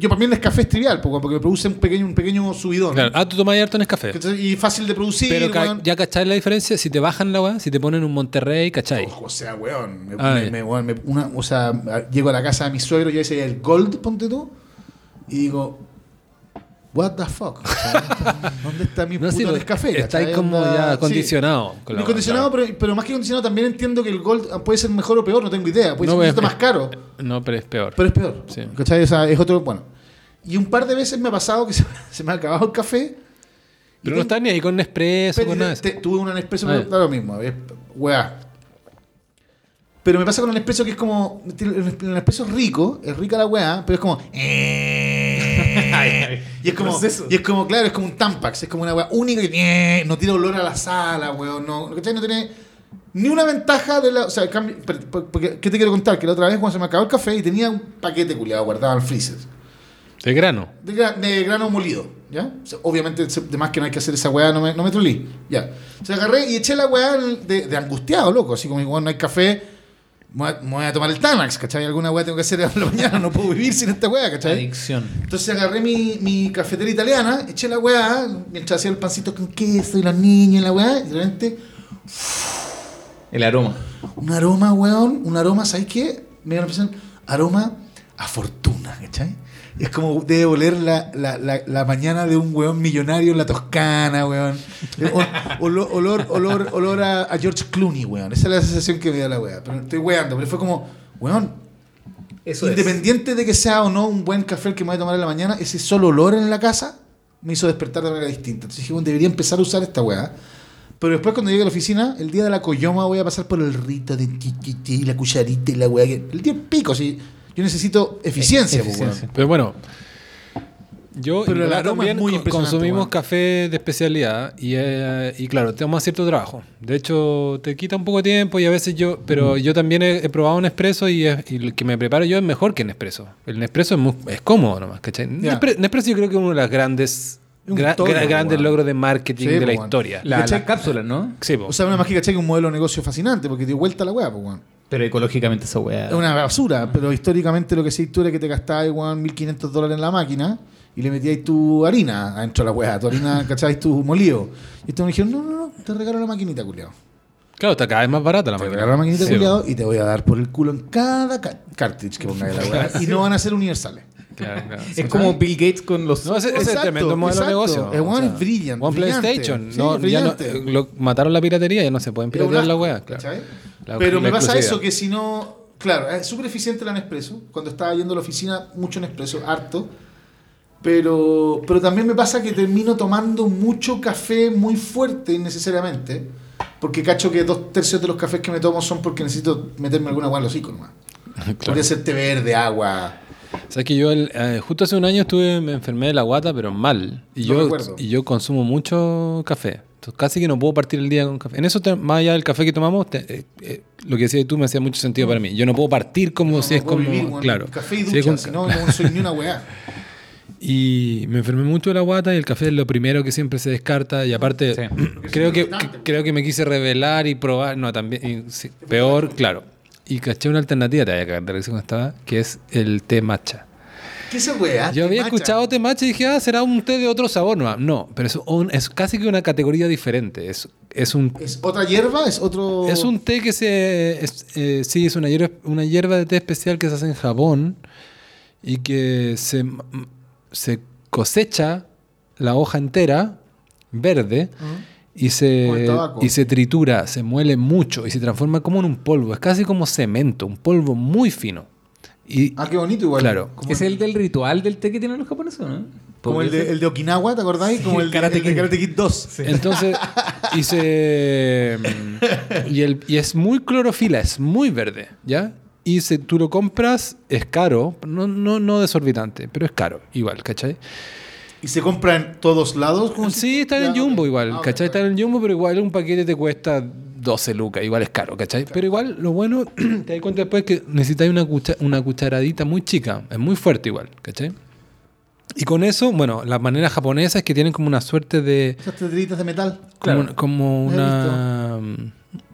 yo para mí el Nescafé es trivial, porque me produce un pequeño, un pequeño subidón. Claro, ah, tú tomás harto en café. ¿cachai? Y fácil de producir, Pero ca- ya cachai la diferencia, si te bajan la weá, si te ponen un Monterrey, cachai. O sea, weón, me, Ah, me- weón, una- o sea, llego a la casa de mi suegro y ahí dice el Gold, ponte tú, y digo, what the fuck? [laughs] ¿Dónde está mi No, puto sí, Nescafé? está ahí como ya sí. condicionado. con weá, condicionado, pero, pero más que condicionado también entiendo que el Gold puede ser mejor o peor, no tengo idea. Puede No, ser es- más caro, No, pero es peor. pero es peor. Sí. ¿Cachai? O sea, es otro, bueno. Y un par de veces me ha pasado que [laughs] se, se me ha acabado el café. pero no estás ni ahí con Nespresso, con nada te- tuve un Nespresso, Ah, pero ya. da lo mismo. Es, weá. Pero me pasa con el Nespresso que es como. El Nespresso es rico, es rica la weá, pero es como. [laughs] y es como. Proceso. Y es como, claro, es como un Tampax, es como una weá única que no tiene olor a la sala, weón. No, ¿cachai? no tiene ni una ventaja de la. O sea, el cambio- pero- porque, ¿qué te quiero contar? Que la otra vez cuando se me acabó el café y tenía un paquete culiado guardado en el freezer. De grano. De, gra- de grano molido, ¿ya? O sea, obviamente, se- de más que no hay que hacer esa weá, no me, no me trolí, ya. O sea, agarré y eché la weá de, de angustiado, loco, así como, bueno, no hay café, me voy a, tomar el Tanax, ¿cachai? Alguna weá tengo que hacer a la mañana, no puedo vivir sin esta weá, ¿cachai? Adicción. Entonces agarré mi, mi cafetera italiana, eché la weá, mientras hacía el pancito con queso y los niños y la weá, y de repente, El aroma. un aroma, weón, un aroma, ¿sabes qué? Me dio la impresión, aroma a fortuna, ¿cachai? Es como debe oler la, la, la, la mañana de un weón millonario en la Toscana, weón. Eh, olor, olor, olor, olor a, a George Clooney, weón. Esa es la sensación que me dio la weá. Pero estoy weando, pero fue como, weón, Eso independiente de que sea o no un buen café el que me voy a tomar en la mañana, ese solo olor en la casa me hizo despertar de manera distinta. Entonces dije, bueno, debería empezar a usar esta weá. Pero después cuando llegue a la oficina, el día de la coyoma voy a pasar por el rito de ti, ti, ti, la cucharita y la weá. El día pico, sí. Yo necesito eficiencia, pues, Eficiencia. Pero bueno, Yo Pero y el aroma es también muy consumimos café de especialidad y, eh, y claro, tenemos cierto trabajo. De hecho, te quita un poco de tiempo y a veces yo, pero yo también he, he probado un Nespresso y, es- y el que me preparo yo es mejor que el Nespresso. El Nespresso es, muy- es cómodo nomás, ¿cachai? Nespre- Nespresso yo creo que es uno de los grandes, grandes logros de marketing Sí, de la historia. La, las cápsulas, ¿no? Sí, po. O sea, una mágica que un modelo de negocio fascinante porque dio vuelta la weá, pues. Pero ecológicamente esa weá. Es una basura, pero históricamente lo que sí tú era que te gastabas, weón, 1500 dólares en la máquina y le metías tu harina adentro de la weá, tu harina, [laughs] ¿cacháis? Tu molido. Y estos me dijeron, no, no, no, te regalo la maquinita, culiao. Claro, está cada vez más barata la Te máquina. regalo la maquinita, Sí, culiao, y te voy a dar por el culo en cada ca- cartridge que pongas en la weá. [laughs] y no van a ser universales. Claro, claro. es como Bill Gates con los. No, ese, ese es Exacto, tremendo modelo de negocio. El weón es brillante, One. PlayStation. Sí, no, ya no, brillante. lo- mataron la piratería, ya no se pueden piratear la wea. Claro. Pero me pasa eso, que si no... Claro, es súper eficiente la Nespresso. Cuando estaba yendo a la oficina, mucho Nespresso, harto. Pero, pero también me pasa que termino tomando mucho café muy fuerte innecesariamente. Porque cacho que dos tercios de los cafés que me tomo son porque necesito meterme alguna agua en los hocico nomás. [laughs] Claro. Podría ser té verde, agua. Sabes que yo el- eh, justo hace un año estuve, me enfermé de la guata, pero mal. Y yo, y yo consumo mucho café. Entonces, casi que no puedo partir el día con café. En eso, te- más allá del café que tomamos, te- eh, eh, lo que decías tú me hacía mucho sentido para mí. Yo no puedo partir como No, si no es como. vivir, claro. Café y ducha, es con- si no, no soy ni una weá. [laughs] Y me enfermé mucho de la guata y el café es lo primero que siempre se descarta. Y aparte, Sí. [clears throat] creo, que, que- creo que me quise revelar y probar. No, también. y sí, peor, claro. Y caché una alternativa, te voy a cagar de risa cuando estaba, que es el té matcha. ¿Qué esa weá? Yo había escuchado té matcha y dije, ah, será un té de otro sabor. No, no pero es, un- es casi que una categoría diferente. Es, es un ¿Es otra hierba? ¿Es otro...? es un té que se. es, eh, sí, es una hierba, una hierba de té especial que se hace en Japón y que se, se cosecha la hoja entera, verde, Como el se, y se tritura, se muele mucho y se transforma como en un polvo. Es casi como cemento, un polvo muy fino. Y, Ah, qué bonito igual. Claro. Es el del ritual del té que tienen los japoneses, ¿no? Como el de, el de Okinawa, ¿te acordáis? Sí, como el, de- Karate el de Kid. Karate Kid 2. Entonces, y se. [laughs] Y, el, y es muy clorofila, es muy verde, ¿ya? Y si tú lo compras, es caro, no, no, no desorbitante, pero es caro, igual, ¿cachai? ¿Y se compra en todos lados? Sí, está en Jumbo igual, Ah, ¿cachai? Está ok. en Jumbo, pero igual un paquete te cuesta 12 lucas, igual es caro, ¿cachai? Pero igual lo bueno, [clears throat] te das cuenta después que necesitáis una, cucha- una cucharadita muy chica, es muy fuerte igual, ¿cachai? Y con eso, bueno, la manera japonesa es que tienen como una suerte de... Esas de metal. Como, Claro. como una...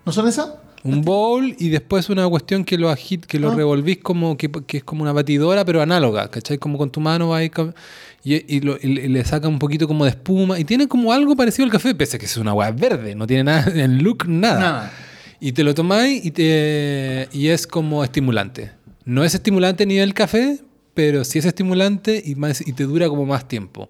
¿No son esas? Un bowl y después una cuestión que lo agit, que lo Ah. revolvís como que, que es como una batidora, pero análoga, ¿cachai? Como con tu mano va y, y lo- y le- saca un poquito como de espuma y tiene como algo parecido al café, pese a que es una hueá verde, no tiene nada [laughs] en look, nada. Nada. Y te lo tomáis y, te, y es como estimulante. No es estimulante ni el café, pero sí es estimulante y, más, y te dura como más tiempo.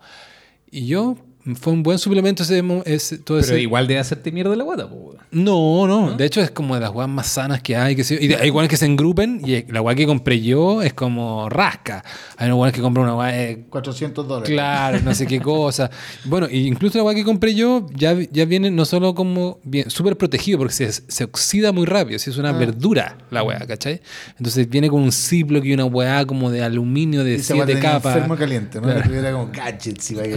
Y yo, fue un buen suplemento ese, mo- ese todo Pero ese, igual de hacerte mierda la guata, po, no, no, De hecho, es como de las guas más sanas que hay. Que se- y de- hay guas que se engrupen y la guay que compré yo es como rasca. Hay unas guas que compran una guay 400 dólares. claro, no sé qué cosa. Bueno, y incluso la guay que compré yo ya, ya viene no solo como bien súper protegido porque se, se oxida muy rápido. Si es una Ah. verdura la weá, ¿cachai? Entonces viene con un Ziploc y una weá como de aluminio de Y siete capas. enfermo caliente, ¿no? Claro. Era como gadgets y vaya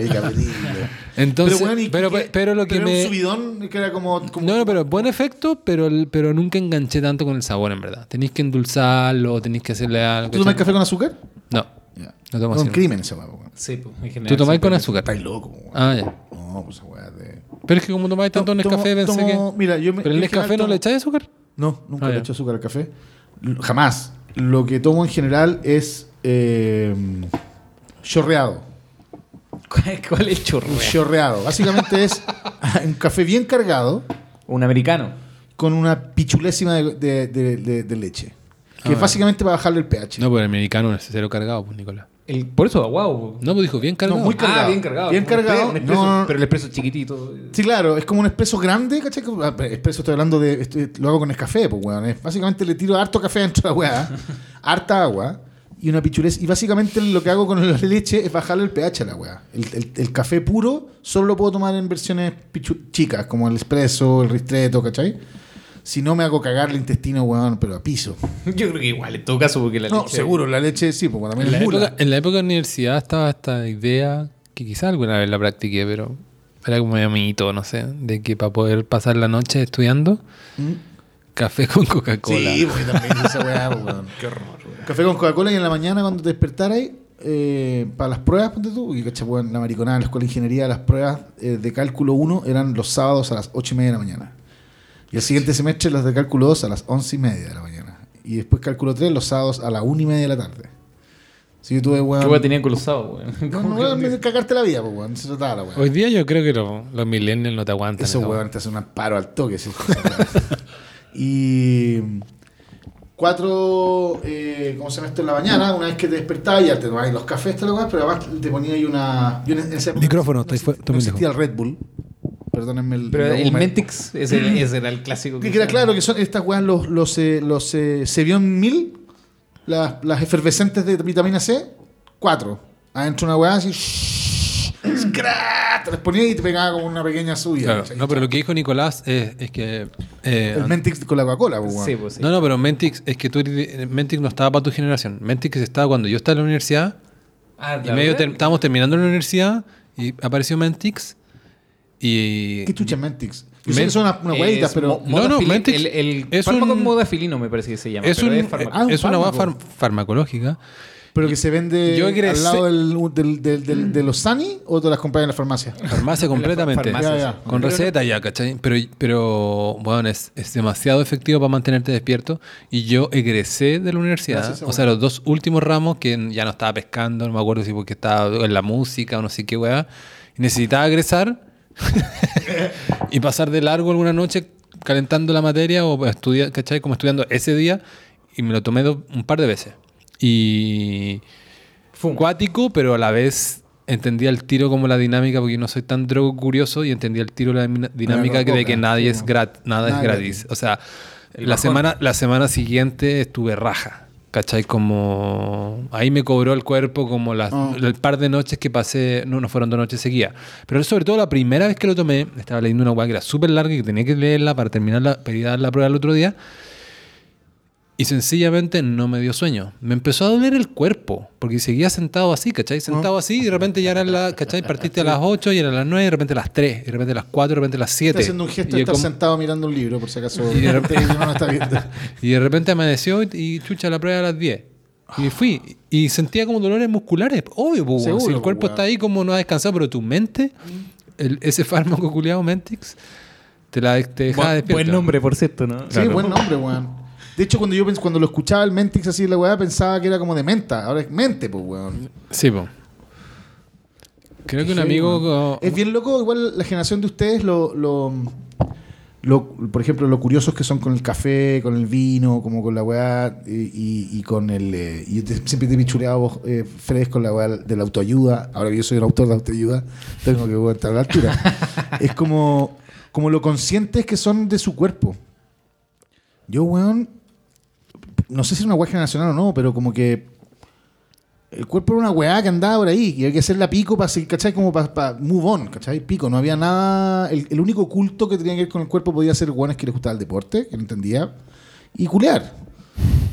Entonces, pero, bueno, ¿y pero, qué- pero lo que era me. un subidón que era como... como- No, no, pero buen efecto, pero, pero nunca enganché tanto con el sabor, en verdad. Tenéis que endulzarlo, tenéis que hacerle algo. ¿Tú tomas café con azúcar? No, Ya. no tomo Es un crimen weá, weón. Sí, pues, en general. ¿Tú tomáis con azúcar? Estáis loco, weón. Ah, ya. No, pues weá de... Pero es que como tomáis tanto en el café, pensé tomo- que. Mira, yo me, ¿Pero en el café no tomo- le echáis azúcar? No, nunca Ah, le ya. echo azúcar al café. Jamás. Lo que tomo en general es eh, chorreado. ¿Cuál, cuál es? Un chorreado. Básicamente es [laughs] un café bien cargado Un americano. con una pichulésima de, de- de- de- de leche. Que Ah, es básicamente para bajarle el pH. No, pero el americano es cero cargado, pues, Nicolás. El, por eso, wow. No, pues dijo bien cargado. muy cargado. Ah, bien cargado. Bien expreso- cargado. un expreso, No, no. Pero el expreso chiquitito. Sí, claro, es como un espresso grande, ¿cachai? Ah, pero Espresso estoy hablando de. estoy- lo hago con el café, pues, weón. Básicamente le tiro harto café dentro de la weá, [laughs] harta agua y una pichulez. Y básicamente lo que hago con la [laughs] leche es bajarle el pH a la weá. El, el- el café puro solo lo puedo tomar en versiones chicas, como el espresso, el ristretto, ¿cachai? Si no me hago cagar el intestino, weón, pero a piso. [laughs] Yo creo que igual, en todo caso, porque la No, leche- seguro, la leche sí, porque también En la, época, en la época de la universidad estaba esta idea, que quizá alguna vez la practiqué, pero era como medio mito, no sé, de que para poder pasar la noche estudiando, ¿Mm? café con Coca-Cola. Sí, porque también esa weá, pues, weón. Qué horror. Café con Coca-Cola y en la mañana cuando te despertaras eh, para las pruebas, ponte tú, y cacha, weón, la mariconada en la escuela de ingeniería, las pruebas eh, de cálculo 1 eran los sábados a las 8 y media de la mañana. Y el siguiente semestre las de cálculo 2 a las 11 y media de la mañana. Y después cálculo 3 los sábados a la 1 y media de la tarde. Así que tuve, weón. ¿Qué weá tenían colosado, weón? No, no, weón, me- cagarte la vida, weón. Se trataba la weón. Hoy día yo creo que lo- los millennials no te aguantan. Esos huevones te hacen un amparo al toque. sí. [laughs] y cuatro, eh, ¿cómo se llama esto? En la mañana, una vez que te despertabas, ya te tomabas los cafés, te lo pero además te ponía ahí una... yo en- Micrófono, no, estoy no existía el Red Bull. Perdónenme el... Pero el. Mentix, ese, [laughs] ese era el clásico. Que queda claro que son estas weas, los, los, eh, los eh, Sevion 1000, las, las efervescentes de vitamina C, cuatro. Adentro una wea así... Te las ponía y te pegaba como una pequeña. Claro, ¿cachai? no, pero lo que dijo Nicolás es, es que... eh, El Mentix con la Coca-Cola, pues. Sí, pues sí. No, no, pero Mentix, es que tú, eres- Mentix no estaba para tu generación. Mentix estaba cuando yo estaba en la universidad Ah, y ¿la medio ter- estábamos terminando la universidad y apareció Mentix y... ¿Qué chucha es Mentix? Yo sé Men- que son unas, unas huevitas, pero... No, no, Mentix El, el es fármaco un- modafilino me parece que se llama. Es, pero un, es fármaco. Ah, un una hueá far- farmacológica. Pero que se vende Yo egresé- al lado del, del, del, del- de los Sani o te las compras en la farmacia. Farmacia completamente. farmacia, Ya, ya. Con receta ya, ¿cachai? Pero, pero bueno, es, es demasiado efectivo para mantenerte despierto. Y yo egresé de la universidad. Gracias, o sea, los dos últimos ramos que ya no estaba pescando, no me acuerdo si porque estaba en la música o no sé qué weá. Y necesitaba egresar [laughs] y pasar de largo alguna noche calentando la materia o estudiar, ¿cachai? Como estudiando ese día. Y me lo tomé do- un par de veces. Y Fum. cuático, pero a la vez entendía el tiro como la dinámica, porque no soy tan drogo curioso y entendía el tiro la dinámica de que nadie es grat, nada, nada es gratis. gratis. O sea, El la semana, la semana siguiente estuve raja. ¿Cachai? Como ahí me cobró el cuerpo como las, Ah. el par de noches que pasé, no, no fueron dos noches seguidas. Pero sobre todo la primera vez que lo tomé, estaba leyendo una hueá que era súper larga y que tenía que leerla para terminar la, para ir a dar la prueba el otro día. Y sencillamente no me dio sueño. Me empezó a doler el cuerpo, porque seguía sentado así, ¿cachai? Sentado así y de repente ya era la, ¿cachai? Partiste a las 8 y era las 9, y de repente a las 3, y de repente a las 4, y de repente a las 7. Está haciendo un gesto y, de estar como- sentado mirando un libro, por si acaso Y de [laughs] no está viendo. [laughs] y de repente amaneció y, y chucha la prueba a las 10. Y fui. Y sentía como dolores musculares. Obvio, pues, weón. Seguro, si el pues, cuerpo weón. está ahí como no ha descansado, pero tu mente, el- ese fármaco culiado Mentix, te, la, te deja Buen- despierta. Buen nombre, por cierto, ¿no? Sí, buen nombre, weón. De hecho, cuando yo pens- cuando lo escuchaba el Mentix así la weá, pensaba que era como de menta. Ahora es mente, pues, weón. Sí, pues. Creo que un amigo. Es bien loco, igual la generación de ustedes, lo, lo, lo- por ejemplo, lo curiosos que son con el café, con el vino, como con la weá, y, y- y con el. eh, y yo te- siempre te he pichuleado vos, eh, Fred, con la weá de la autoayuda. Ahora que yo soy un autor de autoayuda, tengo que estar a la altura. [laughs] es como, como lo conscientes que son de su cuerpo. Yo, weón, no sé si es una weá generacional o no, pero como que el cuerpo era una weá que andaba por ahí y hay que hacer la pico para ¿cachai? Como para move on, ¿cachai? Pico, no había nada. El, único culto que tenía que ver con el cuerpo podía ser weones que les gustaba el deporte, que no entendía, y culear,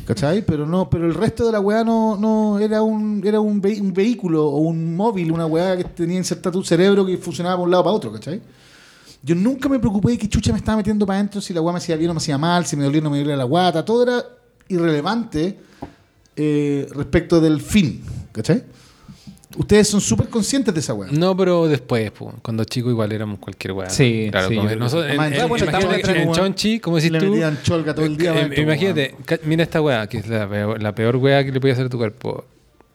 ¿cachai? Pero no, pero el resto de la weá no, no era un, era un, ve- un vehículo o un móvil, una weá que tenía insertado tu cerebro que funcionaba por un lado para otro, ¿cachai? Yo nunca me preocupé de qué chucha me estaba metiendo para adentro, si la weá me hacía bien o me hacía mal, si me dolía o no me dolía la guata, todo era irrelevante eh, respecto del fin, ¿cachai? Ustedes son súper conscientes de esa weá. No, pero después, cuando chicos igual éramos cualquier weá. Sí, claro. sí, como nosotros- en- Además, en- bueno, imagínate en Chonchi, como decís Le tú. cholga todo el día. Eh, imagínate, mira esta weá, que es la peor, la peor weá que le podía hacer a tu cuerpo.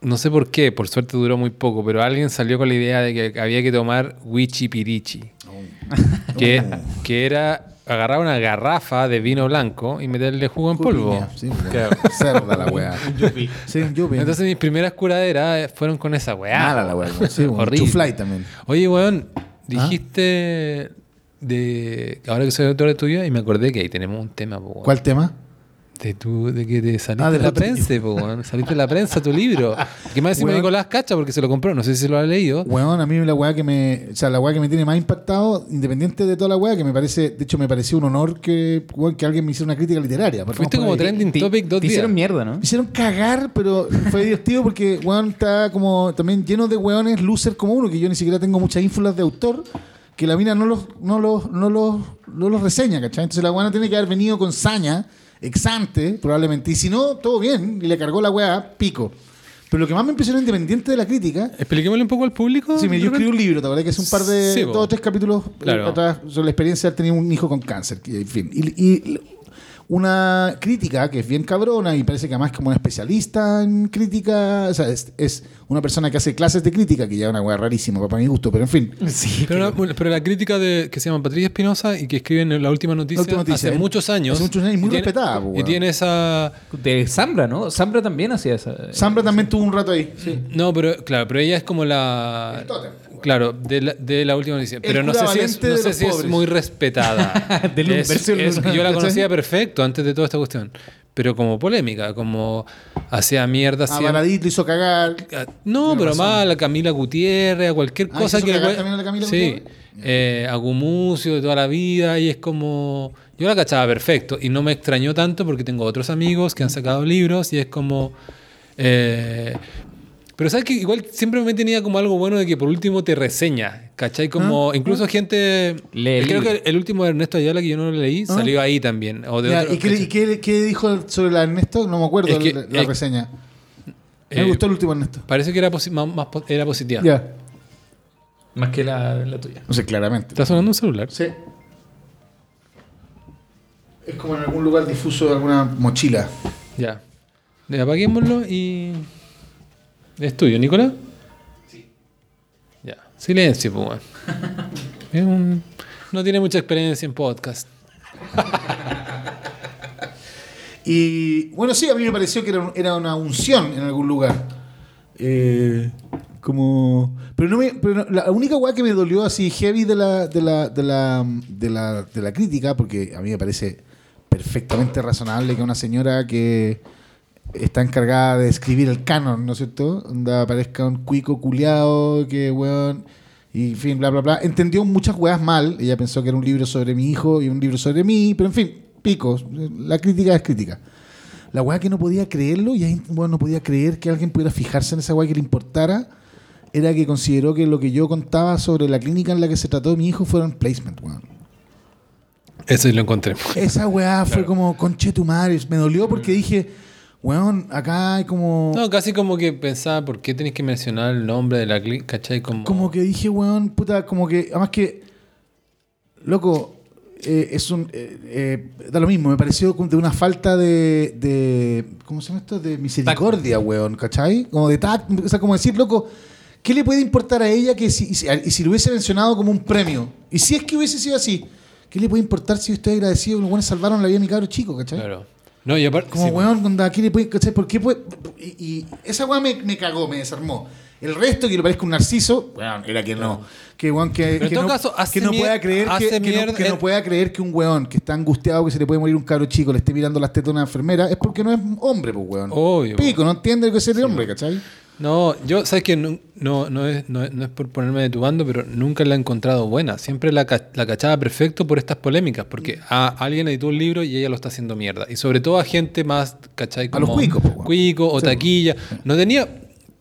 No sé por qué, por suerte duró muy poco, pero alguien salió con la idea de que había que tomar Wichi Pirichi. Que, que era agarrar una garrafa de vino blanco y meterle jugo en polvo. sí. Claro. Cerda la weá. [laughs] Sí, un yupi. Entonces mis primeras curaderas eh, fueron con esa weá. Mala la weá. Sí, Horrible. chuflay también. Oye, weón, dijiste de ahora que soy autor de tuyo y me acordé que ahí tenemos un tema, po, weón. ¿Cuál tema? De, tu, de que te saliste Ah, de la la- prensa, po, saliste de la prensa tu libro. [laughs] Que más encima Weón. Nicolás cacha porque se lo compró, no sé si se lo ha leído. Weón, a mí la weá que me. O sea, la weá que me tiene más impactado, independiente de toda la weá, que me parece. De hecho, me pareció un honor que, weón, que alguien me hiciera una crítica literaria. Fuiste como trending Te- topic dos te días. hicieron mierda, ¿no? Me hicieron cagar, pero fue divertido porque, weón, está como también lleno de weones losers como uno, que yo ni siquiera tengo muchas ínfulas de autor, que la mina no los, no los, no los, no los reseña, ¿cachai? Entonces la weona tiene que haber venido con saña, exante, probablemente, y si no, todo bien, y le cargó la weá, pico. Pero lo que más me impresionó independiente de la crítica, Expliquémosle un poco al público. Sí, mira, yo escribí un libro, ¿te acuerdas? Que es un par de. Sí, dos o tres capítulos eh, Claro. atrás sobre la experiencia de haber tenido un hijo con cáncer. En fin. Y, y una crítica que es bien cabrona y parece que además es como una especialista en crítica. O sea, es, es una persona que hace clases de crítica, que ya es una weá rarísima para mi gusto, pero en fin. [laughs] Sí. Pero, la- pero la crítica de, que se llama Patricia Espinosa y que escribe en la última noticia, La Última Noticia, hace muchos años. Hace muchos años y muy respetada, Y weón. tiene esa. De Zambra, ¿no? Zambra también hacía esa. Sambra también tuvo un rato ahí. Sí. No, pero claro, pero ella es como la. El tótem. Claro, de la, de la última noticia. Pero no sé si es, no sé si muy respetada. [laughs] Es- yo la conocía perfecto antes de toda esta cuestión. Pero como polémica, como hacía mierda. A Baradit lo hizo cagar. a- no, pero razón. más a la Camila Gutiérrez, a cualquier Ah, cosa ¿hizo que. cagar también a la Camila sí, Gutiérrez? eh, a Gumucio de toda la vida. Y es como. Yo la cachaba perfecto. Y no me extrañó tanto porque tengo otros amigos que han sacado libros y es como. eh, pero sabes que igual siempre me tenía como algo bueno de que por último te reseña, ¿cachai? Como incluso gente... Lee el creo que el último de Ernesto Ayala que yo no lo leí Ah. salió ahí también. O de Ya, otro, ¿Y, qué, qué- qué dijo sobre la Ernesto? No me acuerdo Es que- la, la eh, reseña. Me Eh, gustó el último Ernesto. Parece que era, posi- más, más po- era positiva. Ya. Más que la, la tuya. No sé, claramente. ¿Está sonando un celular? Sí. Es como en algún lugar difuso de alguna mochila. Ya. Ya, Apaguémoslo y... ¿Es tuyo, Nicolás? Silencio, pues, [laughs] No tiene mucha experiencia en podcast. [laughs] Y bueno, sí, a mí me pareció que era una unción en algún lugar. Eh, como. Pero, no me, pero no- la única weá que me dolió así heavy de la, de, la, de, la, de, la, de la crítica, porque a mí me parece perfectamente razonable que una señora que está encargada de escribir el canon, ¿no es cierto? Donde aparezca un cuico culiado que, weón, y en fin, bla, bla, bla. Entendió muchas weas mal. Ella pensó que era un libro sobre mi hijo y un libro sobre mí, pero en fin, picos. La crítica es crítica. La weá que no podía creerlo, y ahí weón, no podía creer que alguien pudiera fijarse en esa weá que le importara, era que consideró que lo que yo contaba sobre la clínica en la que se trató mi hijo fueron placement, weón. Eso sí lo encontré. Esa weá fue como, conche tu madre. Me dolió porque dije, weón, acá hay como. No, casi como que pensaba, ¿por qué tenés que mencionar el nombre de la clínica? ¿Cachai? Como... Como que dije, weón, puta, como que. Además que. Loco, eh, es un. eh, eh, da lo mismo, me pareció como de una falta de. de ¿Cómo se llama esto? De misericordia, weón, ¿cachai? Como de tact. O sea, como decir, loco. ¿Qué le puede importar a ella que si, y si, y si lo hubiese mencionado como un premio? Y si es que hubiese sido así, ¿qué le puede importar si yo estoy agradecido los buenos salvaron la vida de mi cabro chico, ¿cachai? Claro. No, y aparte... Como, sí, weón, onda, ¿qué le puede, cachai? ¿Por qué puede? Y, y esa weón me, me cagó, me desarmó. El resto, que le parezca un narciso, weón, era que no. Que, weón, que, que no, caso, hace que no mier- pueda creer que, no, pueda creer que un weón que está angustiado que se le puede morir un cabro chico, le esté mirando las tetas a una enfermera, es porque no es hombre, pues, weón. Obvio, Pico, no entiende que es el hombre, ¿cachai? No, yo, sabes que no, no, no, es, no, es, no es por ponerme de tu bando, pero nunca la he encontrado buena. Siempre la, la cachaba perfecto por estas polémicas, porque a alguien editó un libro y ella lo está haciendo mierda. Y sobre todo a gente más, ¿cachai? A los cuicos. Cuico o Sí. taquilla. No tenía.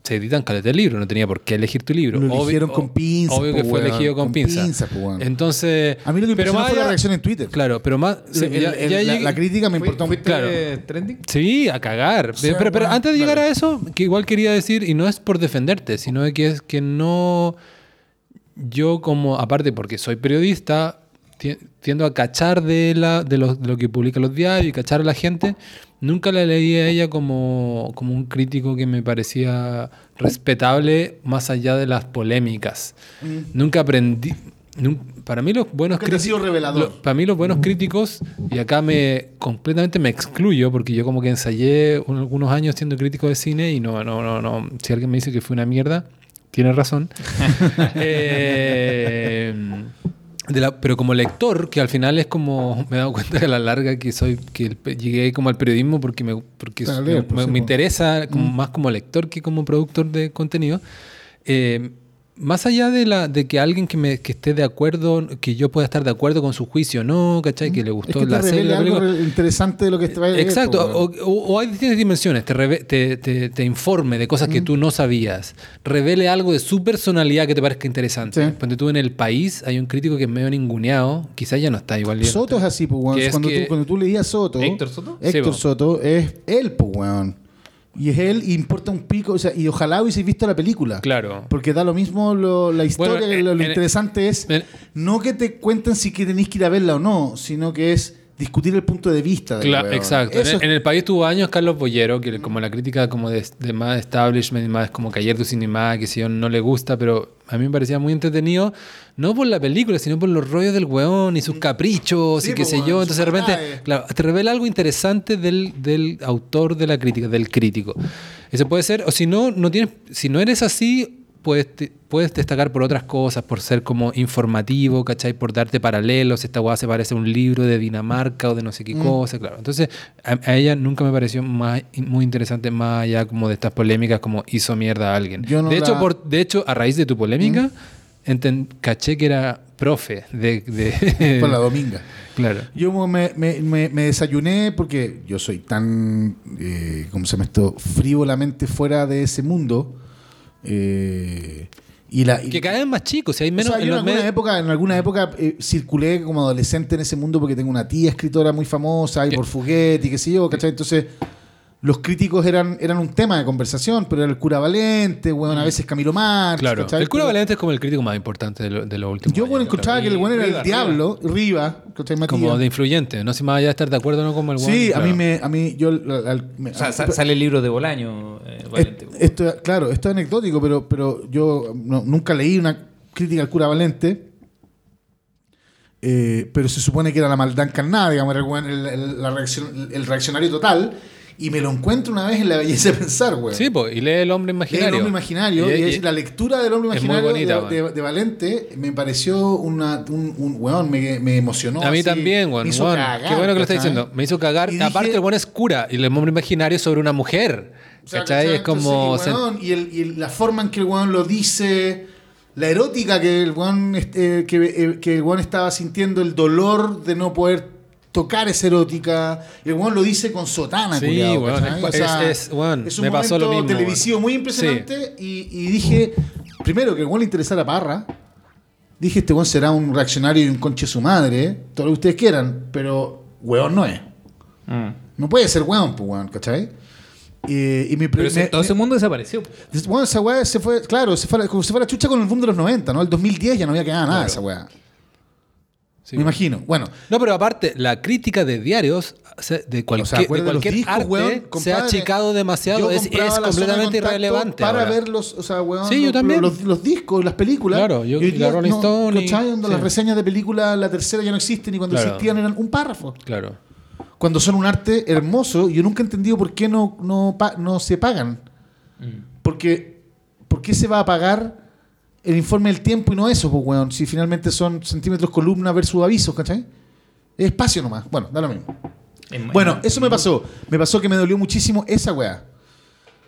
Se editan caleta el libro, no tenía por qué elegir tu libro. Lo Obvio- eligieron con o- pinzas, Obvio po, que fue weón, elegido con, con pinzas. weón. Entonces. A mí lo que pero impresionó más fue la reacción en Twitter. Claro, pero más. El- sí, el- ya- el- ya la, llegué- la crítica me importó ¿Fuiste Claro. trending? Sí, a cagar. sea, pero, pero bueno, antes de llegar a eso, que igual quería decir, y no es por defenderte, sino de que es que no. Yo, como, aparte porque soy periodista, ti- tiendo a cachar de, la, de, lo, de lo que publican los diarios y cachar a la gente. Nunca la leí a ella como, como un crítico que me parecía respetable más allá de las polémicas. Nunca aprendí. para mí los buenos Mm. Lo- para mí los buenos críticos, y acá me completamente me excluyo, porque yo como que ensayé un- algunos años siendo crítico de cine y no, no, no, no. Si alguien me dice que fue una mierda, tiene razón. [laughs] Eh, de la- pero como lector, que al final es como, me he dado cuenta a la larga que soy, que el llegué como al periodismo porque me, porque me- leer, me, pues, me interesa como, más como lector que como productor de contenido. Eh, más allá de, la, de que alguien que, me, que esté de acuerdo, que yo pueda estar de acuerdo con su juicio, no, ¿cachai? Que le Es gustó que te la serie. la algo interesante de lo que te va a Exacto, o, o- o hay distintas dimensiones, te, reve- te, te- te informe de cosas que tú no sabías, revele algo de su personalidad que te parezca interesante. Sí. Cuando tú en el país hay un crítico que es medio ninguneado, quizás ya no está igual. Soto es así, pues. Que es Cuando, que- tú, cuando tú leías Soto. ¿Héctor Soto? Sí, Héctor po. Soto es él, pues, weón. Y es él, y importa un pico. O sea, y ojalá hubiese visto la película. Claro. Porque da lo mismo lo- la historia, Bueno, lo, en- interesante es en- no que te cuenten si que tenéis que ir a verla o no, sino que es discutir el punto de vista del Cla- weón. exacto. En el, es- en el país tuvo años Carlos Bollero, que como la crítica como de, de más establishment, más como que ayer tu cinema, que si yo no le gusta, pero a mí me parecía muy entretenido, no por la película, sino por los rollos del weón y sus caprichos Sí, y qué po, sé yo. Entonces de repente, claro, te revela algo interesante del, del autor de la crítica, del crítico. Eso puede ser, o si no, no tienes, si no eres así, puedes, te- puedes destacar por otras cosas, por ser como informativo, ¿cachai? Por darte paralelos, esta weá se parece a un libro de Dinamarca o de no sé qué Mm. cosa, claro. Entonces, a, a ella nunca me pareció más, muy interesante, más allá como de estas polémicas, como hizo mierda a alguien. Yo no de, hecho, por, de hecho, a raíz de tu polémica, enten- caché que era profe de... de- [laughs] Por la dominga. claro. Yo me, me- me- me desayuné porque yo soy tan, eh, ¿cómo se llama esto? Frívolamente fuera de ese mundo. Eh, y la, y- Que cada vez más chicos, hay o menos... sea, en yo en los alguna época, en alguna época eh, circulé como adolescente en ese mundo porque tengo una tía escritora muy famosa y por Fuguetti, qué sé yo, ¿cachai? Entonces, los críticos eran, eran un tema de conversación, pero era el cura Valente, weón, a veces Camilo Marx, Mm. Claro, ¿cachai? el cura Valente es como el crítico más importante de, lo- de los últimos Yo, años, bueno, claro. encontraba que el bueno era el Riva, diablo, Riva. Matías. Como de influyente, no sé más allá de estar de acuerdo o no como el Sí, weón, a claro. mí me, a mí, yo, al- al- me- O sea, a- sa- sale el libro de Bolaño, eh, Valente. Esto, claro, esto es anecdótico, pero, pero yo no- nunca leí una crítica al cura Valente. eh, pero se supone que era la maldad encarnada, digamos, era el, weón- el- el- la reacción- el reaccionario total. Y me lo encuentro una vez en La Belleza de Pensar, güey. Sí, pues, y lee El Hombre Lee Imaginario. el hombre imaginario, y, Y- es y- la lectura del hombre imaginario bonita, de, de- de Valente me pareció una, un, un weón, me, me emocionó. a mí así, también, me weón. hizo weón. cagar, Qué bueno que lo estás ¿cachai? diciendo. Me hizo cagar. Y Aparte, dije- el weón es cura y el hombre imaginario es sobre una mujer. O sea, ¿Cachai? Es como. Entonces, y, weón, y el- y el- la forma en que el weón lo dice, la erótica que el weón, este, que, eh, que el estaba sintiendo, el dolor de no poder tocar esa erótica. Y el weón lo dice con sotana, Sí, weón, ¿cachai? es- O sea, es- weón, es un me pasó momento lo mismo, televisivo muy impresionante. Y, y dije, primero, que el weón le interesara a Parra. Dije, este weón será un reaccionario y un conche su madre, todo lo que ustedes quieran, pero weón no es. Mm. No puede ser weón, pues weón, ¿cachai? Y, y mi Pero ese- me- todo ese mundo desapareció. Des- Bueno, esa weá se fue, claro, se fue, se fue la chucha con el boom de los 90, ¿no? El 2010 ya no había quedado nada de esa weá. Sí, Me imagino. Bueno, No, pero aparte, la crítica de diarios, de cualquier, o sea, de cualquier discos, arte, weón, se ha compadre. achicado demasiado. Es, es completamente irrelevante. Para ahora. ver los, o sea, weón, Sí, yo los, también. Los, los discos, las películas. Claro, yo- y la Rolling Stone y- sí. Las reseñas de películas, la tercera ya no existen y cuando Claro. existían eran un párrafo. Claro. Cuando son un arte hermoso, yo nunca he entendido por qué no, no, no se pagan. Porque, ¿por qué se va a pagar el informe del tiempo y no eso, pues, weón? Si finalmente son centímetros columna versus avisos, ¿cachai? Es espacio nomás. Bueno, da lo mismo. Bueno, es- eso me pasó. Me pasó que me dolió muchísimo esa weá.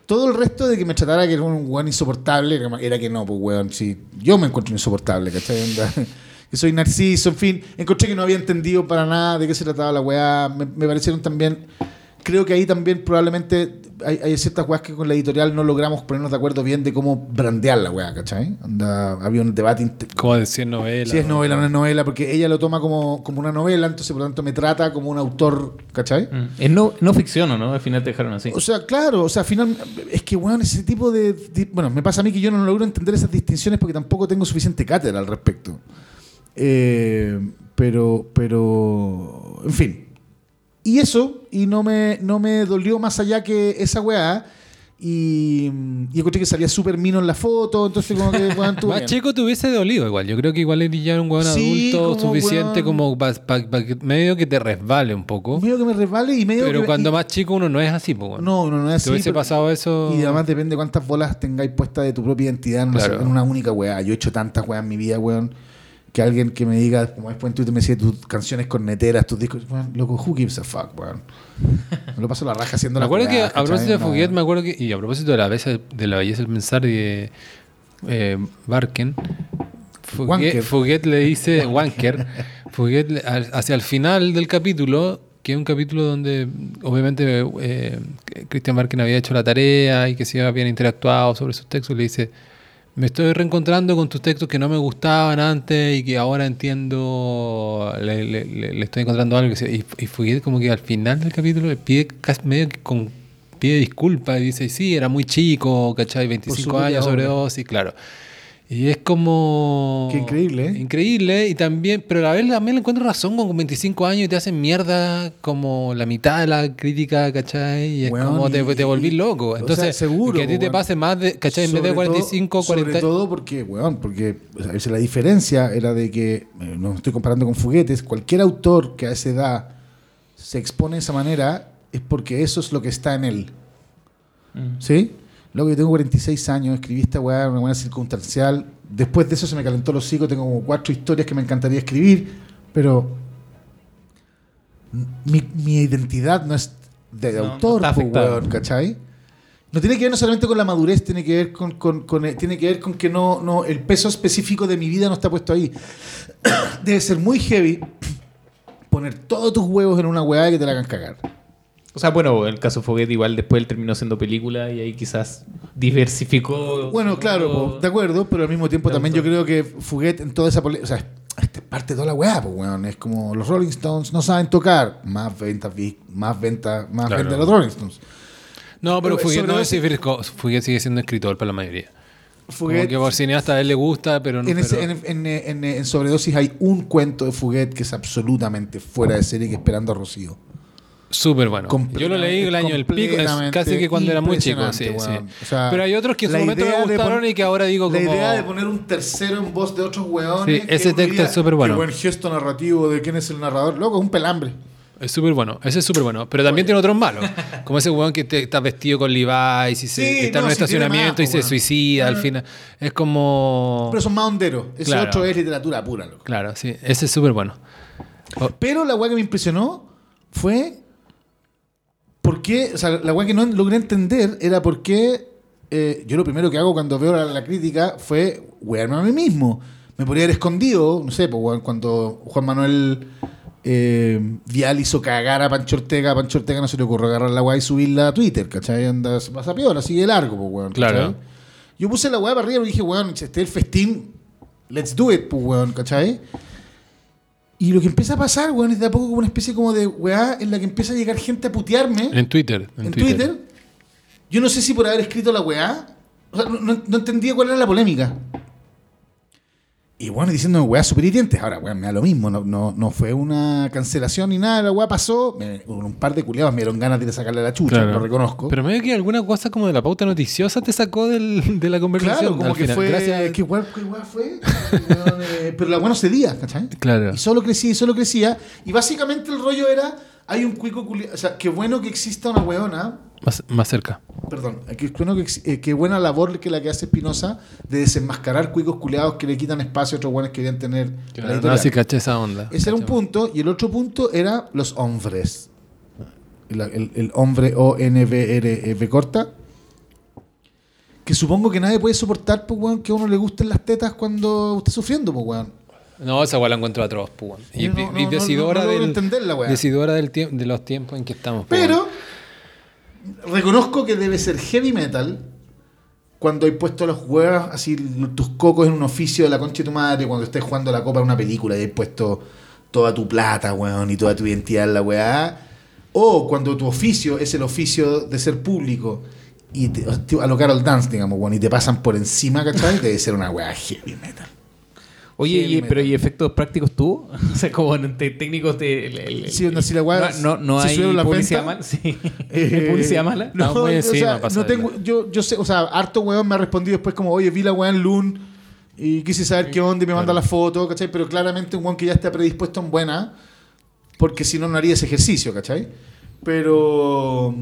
Todo el resto de que me tratara que era un weón insoportable, era que no, pues weón. Sí, yo me encuentro insoportable, ¿cachai? [laughs] Que soy narciso, en fin. Encontré que no había entendido para nada de qué se trataba la weá. Me, me parecieron también. Creo que ahí también probablemente hay, hay ciertas weas que con la editorial no logramos ponernos de acuerdo bien de cómo brandear la weá, ¿cachai? Onda, había un debate Como decir novela. si es novela o no es novela, porque ella lo toma como, como una novela, entonces por lo tanto me trata como un autor, ¿cachai? Mm. Es no, no ficción, ¿o ¿no? Al final te dejaron así. O sea, claro, o sea, al final, es que, weón, ese tipo de, Bueno, me pasa a mí que yo no logro entender esas distinciones porque tampoco tengo suficiente cátedra al respecto. Eh, pero, pero, en fin. Y eso, y no me, no me dolió más allá que esa weá. Y, y encontré que salía súper mino en la foto, entonces como que, weón, [laughs] Más chico te hubiese dolido igual. Yo creo que igual eres ya un Sí, adulto como suficiente como para que medio que te resbale un poco. Medio que me resbale y medio Pero que... cuando y- más chico uno no es así, pues. weón. No, no, no es así. ¿Te hubiese pero- pasado eso? Y además depende cuántas bolas tengáis puestas de tu propia identidad en una, Claro. en una única weá. Yo he hecho tantas weas en mi vida, weón. Que alguien que me diga, como después en Twitter me decía, tus canciones corneteras, tus discos, loco, who gives a fuck, weón. Me lo paso la raja haciendo Me la acuerdo que a propósito de No. Fuguet, me acuerdo que, y a propósito de la belleza, de la belleza del pensar de eh, Barken. Fuguet le dice, Wanker, al- hacia el final del capítulo, que es un capítulo donde obviamente eh, Christian Barken había hecho la tarea y que sí habían interactuado sobre sus textos, le dice, me estoy reencontrando con tus textos que no me gustaban antes y que ahora entiendo, le, le- estoy encontrando algo. que se- Y, y Fuguet como que al final del capítulo pide casi medio que con, pide disculpas y dice, sí, era muy chico, ¿cachai? 25 propia años obra. sobredosis, claro. Y es como... Qué increíble, ¿eh? Increíble y también, pero a la vez también le encuentro razón con 25 años y te hacen mierda como la mitad de la crítica, ¿cachai? Y es como te, y- te volvís loco. o sea, Entonces, seguro, que a ti te pase más de, ¿cachai? En vez de Sobre todo- 45, 40... Sobre todo porque, weón, porque o sea, esa la diferencia era de que, eh, no estoy comparando con fuguetes, cualquier autor que a esa edad se expone de esa manera es porque eso es lo que está en él. Mm. ¿Sí? Luego yo tengo 46 años, escribí esta weá una manera circunstancial. Después de eso se me calentó los hocico, tengo como cuatro historias que me encantaría escribir, pero mi, mi identidad no es de No, no autor, po, afectada. weón, ¿cachai? No tiene que ver no solamente con la madurez, tiene que ver con, con- con- eh, tiene que ver con que no, no, el peso específico de mi vida no está puesto ahí. [coughs] Debe ser muy heavy [coughs] poner todos tus huevos en una weá que te la hagan cagar. O sea, bueno, el caso Foguet igual después él terminó siendo película y ahí quizás diversificó. Bueno, claro, de acuerdo, pero al mismo tiempo también yo creo que Fuguet en toda esa o sea, esta es parte de toda la weá, pues weón, es como los Rolling Stones no saben tocar, más ventas, más ventas, más Claro. ventas de los Rolling Stones. No, pero Pero Fuguet, no, Frisco- Fuguet sigue siendo escritor para la mayoría. Como Fuguet, que por cineasta a él le gusta, pero no... en, ese- pero- en, en- en- en Sobredosis hay un cuento de Fuguet que es absolutamente fuera de serie que esperando a Rocío. Súper bueno. Yo lo leí el año del pico, casi que cuando era muy chico, sí, impresionante, sí. weón. O sea, Pero hay otros que en su la momento me idea de gustaron y que ahora digo La como... idea de poner un tercero en voz de otros hueones. Sí, que ese texto es súper bueno. Qué buen gesto narrativo de quién es el narrador. Loco, es un pelambre. Es súper bueno, ese es súper bueno. Pero también tiene otros malos. Como ese weón que te- está vestido con Levi's y se, Sí, está en un estacionamiento más, y se suicida al final. Es como... Pero son más honderos. Ese Claro. otro es literatura pura, loco. Claro, sí, ese es súper bueno. Oh, Pero la weá que me impresionó fue. ¿Por qué? O sea, la weá que no logré entender era por qué. eh, yo lo primero que hago cuando veo la, la crítica fue wearme a mí mismo. Me podría haber escondido, no sé, pues, weón, cuando Juan Manuel eh, Vial hizo cagar a Pancho Ortega, a Pancho Ortega no se le ocurrió agarrar la weá y subirla a Twitter, ¿cachai? Anda, se pasa piola, sigue largo, pues, weón. ¿cachai? Claro. Yo puse la weá para arriba y dije, weón, este es el festín, let's do it, pues, weón, ¿cachai? Y lo que empieza a pasar, weón, es de a poco como una especie como de weá en la que empieza a llegar gente a putearme En Twitter. En, en Twitter. Yo no sé si por haber escrito la weá, o sea, no- no entendía cuál era la polémica. Y bueno, diciéndome weá súper hirientes. Ahora, weón, me da lo mismo. No, no, no fue una cancelación ni nada. La weá pasó. Me- un par de culiados me dieron ganas de sacarle la chucha, Claro. lo reconozco. Pero medio que alguna cosa como de la pauta noticiosa te sacó del- de la conversación. claro, como al que final. fue. Gracias. ¿Qué weá, qué weá fue? Eh, pero la weá no cedía, ¿cachai? Claro. Y solo crecía y solo crecía. Y básicamente el rollo era. Hay un cuico culiado. O sea, qué bueno que exista una weona Más, más cerca. Perdón, eh, qué bueno que, qué buena labor que la que hace Espinosa de desenmascarar cuicos culiados que le quitan espacio a otros buenos que querían tener la Claro, editorial. no, sí caché esa onda. Ese era un Caché. punto, y el otro punto era los hombres. El, el- el hombre O-N-V-R-V E corta. Que supongo que nadie puede soportar, pues, weón, que a uno le gusten las tetas cuando esté sufriendo, pues, weón. No, esa weá la encuentro atroz, pues. weón. Y, no- y no- no- decidora, del, entender la weá. decidora del de los tiempos en que estamos. pues, Pero weón. Reconozco que debe ser heavy metal cuando hay puesto los huevos, así tus cocos en un oficio de la concha de tu madre, cuando estés jugando la copa en una película y hay puesto toda tu plata, weón, y toda tu identidad en la weá. O cuando tu oficio es el oficio de ser público y te, a lo Dance, digamos, weón, y te pasan por encima, ¿cachai? Debe ser una weá heavy metal. Oye, y- pero. ¿y efectos prácticos tú? [laughs] o sea, como técnicos de... el- el- el- Sí, onda, si la weá- no, no, no si hay la publicidad mala. Sí. [laughs] Eh, ¿Hay publicidad mala? No, muy o sea, no tengo, yo, yo sé, o sea, harto weón me ha respondido después como, oye, vi la weá en Loon y quise saber qué onda y me manda la foto, ¿cachai? Pero claramente un weón que ya está predispuesto en buena, porque si no, no haría ese ejercicio, ¿cachai? Pero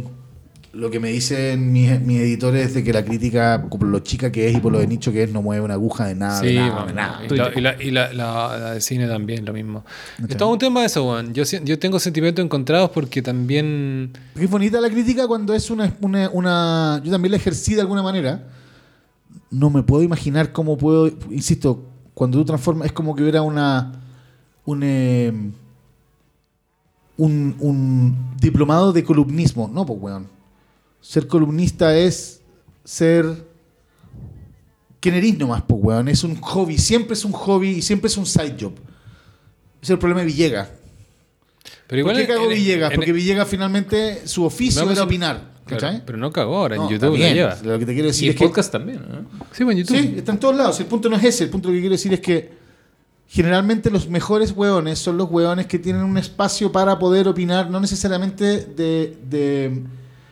lo que me dicen mis, mis editores de que la crítica, por lo chica que es y por lo de nicho que es, no mueve una aguja de nada, de Sí, nada, bueno, de nada. y, la, y la- y la- la- la de cine también, lo mismo. Es todo un tema de eso, weón. Yo, yo tengo sentimientos encontrados porque también... Es bonita la crítica cuando es una, una, una- Yo también la ejercí de alguna manera. No me puedo imaginar cómo puedo. Insisto, cuando tú transformas. Es como que hubiera una. Un, eh, un, un diplomado de columnismo. No, pues, weón. Ser columnista es ser. ¿Quién eres nomás, pues, weón? Es un hobby. Siempre es un hobby y siempre es un side job. Es el problema de Villegas. Pero igual ¿Por qué cagó en- Villegas? en- Porque Villegas finalmente su oficio No, era opinar. Claro, ¿Cachai? pero no cagó ahora, en No, YouTube bien. lleva. Lo que te quiero Y decir el es que. podcast también, ¿no? Sí, bueno, en YouTube. Sí, está en todos lados. El punto no es ese. El punto lo que quiero decir es que generalmente los mejores hueones son los hueones que tienen un espacio para poder opinar, no necesariamente de. de-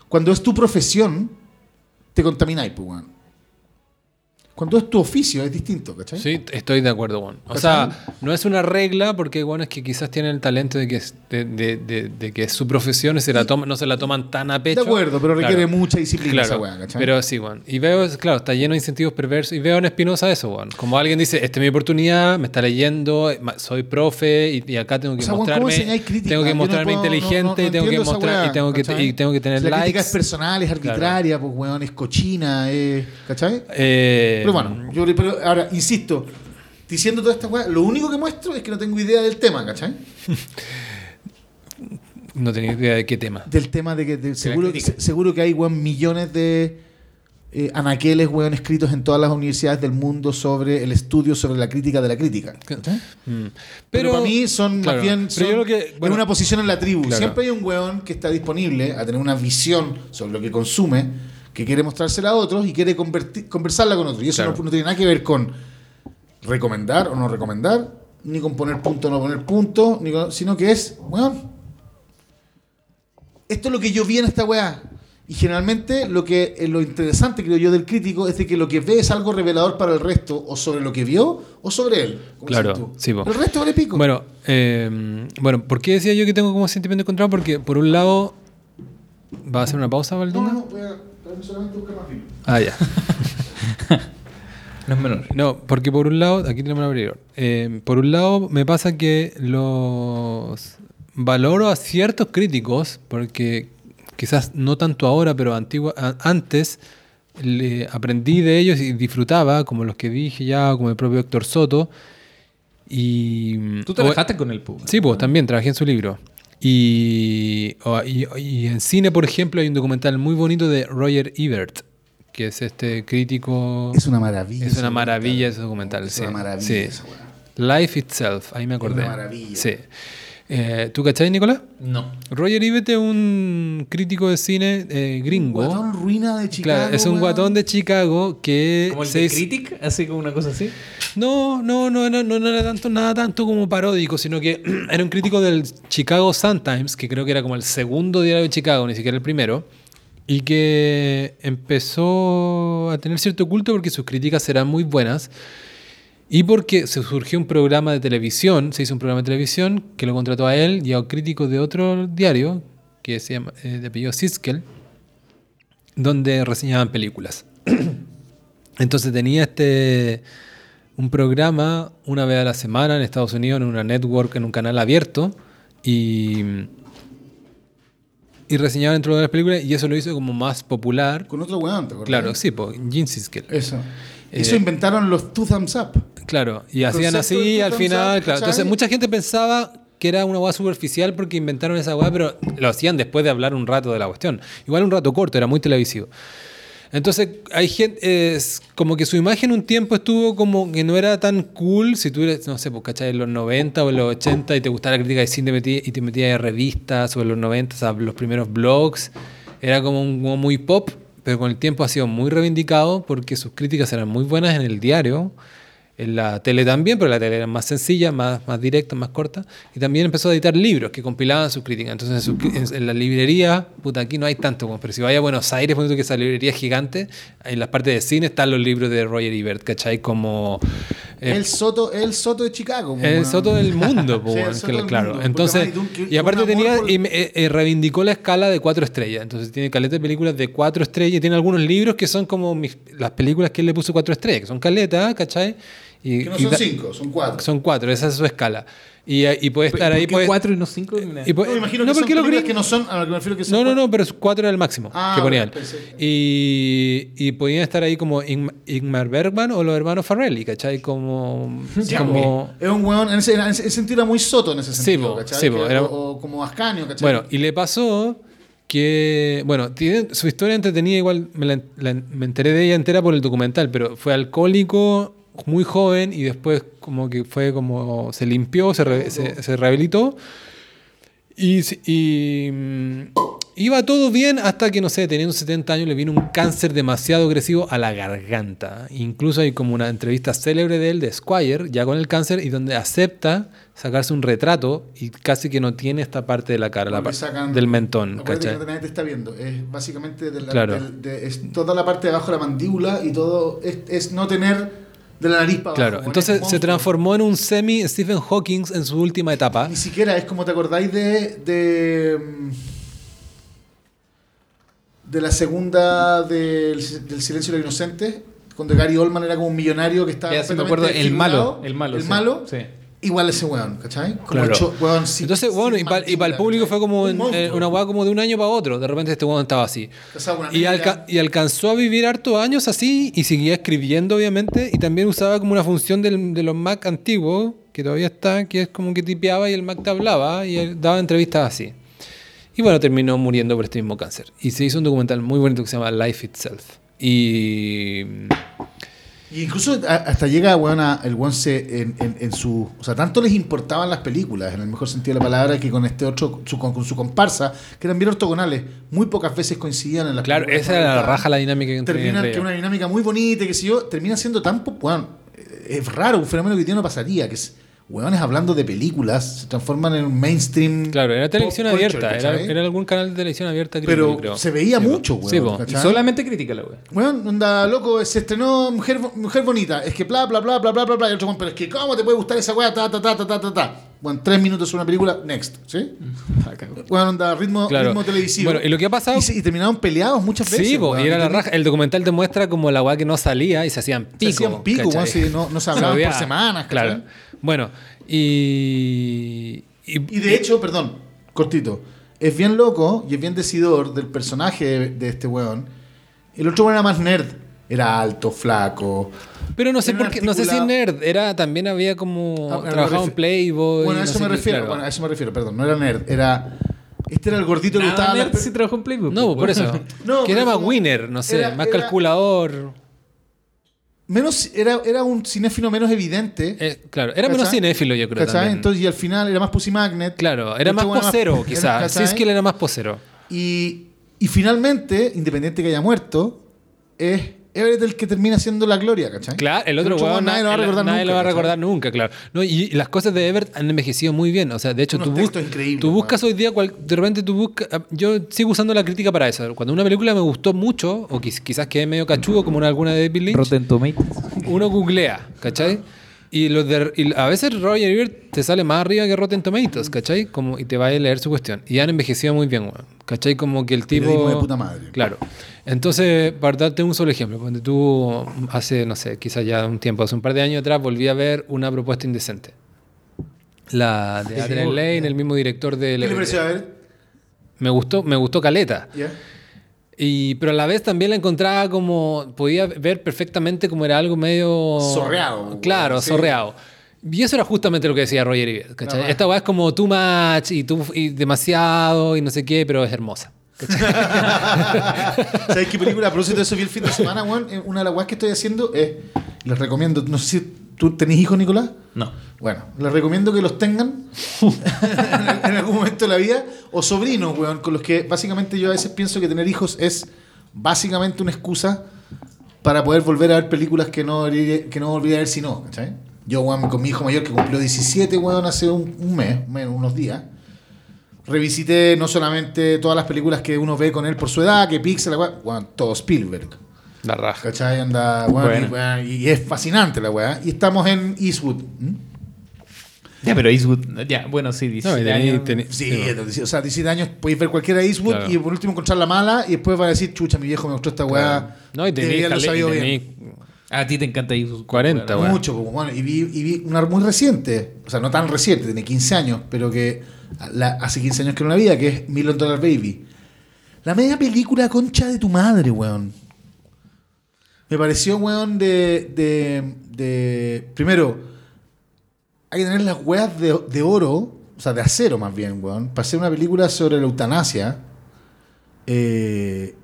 cuando es tu profesión, te contamináis, pues. Cuando es tu oficio, es distinto, ¿cachai? Sí, estoy de acuerdo, Juan. O sea, no es una regla porque bueno, es que quizás tienen el talento de que es, de, de- de- de que es su profesión y se la toma, no se la toman tan a De pecho. acuerdo, pero requiere Claro. mucha disciplina Claro, esa weá, ¿cachai? pero sí, Juan. Y veo, claro, está lleno de incentivos perversos. Y veo en Espinosa eso, Juan. Como alguien dice, esta es mi oportunidad, me está leyendo, soy profe y, y acá tengo que O sea, Juan, ¿cómo mostrarme. crítica? Tengo que no mostrarme puedo- inteligente no- no y tengo que mostrar weá, y tengo que, ¿cachai? y tengo que tener Si la likes. crítica es personal, es arbitraria, pues, weón, es cochina, es. ¿cachai? Eh, Pero bueno, yo le- pero ahora, insisto, diciendo toda esta weá, lo único que muestro es que no tengo idea del tema, ¿cachai? [laughs] no tenía idea de qué tema. Del tema de que de- seguro, se- seguro que hay weón, millones de eh, anaqueles weón, escritos en todas las universidades del mundo sobre el estudio sobre la crítica de la crítica. ¿cachai? Mm. Pero, para mí son claro, más bien pero yo lo que, bueno, una posición en la tribu. Claro. Siempre hay un weón que está disponible a tener una visión sobre lo que consume, que quiere mostrársela a otros y quiere conversarla con otros. Y eso Claro. no, no tiene nada que ver con recomendar o no recomendar, ni con poner punto o no poner punto, ni con- sino que es, weón, esto es lo que yo vi en esta weá. Y generalmente lo que eh, lo interesante, creo yo, del crítico es de que lo que ve es algo revelador para el resto, o sobre lo que vio, o sobre él. Claro, sí. El resto vale pico. Bueno, eh, bueno, ¿por qué decía yo que tengo como sentimiento encontrado? Porque por un lado, ¿va a hacer una pausa, no, Valdunga? no, voy a solamente a buscar más vino. Ah, ya. [laughs] No es menor. No, porque por un lado, aquí tenemos un abridor. Eh, por un lado, me pasa que los valoro a ciertos críticos, porque quizás no tanto ahora, pero antigua, antes le aprendí de ellos y disfrutaba, como los que dije ya, como el propio Héctor Soto. Y, Tú o- trabajaste con el pub. Sí, pues también trabajé en su libro. Y, y- y en cine, por ejemplo, hay un documental muy bonito de Roger Ebert, que es este crítico. Es una maravilla. Es una documental. maravilla ese documental. Es sí. una maravilla Sí. Life Itself, ahí me acordé. una maravilla. Sí. Eh, ¿Tú cachai, Nicolás? No. Roger Ebert es un crítico de cine eh, gringo. Guatón ruina de Chicago. Claro, es un weón. guatón de Chicago que ¿Como el se de Critic? Así como una cosa así. no, no, no, no, no, no era tanto, nada tanto como paródico, sino que [clears throat] era un crítico del Chicago Sun-Times, que creo que era como el segundo diario de Chicago, ni siquiera el primero, y que empezó a tener cierto culto porque sus críticas eran muy buenas y porque se surgió un programa de televisión, se hizo un programa de televisión que lo contrató a él y a críticos de otro diario, que se llama, eh, de apellido Siskel, donde reseñaban películas. [clears throat] Entonces tenía este un programa una vez a la semana en Estados Unidos en una network, en un canal abierto y y reseñaba dentro de las películas y eso lo hizo como más popular. Con otro weón. Claro, sí, pues Gene Siskel. Eso. Eh, Eso inventaron los Two Thumbs Up. Claro, y hacían así al final, up, claro. Entonces mucha gente pensaba que era una hueá superficial porque inventaron esa hueá, pero lo hacían después de hablar un rato de la cuestión. Igual un rato corto, era muy televisivo. Entonces, hay gente, es como que su imagen un tiempo estuvo como que no era tan cool si tú eres, no sé, pues, ¿cachai? En los 90 o en los 80 y te gustaba la crítica de cine metí- y te metías en revistas en los 90, o sea, los primeros blogs, era como, un- como muy pop, pero con el tiempo ha sido muy reivindicado porque sus críticas eran muy buenas en el diario, en la tele también, pero la tele era más sencilla, más, más directa, más corta. Y también empezó a editar libros que compilaban sus críticas. Entonces, en, su en- la librería, puta, aquí no hay tanto, pero si vaya a Buenos Aires, ponte que esa librería es gigante, en las partes de cine están los libros de Roger Ebert, ¿cachai? Como Es- el Soto, el Soto de Chicago. el. Soto del mundo, po, [laughs] Sí, el Soto del claro. mundo, Entonces, y aparte tenía, por- y eh, eh, reivindicó la escala de cuatro estrellas. Entonces tiene caleta de películas de cuatro estrellas. y Tiene algunos libros que son como mis- las películas que él le puso cuatro estrellas, que son caleta, ¿cachai? Y, Que no son da- cinco, son cuatro. Son cuatro, esa es su escala. Y, y puede estar ahí. ¿Por qué puede- cuatro y no cinco? y puede- no, me imagino no, que son porque los películas gringos- que no son, a lo que me refiero que son No, no, cuatro- no, pero cuatro era el máximo Ah, que ponían. Y, y podían estar ahí como Ing- Ingmar Bergman o los hermanos Farrelly, ¿cachai? Como. [laughs] Ya, como Es un weón, en ese, en ese sentido era muy soto en ese Sí, sentido, po, ¿cachai? sí, Que- era- o, o como Ascanio, ¿cachai? Bueno, y le pasó que, bueno, tiene su historia entretenida, igual me, la- la- me enteré de ella entera por el documental, pero fue alcohólico muy joven y después como que fue como, se limpió, se, re- se, se rehabilitó y, y, mm, iba todo bien hasta que, no sé, teniendo 70 años le vino un cáncer demasiado agresivo a la garganta. Incluso hay como una entrevista célebre de él, de Squire, ya con el cáncer, y donde acepta sacarse un retrato y casi que no tiene esta parte de la cara, la parte del mentón, Acuérdate que te está viendo. Es básicamente de la- Claro. de- es toda la parte de abajo de la mandíbula y todo es, es no tener de la nariz para. Claro, entonces es se transformó en un semi Stephen Hawking en su última etapa. Ni siquiera es como te acordáis de. de. mm, de la segunda del, del Silencio de los Inocentes, cuando Gary Oldman era como un millonario que estaba. Ya, sí, me completamente acuerdo, el malo, el malo, El sí, malo. sí. Igual ese weón, ¿cachai? Como Claro. hecho, weón, sin- Entonces, bueno, y para el público fue como Un en- monstruo. eh, una hueá como de un año para otro. De repente este weón estaba así. Y, negra. alca- y alcanzó a vivir hartos años así y seguía escribiendo, obviamente. Y también usaba como una función del- de los Mac antiguos, que todavía está, que es como que tipeaba y el Mac te hablaba y él daba entrevistas así. Y bueno, terminó muriendo por este mismo cáncer. Y se hizo un documental muy bonito que se llama Life Itself. Y. Y incluso hasta llega, weón, a- el weón se, en, en- en su... O sea, tanto les importaban las películas, en el mejor sentido de la palabra, que con este otro, su- con, con su comparsa, que eran bien ortogonales, muy pocas veces coincidían en las Claro, películas. esa era la raja la dinámica que entre que una dinámica muy bonita, que sé yo, termina siendo tan... Weón, es raro, un fenómeno que día no pasaría, que es... Weones hablando de películas se transforman en un mainstream. Claro, era televisión abierta. Era, algún canal de televisión abierta. Pero creo. se veía Sí, mucho, weón. Sí, solamente crítica la wea. Weón, onda, loco, se estrenó Mujer, Mujer Bonita. Es que bla, bla, bla, bla, bla, bla, bla. Y el otro, weón, pero es que, ¿cómo te puede gustar esa weá? Ta, ta, ta, ta, ta, ta, ta. Bueno, tres minutos una película, next. ¿Sí? [laughs] Bueno, onda, ritmo, Claro. ritmo televisivo. Bueno, y lo que ha pasado- Y, se- y terminaron peleados muchas veces. Sí, weón. y era la raja. El documental te muestra como la weá que no salía y se hacían pico. Se hacían pico, weón, sí, no- no se [laughs] hablaban por semanas. Claro. Bueno, y. y- Y de hecho, perdón, cortito. Es bien loco y es bien decidor del personaje de, de este weón. El otro weón era más nerd. Era alto, flaco. pero no sé por qué, no sé si nerd, era también había como Ah, me trabajado en Playboy. Bueno, a no eso sé me qué, refiero. claro. Bueno, a eso me refiero, perdón. No era nerd. Era. Este era el gordito que Nada gustaba nerd la- si trabajó en Playboy. No, po, por eso. [laughs] No, que era más winner, no sé, era- más era- calculador. Menos, era, era un cinéfilo menos evidente. Eh, claro, era menos cinéfilo, yo creo. Entonces, y al final era más Pussy Magnet. claro, era más posero, [laughs] quizás. Sí, es que él era más posero. Y, y finalmente, independiente que haya muerto, es Everett el que termina siendo la gloria, ¿cachai? Claro, el otro weón nadie lo va a recordar nadie nunca. lo va a ¿cachai? recordar nunca, claro. No, y, las cosas de Ebert han envejecido muy bien. O sea, de hecho, tú, bus- tú buscas weón. hoy día, cual- de repente tú buscas. ah, Yo sigo usando la crítica para eso. Cuando una película me gustó mucho, o quiz- quizás quedé medio cachudo, como una, alguna de David Lynch, Rotten Tomatoes. uno googlea, ¿cachai? Y, los de- y a veces Roger Ebert te sale más arriba que Rotten Tomatoes, ¿cachai? Como, y te va a leer su cuestión. Y han envejecido muy bien, weón. ¿Cachai? Como que el tipo. De puta madre. Claro. Entonces, para darte un solo ejemplo, cuando tú hace, no sé, quizás ya un tiempo, hace un par de años atrás, volví a ver una propuesta indecente. La de Adrian Lane, el mismo director de. ¿Qué le pareció a ver? Me gustó, me gustó Caleta. ¿Ya? Y, pero a la vez también la encontraba como. Podía ver perfectamente como era algo medio. Zorreado, Claro, sí. zorreado. Y eso era justamente lo que decía Roger Ebert. ¿cachai? No, Esta weá es como too much y, too- y demasiado y no sé qué, pero es hermosa. [laughs] ¿Sabes qué película? A propósito de eso vi el fin de semana, weón. Eh, Una de las weas que estoy haciendo es. Les recomiendo. No sé si tú tenés hijos, Nicolás. No. Bueno, les recomiendo que los tengan [laughs] en, en algún momento de la vida. O sobrinos, weón, con los que básicamente yo a veces pienso que tener hijos es básicamente una excusa para poder volver a ver películas que no, que no volvería a ver si no, ¿cachai? Yo, weón, con mi hijo mayor que cumplió 17, weón, hace un, un mes, mes, unos días. Revisité no solamente todas las películas que uno ve con él por su edad, que Pixar, weón, todo Spielberg. La raja. ¿Cachai? Anda, Bueno. y, es fascinante la weá. Y estamos en Eastwood. ¿Mm? Ya, pero Eastwood, ya, bueno, sí, 17 No, y tení- años. Sí, o sea, 17 años podéis ver cualquiera de Eastwood Claro. y por último encontrar la mala y después van a decir, chucha, mi viejo me mostró esta weá. No, y tenés, cale- y sabido bien. tenés A ti te encanta Eastwood. 40, weón. Mucho, pues, bueno, y vi, y vi una muy reciente, o sea, no tan reciente, tiene 15 años, pero que la- hace 15 años que no la vida, que es Million Dollar Baby. La media película concha de tu madre, weón. Me pareció, weón, de, de, de- Primero, hay que tener las weas de, de oro, o sea, de acero más bien, weón, para hacer una película sobre la eutanasia. Eh,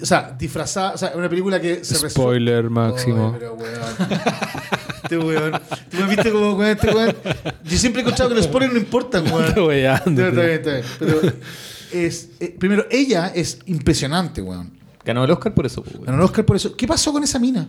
o sea, disfrazada, o sea, una película que se resuelve. Spoiler máximo. Oye, pero, weón. [laughs] Este weón. Tú me viste como con este weón. Yo siempre he escuchado que los spoilers no importan, weón. Pero es, eh, primero, ella es impresionante, weón. Ganó el Oscar por eso. Ganó el Oscar por eso. ¿Qué pasó con esa mina?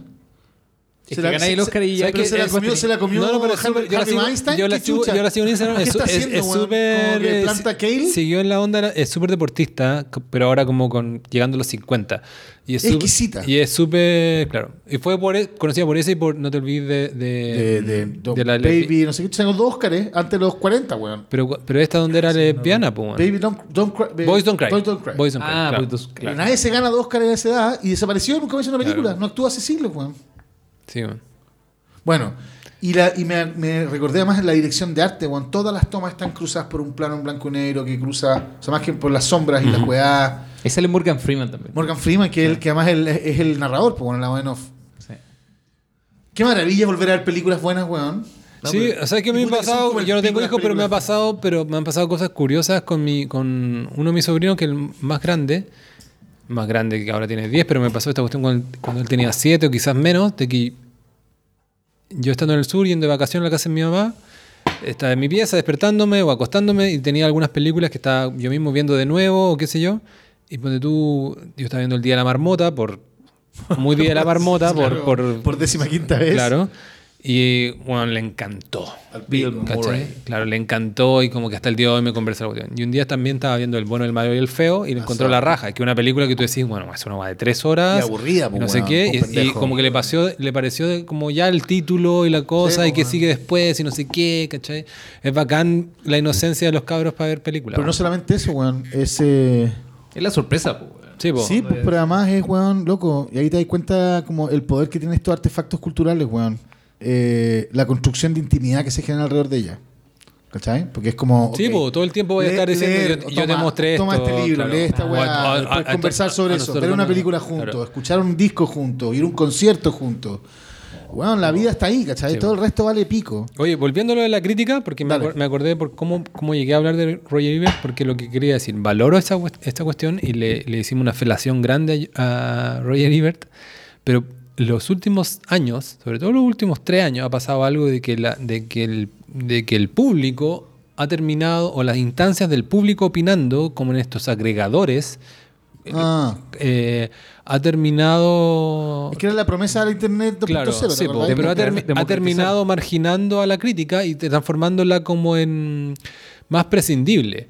Es Se que la- ganáis el Oscar y ya. ¿sabes qué? se la comió, se la comió No, no, pero súper- yo la sigo- Weinstein. yo la ¿Qué sigo- yo la sigo en Instagram. ¿Qué Es, está es- haciendo, es súper. ¿Como que eh, planta kale? Siguió en la onda, es súper deportista, pero ahora como con llegando a los 50. Y es Exquisita. Y es súper, claro. Y fue por, e- conocida por eso y por, no te olvides de. De, De, de, de la lesbi- Baby, no sé qué, tengo dos Oscars antes de los 40, weón. Pero, pero esta donde era lesbiana, pues. weón. Baby Don't, don't Cry. Boys Don't Cry. Boys Don't Cry. Boys Don't Cry, Ah, claro. Boys Don't Cry. Claro. Nadie se gana dos Oscars a esa edad y desapareció, nunca me hizo una película. Claro. No actúa hace siglos, weón. Sí, weón. Bueno, y, la, y me, me recordé además en la dirección de arte, weón. Todas las tomas están cruzadas por un plano en blanco y negro que cruza, o sea, más que por las sombras y las weas. Ahí sale Morgan Freeman también. Morgan Freeman, que, el, que además el- es el narrador, pues bueno, la en off. Sí. Qué maravilla volver a ver películas buenas, weón. No, Sí, pero- o sea, que a mí y me ha pasado, yo no tengo hijos, pero me ha pasado, pero me han pasado cosas curiosas con mi, con uno de mis sobrinos, que es el más grande, más grande que ahora tiene 10, pero me pasó esta cuestión cuando, cuando él tenía 7 o quizás menos, de que yo estando en el sur, yendo de vacaciones a la casa de mi mamá, estaba en mi pieza despertándome o acostándome y tenía algunas películas que estaba yo mismo viendo de nuevo o qué sé yo. Y ponte tú, yo estaba viendo el Día de la Marmota, por muy Día de la Marmota, [laughs] Claro, por, por, por décima quinta vez. Claro. Y bueno, le encantó. Al Bill. Murray. Claro, le encantó y como que hasta el día de hoy me conversa la cuestión. Y un día también estaba viendo El bueno, el malo y el feo y le encontró la raja, que es una película que tú decís, bueno, es una guay de tres horas. Y aburrida, y pues, no sé qué. pues, y- como que le, pareció, le pareció de- como ya el título y la cosa Sí, y que pues, sigue después y no sé qué, ¿cachai? Es bacán la inocencia de los cabros para ver películas. Pero no solamente eso, weón. Es. eh, Es la sorpresa, weón. Sí, po. Sí, pues, pero además es, weón, loco. Y ahí te das cuenta como el poder que tienen estos artefactos culturales, weón. Eh, la construcción de intimidad que se genera alrededor de ella. ¿Cachai? Porque es como. Sí, po, todo el tiempo voy a estar diciendo, leer, yo, yo te toma- mostré Toma esto. este libro, claro. lee esta weá, o- a- después a- conversar sobre eso, ver una película juntos, claro. escuchar un disco juntos, ir a un concierto juntos. Weón, la vida está ahí, ¿cachai? Sí, Todo el resto vale pico. Oye, volviendo a lo de la crítica, porque me, Dale. acor- me acordé por cómo, cómo llegué a hablar de Roger Ebert, porque lo que quería decir, valoro esta, esta cuestión y le, le hicimos una felación grande a, a Roger Ebert, pero los últimos años, sobre todo los últimos tres años, ha pasado algo de que, la, de que, el, de que el público ha terminado, o las instancias del público opinando, como en estos agregadores, Ah, eh, ha terminado... es que era la promesa del Internet 2.0, Claro, ¿te sí, pero ha, termi- ha terminado marginando a la crítica y transformándola como en más prescindible.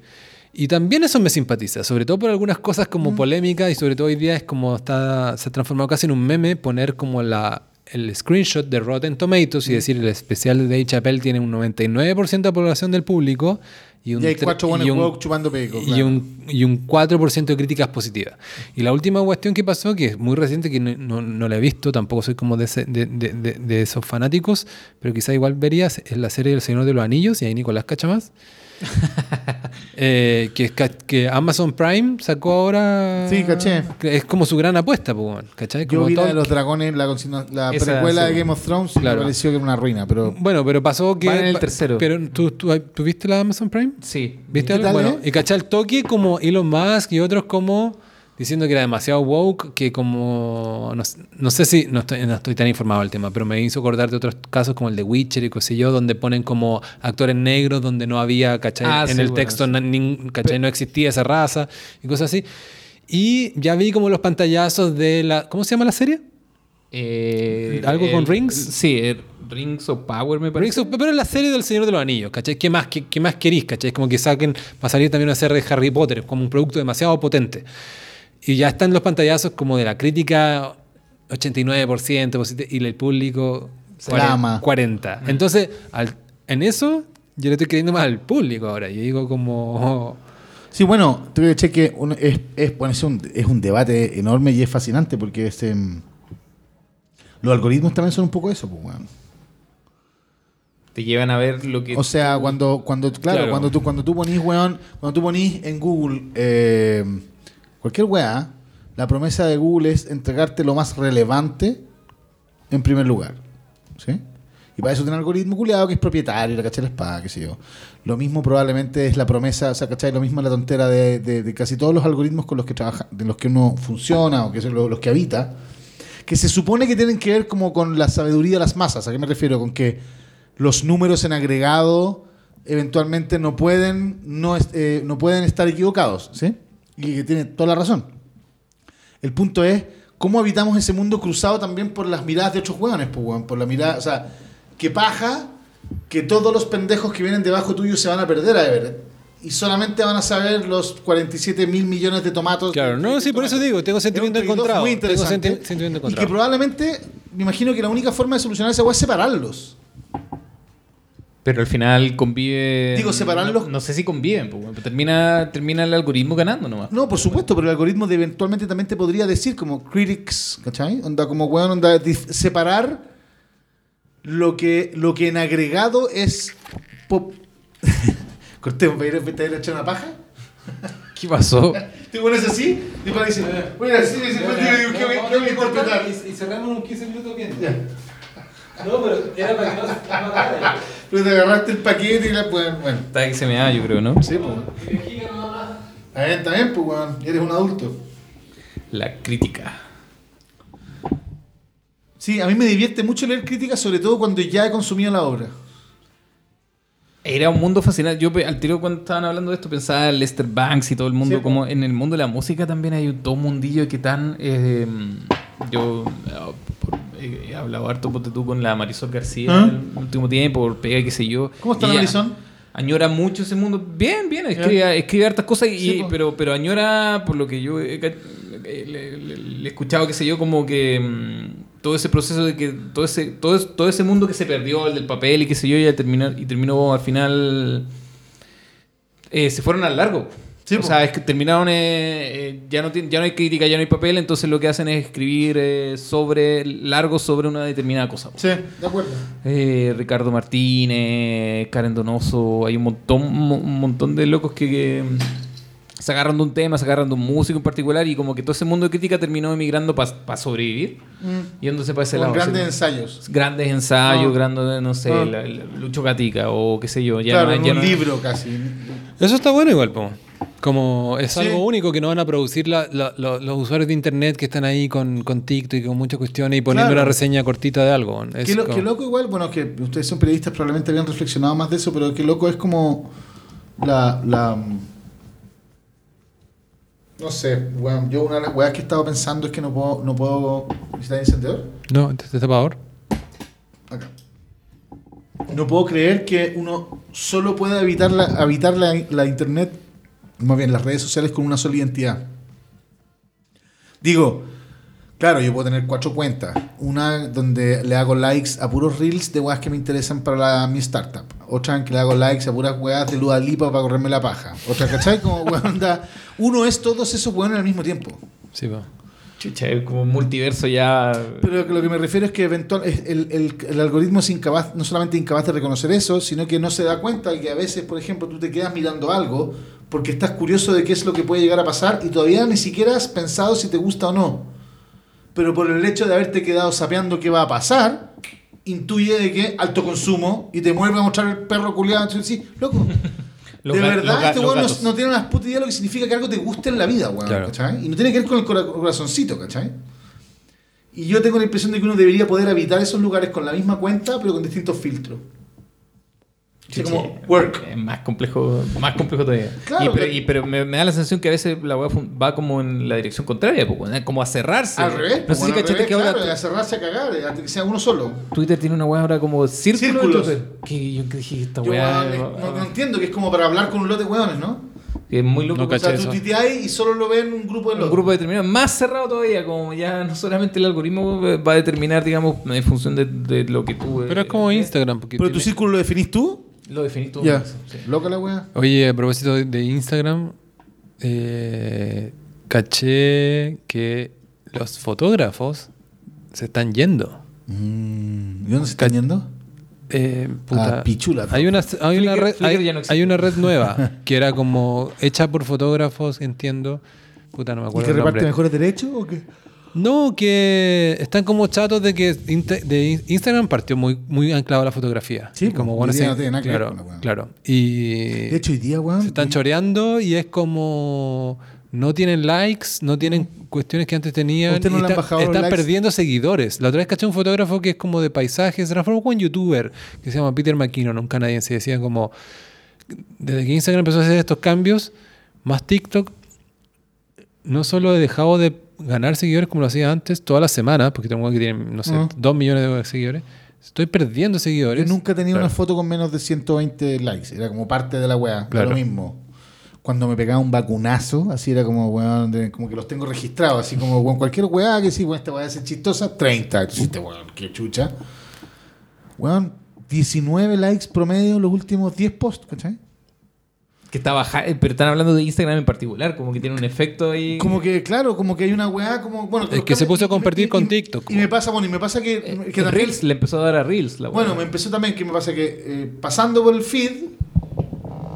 Y también eso me simpatiza, sobre todo por algunas cosas como polémicas y sobre todo hoy día es como está, se ha transformado casi en un meme poner como la, el screenshot de Rotten Tomatoes y decir el especial de Dave Chappelle tiene un 99% de población del público y un, Y hay y un- chupando peco. y un, y un 4% de críticas positivas. Y la última cuestión que pasó, que es muy reciente, que no, no- no la he visto, tampoco soy como de, ese- de, de- esos fanáticos, pero quizá igual verías, es la serie del Señor de los Anillos, y ahí Nicolás cacha más. [laughs] Eh, que, Amazon Prime sacó ahora. Sí, caché. Es como su gran apuesta, pues, ¿cachai? Yo vi la de los dragones, la, la Esa, precuela sí. de Game of Thrones, y Claro. me pareció que era una ruina, pero... Bueno, pero pasó que. Van en el tercero. Pero ¿tú, tú, ¿tú viste la Amazon Prime? Sí. ¿Viste ¿Qué algo? Bueno, eh? y cachai el toque como Elon Musk y otros como diciendo que era demasiado woke, que como no, sé si no estoy, no estoy tan informado del tema, pero me hizo acordar de otros casos como el de Witcher y qué sé yo, donde ponen como actores negros donde no había, cachai, Ah, en sí, el bueno, texto sí. nin- cachai, no existía esa raza y cosas así. Y ya vi como los pantallazos de la ¿cómo se llama la serie? Eh, ¿Algo con Rings? Sí, eh, Rings of Power me parece. Rings of- pero es la serie del Señor de los Anillos, ¿cachai? ¿Qué más, qué, qué más querís, cachai? Es como que saquen, va a salir también una serie de Harry Potter, como un producto demasiado potente. Y ya están los pantallazos como de la crítica 89% positivo y el público Se la ama. 40. Entonces, al- en eso yo le estoy creyendo más al público ahora. Yo digo como... [laughs] Sí, bueno, te voy a decir que un- es, es, bueno, es, un, es un debate enorme y es fascinante porque es, em, los algoritmos también son un poco eso, pues, weón. Te llevan a ver lo que. O sea, cuando, cuando, claro, Claro. cuando tú, cuando tú ponís, weón, cuando tú ponís en Google eh, cualquier weá, la promesa de Google es entregarte lo más relevante en primer lugar. ¿Sí? Y para eso tiene un algoritmo culiado que es propietario, la cachai la espada, qué sé yo. Lo mismo probablemente es la promesa, o sea, ¿cachai? Lo mismo es la tontera de, casi todos los algoritmos con los que trabaja, de los que uno funciona o que son los, que habita, que se supone que tienen que ver como con la sabiduría de las masas. ¿A qué me refiero? Con que los números en agregado eventualmente no pueden, no, eh, no pueden estar equivocados, ¿sí? Y que tiene toda la razón. El punto es cómo habitamos ese mundo cruzado también por las miradas de otros hueones, pues, por la mirada, o sea, que paja que todos los pendejos que vienen debajo tuyo se van a perder a Everett y solamente van a saber los 47 mil millones de tomatos. Claro, no, sí, por eso digo, tengo sentimiento encontrado. Muy Tengo interesante. senti- sentimiento y que encontrado. probablemente, me imagino que la única forma de solucionar esa hueá es separarlos. Pero al final convive. Digo, separarlos- No, no sé si conviven, pues, pero termina, termina el algoritmo ganando nomás. No, por supuesto, pero el algoritmo de eventualmente también te podría decir como critics, ¿cachai? Onda como weón, onda separar lo que, lo que en agregado es pop. Cortemos, ¿para ir a- ir a echar una paja? ¿Qué pasó? [laughs] ¿Te pones así? Y para decir, bueno, así, pues, digo, ¿qué voy- qué voy a interpretar? Y cerramos unos 15 minutos bien. Ya. No, pero era para que no se Pero te agarraste el paquete y la pues, bueno. Está que se me da, yo creo, ¿no? Sí, pues. Está bien, está bien, pues, weón. Eres un adulto. La crítica. Sí, a mí me divierte mucho leer críticas, sobre todo cuando ya he consumido la obra. Era un mundo fascinante. Yo al tiro cuando estaban hablando de esto pensaba en Lester Banks y todo el mundo. Sí, po. como en el mundo de la música también hay un todo un mundillo que tan. eh, yo eh, eh, he hablado harto ponte tú, con la Marisol García ¿Ah? en el último tiempo, por pega, qué sé yo. ¿Cómo está Y ella Marisol? Añora mucho ese mundo. Bien, bien, escribe, escribe hartas cosas, y, Sí, pero, pero añora, por lo que yo he, le, escuchado, qué sé yo, como que mm, todo ese proceso de que todo ese, todo, todo ese mundo que se perdió, el del papel y qué sé yo, ya terminó, y terminó al final. eh, se fueron al largo. Sí, o po. sea, es que terminaron, eh, eh, ya, no ya no hay crítica, ya no hay papel, entonces lo que hacen es escribir eh, sobre largo sobre una determinada cosa. Sí, de acuerdo. Eh, Ricardo Martínez, Karen Donoso, hay un montón, un montón de locos que, que se agarran de un tema, se agarran de un músico en particular y como que todo ese mundo de crítica terminó emigrando para sobrevivir, yéndose para ese Con lado. grandes así. ensayos. Grandes ensayos, Ah. grandes, no sé, Ah. la- la- Lucho Gatica o qué sé yo. Ya claro, no hay- ya un no hay- libro casi. Eso está bueno igual, po. Como es Sí. algo único que no van a producir la- la- lo- los usuarios de internet que están ahí con, con TikTok y con muchas cuestiones y poniendo Claro. una reseña cortita de algo. Es Qué, lo- como- qué loco igual, bueno, que ustedes son periodistas, probablemente habían reflexionado más de eso, pero qué loco es como la... la no sé, weón, yo una de las weas que he estado pensando es que no puedo, no puedo visitar encendedor. No, ¿te tapador? Acá. No puedo creer que uno solo pueda evitar la, la, la internet, más bien las redes sociales, con una sola identidad. Digo, claro, yo puedo tener cuatro cuentas. Una donde le hago likes a puros reels de weas que me interesan para la- mi startup. Otra en que le hago likes a puras weas de Lua Lipa para correrme la paja. Otra, ¿cachai? Como [laughs] weón, onda, Uno es todos esos weones al mismo tiempo. Sí, po. Chucha, es como un multiverso ya. Pero lo que me refiero es que eventual, es- el, el- el algoritmo es incapaz, no solamente incapaz de reconocer eso, sino que no se da cuenta de que a veces, por ejemplo, tú te quedas mirando algo porque estás curioso de qué es lo que puede llegar a pasar y todavía ni siquiera has pensado si te gusta o no. Pero por el hecho de haberte quedado sapeando qué va a pasar, intuye de que alto consumo y te vuelve a mostrar el perro culiado. Sí, loco. [laughs] De verdad, este weón no, tiene una puta idea de lo que significa que algo te guste en la vida, weón. Claro. ¿cachai? Y no tiene que ver con el cora- corazoncito, ¿cachai? Y yo tengo la impresión de que uno debería poder habitar esos lugares con la misma cuenta, pero con distintos filtros. Chucha, como work. Es más complejo, más complejo todavía. Claro, y, pero, pero- y- pero me, me da la sensación que a veces la weá fun- va como en la dirección contraria, weón, como a cerrarse. Al revés. No sé si al cachaste revés, que ahora claro, a cerrarse a cagar, eh, hasta que sea uno solo. Twitter tiene una weá ahora como círculo. Círculos. que yo que dije esta Yo weá. weón, va- no, no entiendo que es como para hablar con un lote de weones, ¿no? Que es muy loco. No O sea, tú eso. tuiteáis y solo lo ven un grupo de un locos. grupo determinado, más cerrado todavía, como ya no solamente el algoritmo va a determinar, digamos, en función de, de lo que tú... Pero eh, es como eh, Instagram. Porque Pero tu círculo lo definís tú. Lo definís tú. Ya. sí. Loca la weá. Oye, a propósito de, de Instagram, eh, caché que los fotógrafos se están yendo. Mm, ¿Y dónde se están yendo? Eh, puta. Ah, pichula. Hay una, hay, una red, hay, no hay una red nueva [laughs] que era como hecha por fotógrafos, entiendo. Puta, no me ¿Y acuerdo. que el reparte mejores derechos o qué? No, que están como chatos de que de in- Instagram partió muy, muy anclado a la fotografía. Sí, Y como bueno, sí, no claro, weá. claro. Y De hecho, hoy día, weón. se están y- choreando y es como no tienen likes, no tienen cuestiones que antes tenían. ¿Usted no está- están perdiendo seguidores. La otra vez caché un fotógrafo que es como de paisajes, se transformó como en youtuber, que se llama Peter McKinnon, un canadiense. Decía como, desde que Instagram empezó a hacer estos cambios, más TikTok, no solo he dejado de ganar seguidores como lo hacía antes, todas las semanas, porque tengo que tiene, no sé, Ujú. dos millones de seguidores, estoy perdiendo Yo seguidores. nunca he tenido Claro. una foto con menos de 120 likes. Era como parte de la weá. Era Claro. Lo mismo. Cuando me pegaba un vacunazo, así era como, weón, de- como que los tengo registrados. Así como, weón, cualquier weá que sí, weón, esta weá es chistosa, 30. Entonces, weón, qué chucha. Weón, 19 likes promedio los últimos 10 posts, ¿cachai? Que está baja, eh, pero están hablando de Instagram en particular, como que tiene un efecto ahí. Como que, claro, como que hay una weá, como, bueno... Es que se puso a y- compartir y- con y- TikTok, Y me pasa, bueno, y me pasa que... Eh, que también- Reels le empezó a dar a Reels. La Bueno, weá. me empezó también que me pasa que eh, pasando por el feed,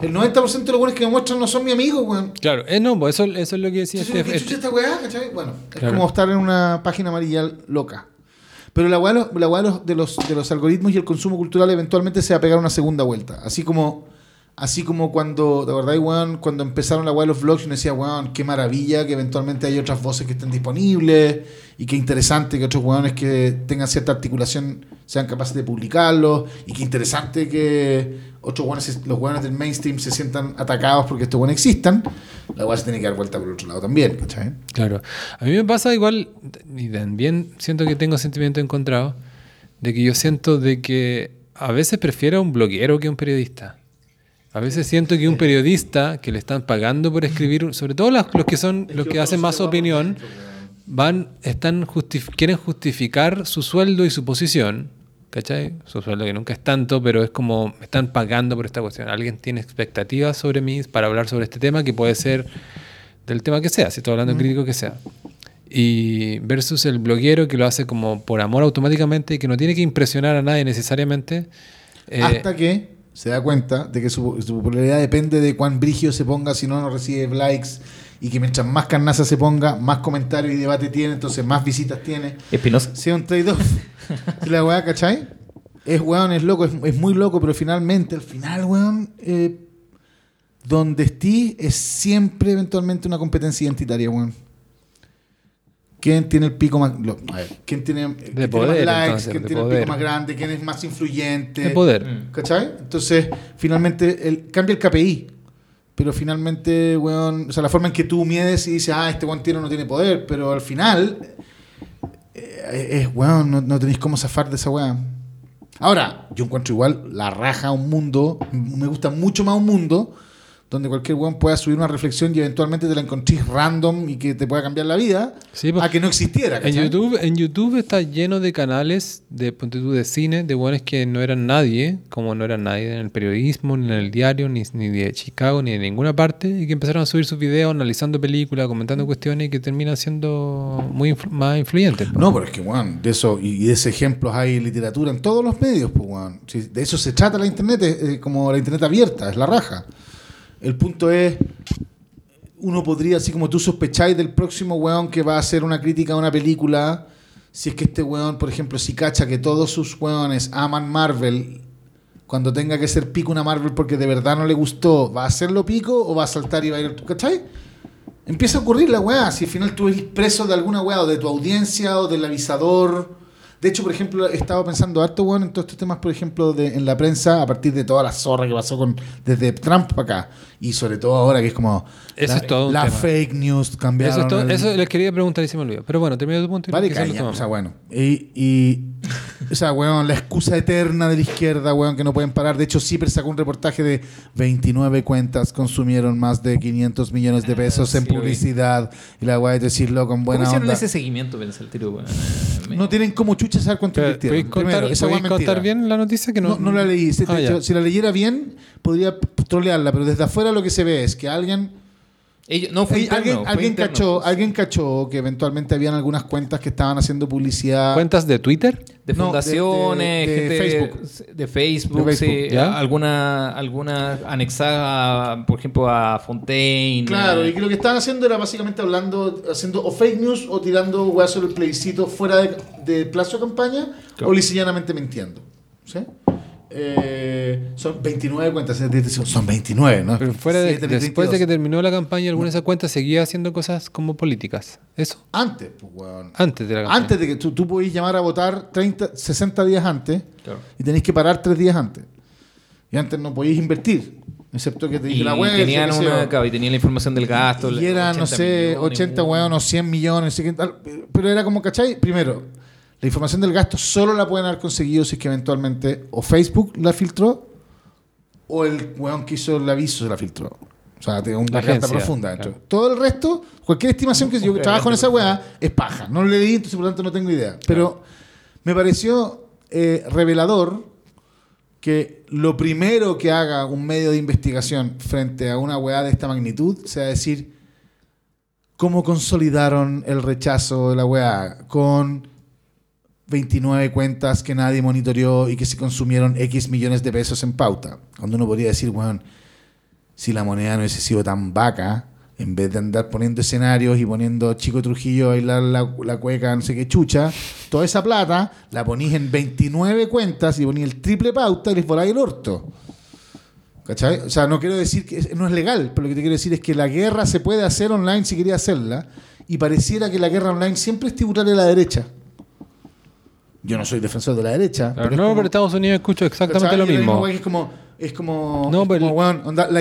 el 90% de los buenos que me muestran no son mi amigo, weón. Claro, eh, no, pues eso, eso es lo que decía Entonces, este- ¿qué chucha este- esta weá? ¿cachai? Bueno, es como estar en una página amarilla loca. Pero la weá, la weá de los- de, los, de los algoritmos y el consumo cultural eventualmente se va a pegar una segunda vuelta. Así como, así como cuando, de verdad, weón, cuando empezaron la weá de los vlogs, uno decía, weón, qué maravilla que eventualmente hay otras voces que estén disponibles y qué interesante que otros weones que tengan cierta articulación sean capaces de publicarlo y qué interesante que otros weones, los weones del mainstream se sientan atacados porque estos weones existan. La weá se tiene que dar vuelta por el otro lado también. Claro. A mí me pasa igual, y también siento que tengo sentimiento encontrado, de que yo siento de que a veces prefiero un bloguero que un periodista. A veces siento que un periodista que le están pagando por escribir, sobre todo las- los que son los que hacen más opinión, van, están justif- quieren justificar su sueldo y su posición, ¿cachai? Su sueldo que nunca es tanto, pero es como me están pagando por esta cuestión. Alguien tiene expectativas sobre mí para hablar sobre este tema que puede ser del tema que sea, si estoy hablando de crítico que sea. Y versus el bloguero que lo hace como por amor automáticamente y que no tiene que impresionar a nadie necesariamente. eh, Hasta que se da cuenta de que su, su popularidad depende de cuán brigio se ponga, si no, no recibe likes. Y que mientras más carnaza se ponga, más comentarios y debate tiene, entonces más visitas tiene. Espinosa. Sea un trade-off. La weá, ¿cachai? Es weón, es loco, es, es muy loco, pero finalmente, al final, weón, eh, donde estés es siempre eventualmente una competencia identitaria, weón. ¿Quién tiene el pico más. lo- a ver, ¿quién tiene, quién tiene poder, más likes? entonces, ¿Quién de tiene el pico más grande? ¿Quién es más influyente? de poder. Mm. ¿Cachai? Entonces, finalmente, el, cambia el KPI. Pero finalmente, weón, o sea, la forma en que tú mides y dices, ah, este weón tiene o no tiene poder, pero al final, eh, es, weón, no, no tenéis cómo zafar de esa weón. Ahora, yo encuentro igual la raja a un mundo, me gusta mucho más un mundo donde cualquier weón pueda subir una reflexión y eventualmente te la encontrís random y que te pueda cambiar la vida, Sí, pues, a que no existiera. En. YouTube, en YouTube está lleno de canales de, de cine, de buenos que no eran nadie, como no eran nadie en el periodismo, ni en el diario, ni, ni de Chicago, ni de ninguna parte, y que empezaron a subir sus videos analizando películas, comentando cuestiones y que terminan siendo muy influ- más influyentes. pues. No, pero es que, weón, de eso, y de ese ejemplos hay literatura en todos los medios, pues, weón. Si de eso se trata la internet, es, es como la internet abierta, es la raja. El punto es, uno podría, así como tú sospecháis del próximo weón que va a hacer una crítica a una película, si es que este weón, por ejemplo, si cacha que todos sus weones aman Marvel, cuando tenga que ser pico una Marvel porque de verdad no le gustó, ¿va a hacerlo pico o va a saltar y va a ir, ¿cachai? Empieza a ocurrir la weá, si al final tú eres preso de alguna weá, o de tu audiencia, o del avisador, De hecho, por ejemplo, he estado pensando harto, weón, en todos estos temas, por ejemplo, en la prensa, a partir de toda la zorra que pasó con desde Trump para acá. Y sobre todo ahora que es como Eso la, es todo un la tema. fake news cambiaron. Eso, es todo- el- eso les quería preguntar y se me olvidó. Pero bueno, termina tu punto. y Vale, caña, o sea, bueno. Y, y o sea, weón, la excusa eterna de la izquierda, weón, que no pueden parar. De hecho, Ciper sacó un reportaje de 29 cuentas consumieron más de 500 millones de pesos Ah, en sí, publicidad. Y la weá es decirlo con buena ¿Cómo hicieron onda. ese seguimiento, pensé el tiro, weón? No tienen como chucha saber cuánto Pero, invirtieron. ¿Podéis contar, Primero, esa contar bien la noticia? que No, no la leí. Si, Ah, hecho, si la leyera bien, podría trolearla. Pero desde afuera lo que se ve es que alguien Ellos- no, fue Ey, interno, alguien, fue alguien interno. cachó, alguien cachó que eventualmente habían algunas cuentas que estaban haciendo publicidad. ¿Cuentas de Twitter? De No, de- fundaciones, de- de gente Facebook. de Facebook, De sí, Facebook, ¿ya? alguna, alguna anexada, por ejemplo, a Fontaine. Claro, eh, y que lo que estaban haciendo era básicamente hablando, haciendo o fake news o tirando weas sobre el plebiscito fuera de, de plazo de campaña Claro. o lisillanamente mintiendo. ¿Sí? Eh, son 29 cuentas, son 29, ¿no? Pero fuera de, después de que 32. terminó la campaña, alguna de esas cuentas seguía haciendo cosas como políticas. Eso. Antes, pues, weón. Antes de la campaña. Antes de que tú, tú podís llamar a votar 30, 60 días antes Claro. y tenéis que parar 3 días antes. Y antes no podíais invertir, excepto que te dije Y la web. tenían, sé una, y tenían la información del gasto. Y era, no sé, 80 weón o 100 millones. Pero era como, ¿cachai? Primero, la información del gasto solo la pueden haber conseguido si es que eventualmente o Facebook la filtró o el weón que hizo el aviso se la filtró. O sea, tiene una carta profunda dentro. claro. Todo el resto, cualquier estimación que yo trabajo en esa weá es paja. No lo leí, entonces por lo tanto no tengo idea. Pero me pareció eh, revelador que lo primero que haga un medio de investigación frente a una weá de esta magnitud sea decir cómo consolidaron el rechazo de la weá con 29 cuentas que nadie monitoreó y que se consumieron X millones de pesos en pauta. Cuando uno podría decir, weón, si la moneda no hubiese sido tan vaca, en vez de andar poniendo escenarios y poniendo Chico Trujillo a bailar la, cueca, no sé qué chucha, toda esa plata la ponís en 29 cuentas y ponís el triple pauta y les voláis el orto. ¿Cachai? O sea, no quiero decir que no es legal, pero lo que te quiero decir es que la guerra se puede hacer online si quería hacerla y pareciera que la guerra online siempre es tributarle a la derecha. Yo no soy defensor de la derecha. Claro, es no, como- pero Estados Unidos escucho exactamente lo mismo. Es como, es como, No, es pero- onda, la,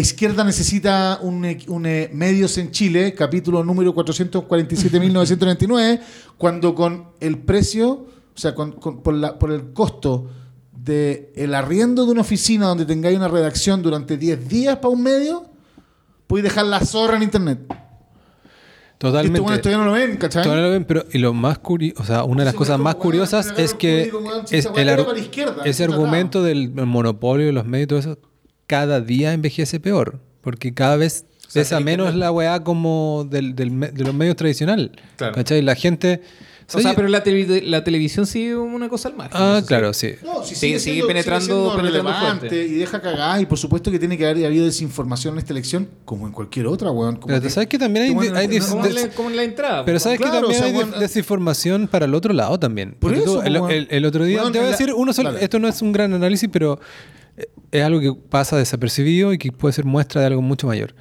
izquierda necesita un, e- un, eh, medios en Chile, capítulo número 447.999, cuando con el precio, o sea, con- con- por, la- por el costo de el arriendo de una oficina donde tengáis una redacción durante 10 días para un medio, podéis dejar la zorra en internet. Totalmente. weones todavía no lo ven, ¿cachai? Todavía lo ven, pero y lo más curioso, o sea, una de las cosas más curiosas es que es el ese argumento del monopolio de los medios y todo eso, cada día envejece peor, porque cada vez sea, pesa menos la weá como del, del de los medios tradicionales. Claro. ¿Cachai? La gente... O sea, pero la, televi- la televisión sigue una cosa al margen. ah, claro, sí. No, si Sigue- sigue, sigue siendo- penetrando- siendo penetrando relevante fuerte. y deja cagar y por supuesto que tiene que haber habido desinformación en esta elección como en cualquier otra, weón. Como Pero que- ¿sabes que también hay, que, bueno, hay no- dis- Como, no- en la, como en la entrada. Pero sabes Claro, que también o sea, hay bueno, des- desinformación para el otro lado también. Por Porque tú, eso, el, pues, el- el otro día, weón, te voy a decir, uno solo, esto no es un gran análisis, pero eh, es algo que pasa desapercibido y que puede ser muestra de algo mucho mayor.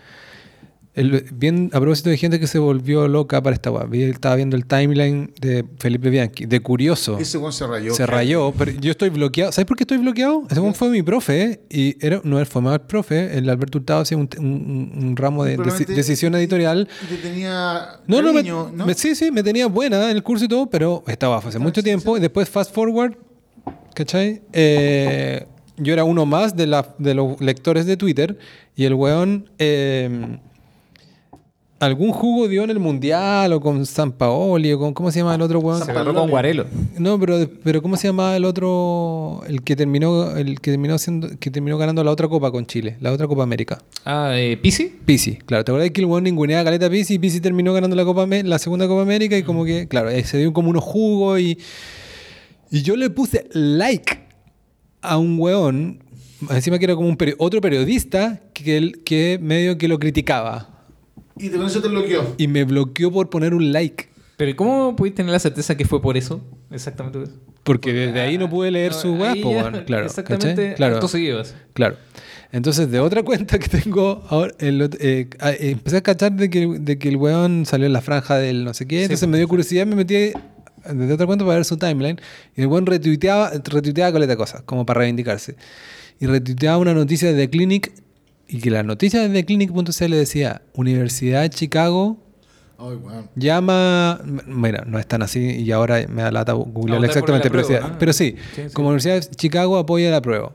El- bien, a propósito de gente que se volvió loca para esta vi- estaba viendo el timeline de Felipe Bianchi, de curioso. Ese weón se rayó. se rayó, pero yo estoy bloqueado. ¿Sabes por qué estoy bloqueado? Ese fue mi profe, y era, no fue más profe. El Alberto Hurtado hacía un, un- un ramo de, decisión editorial. Y te tenía No, no, me, cariño, ¿no? me- sí, sí, me tenía buena en el curso y todo, pero estaba hace mucho tiempo. Y después, fast forward, ¿cachai? Eh, yo era uno más de, la, de los lectores de Twitter y el weón eh, algún jugo dio en el mundial o con San Paoli o con, ¿cómo se llama el otro weón? Se agarró con Guarelo. No, pero, pero ¿cómo se llamaba el otro? El que terminó, el que terminó siendo, que terminó ganando la otra copa con Chile, la otra Copa América. Ah, eh, ¿Pisi? Pisi, claro, ¿te acuerdas que el weón ninguneaba a Caleta Pisi y Pisi terminó ganando la Copa la segunda Copa América y como que, claro, eh, se dio como unos jugos y, y yo le puse like a un weón, encima que era como un peri- otro periodista que, que medio que lo criticaba Y con eso te bloqueó. y me bloqueó por poner un like. Pero ¿y ¿cómo pudiste tener la certeza que fue por eso? Exactamente por eso. Porque desde ahí no pude leer No, su po, ya, weón, claro. Exactamente. Claro. Claro. Entonces, de otra [laughs] cuenta que tengo ahora, el eh, ah, eh, empecé a cachar de que, de que el weón salió en la franja del no sé qué. Sí, entonces pues, me dio curiosidad, me metí desde otra cuenta para ver su timeline. Y el buen retuiteaba, retuiteaba caleta de cosas, como para reivindicarse. Y retuiteaba una noticia de The Clinic. Y que la noticia de TheClinic.cl decía: Universidad de Chicago llama. Mira, no es tan así y ahora me da lata googlear No, exactamente, la pero, sí, prueba, ¿no? pero sí, Sí, sí. como Universidad de Chicago apoya la prueba.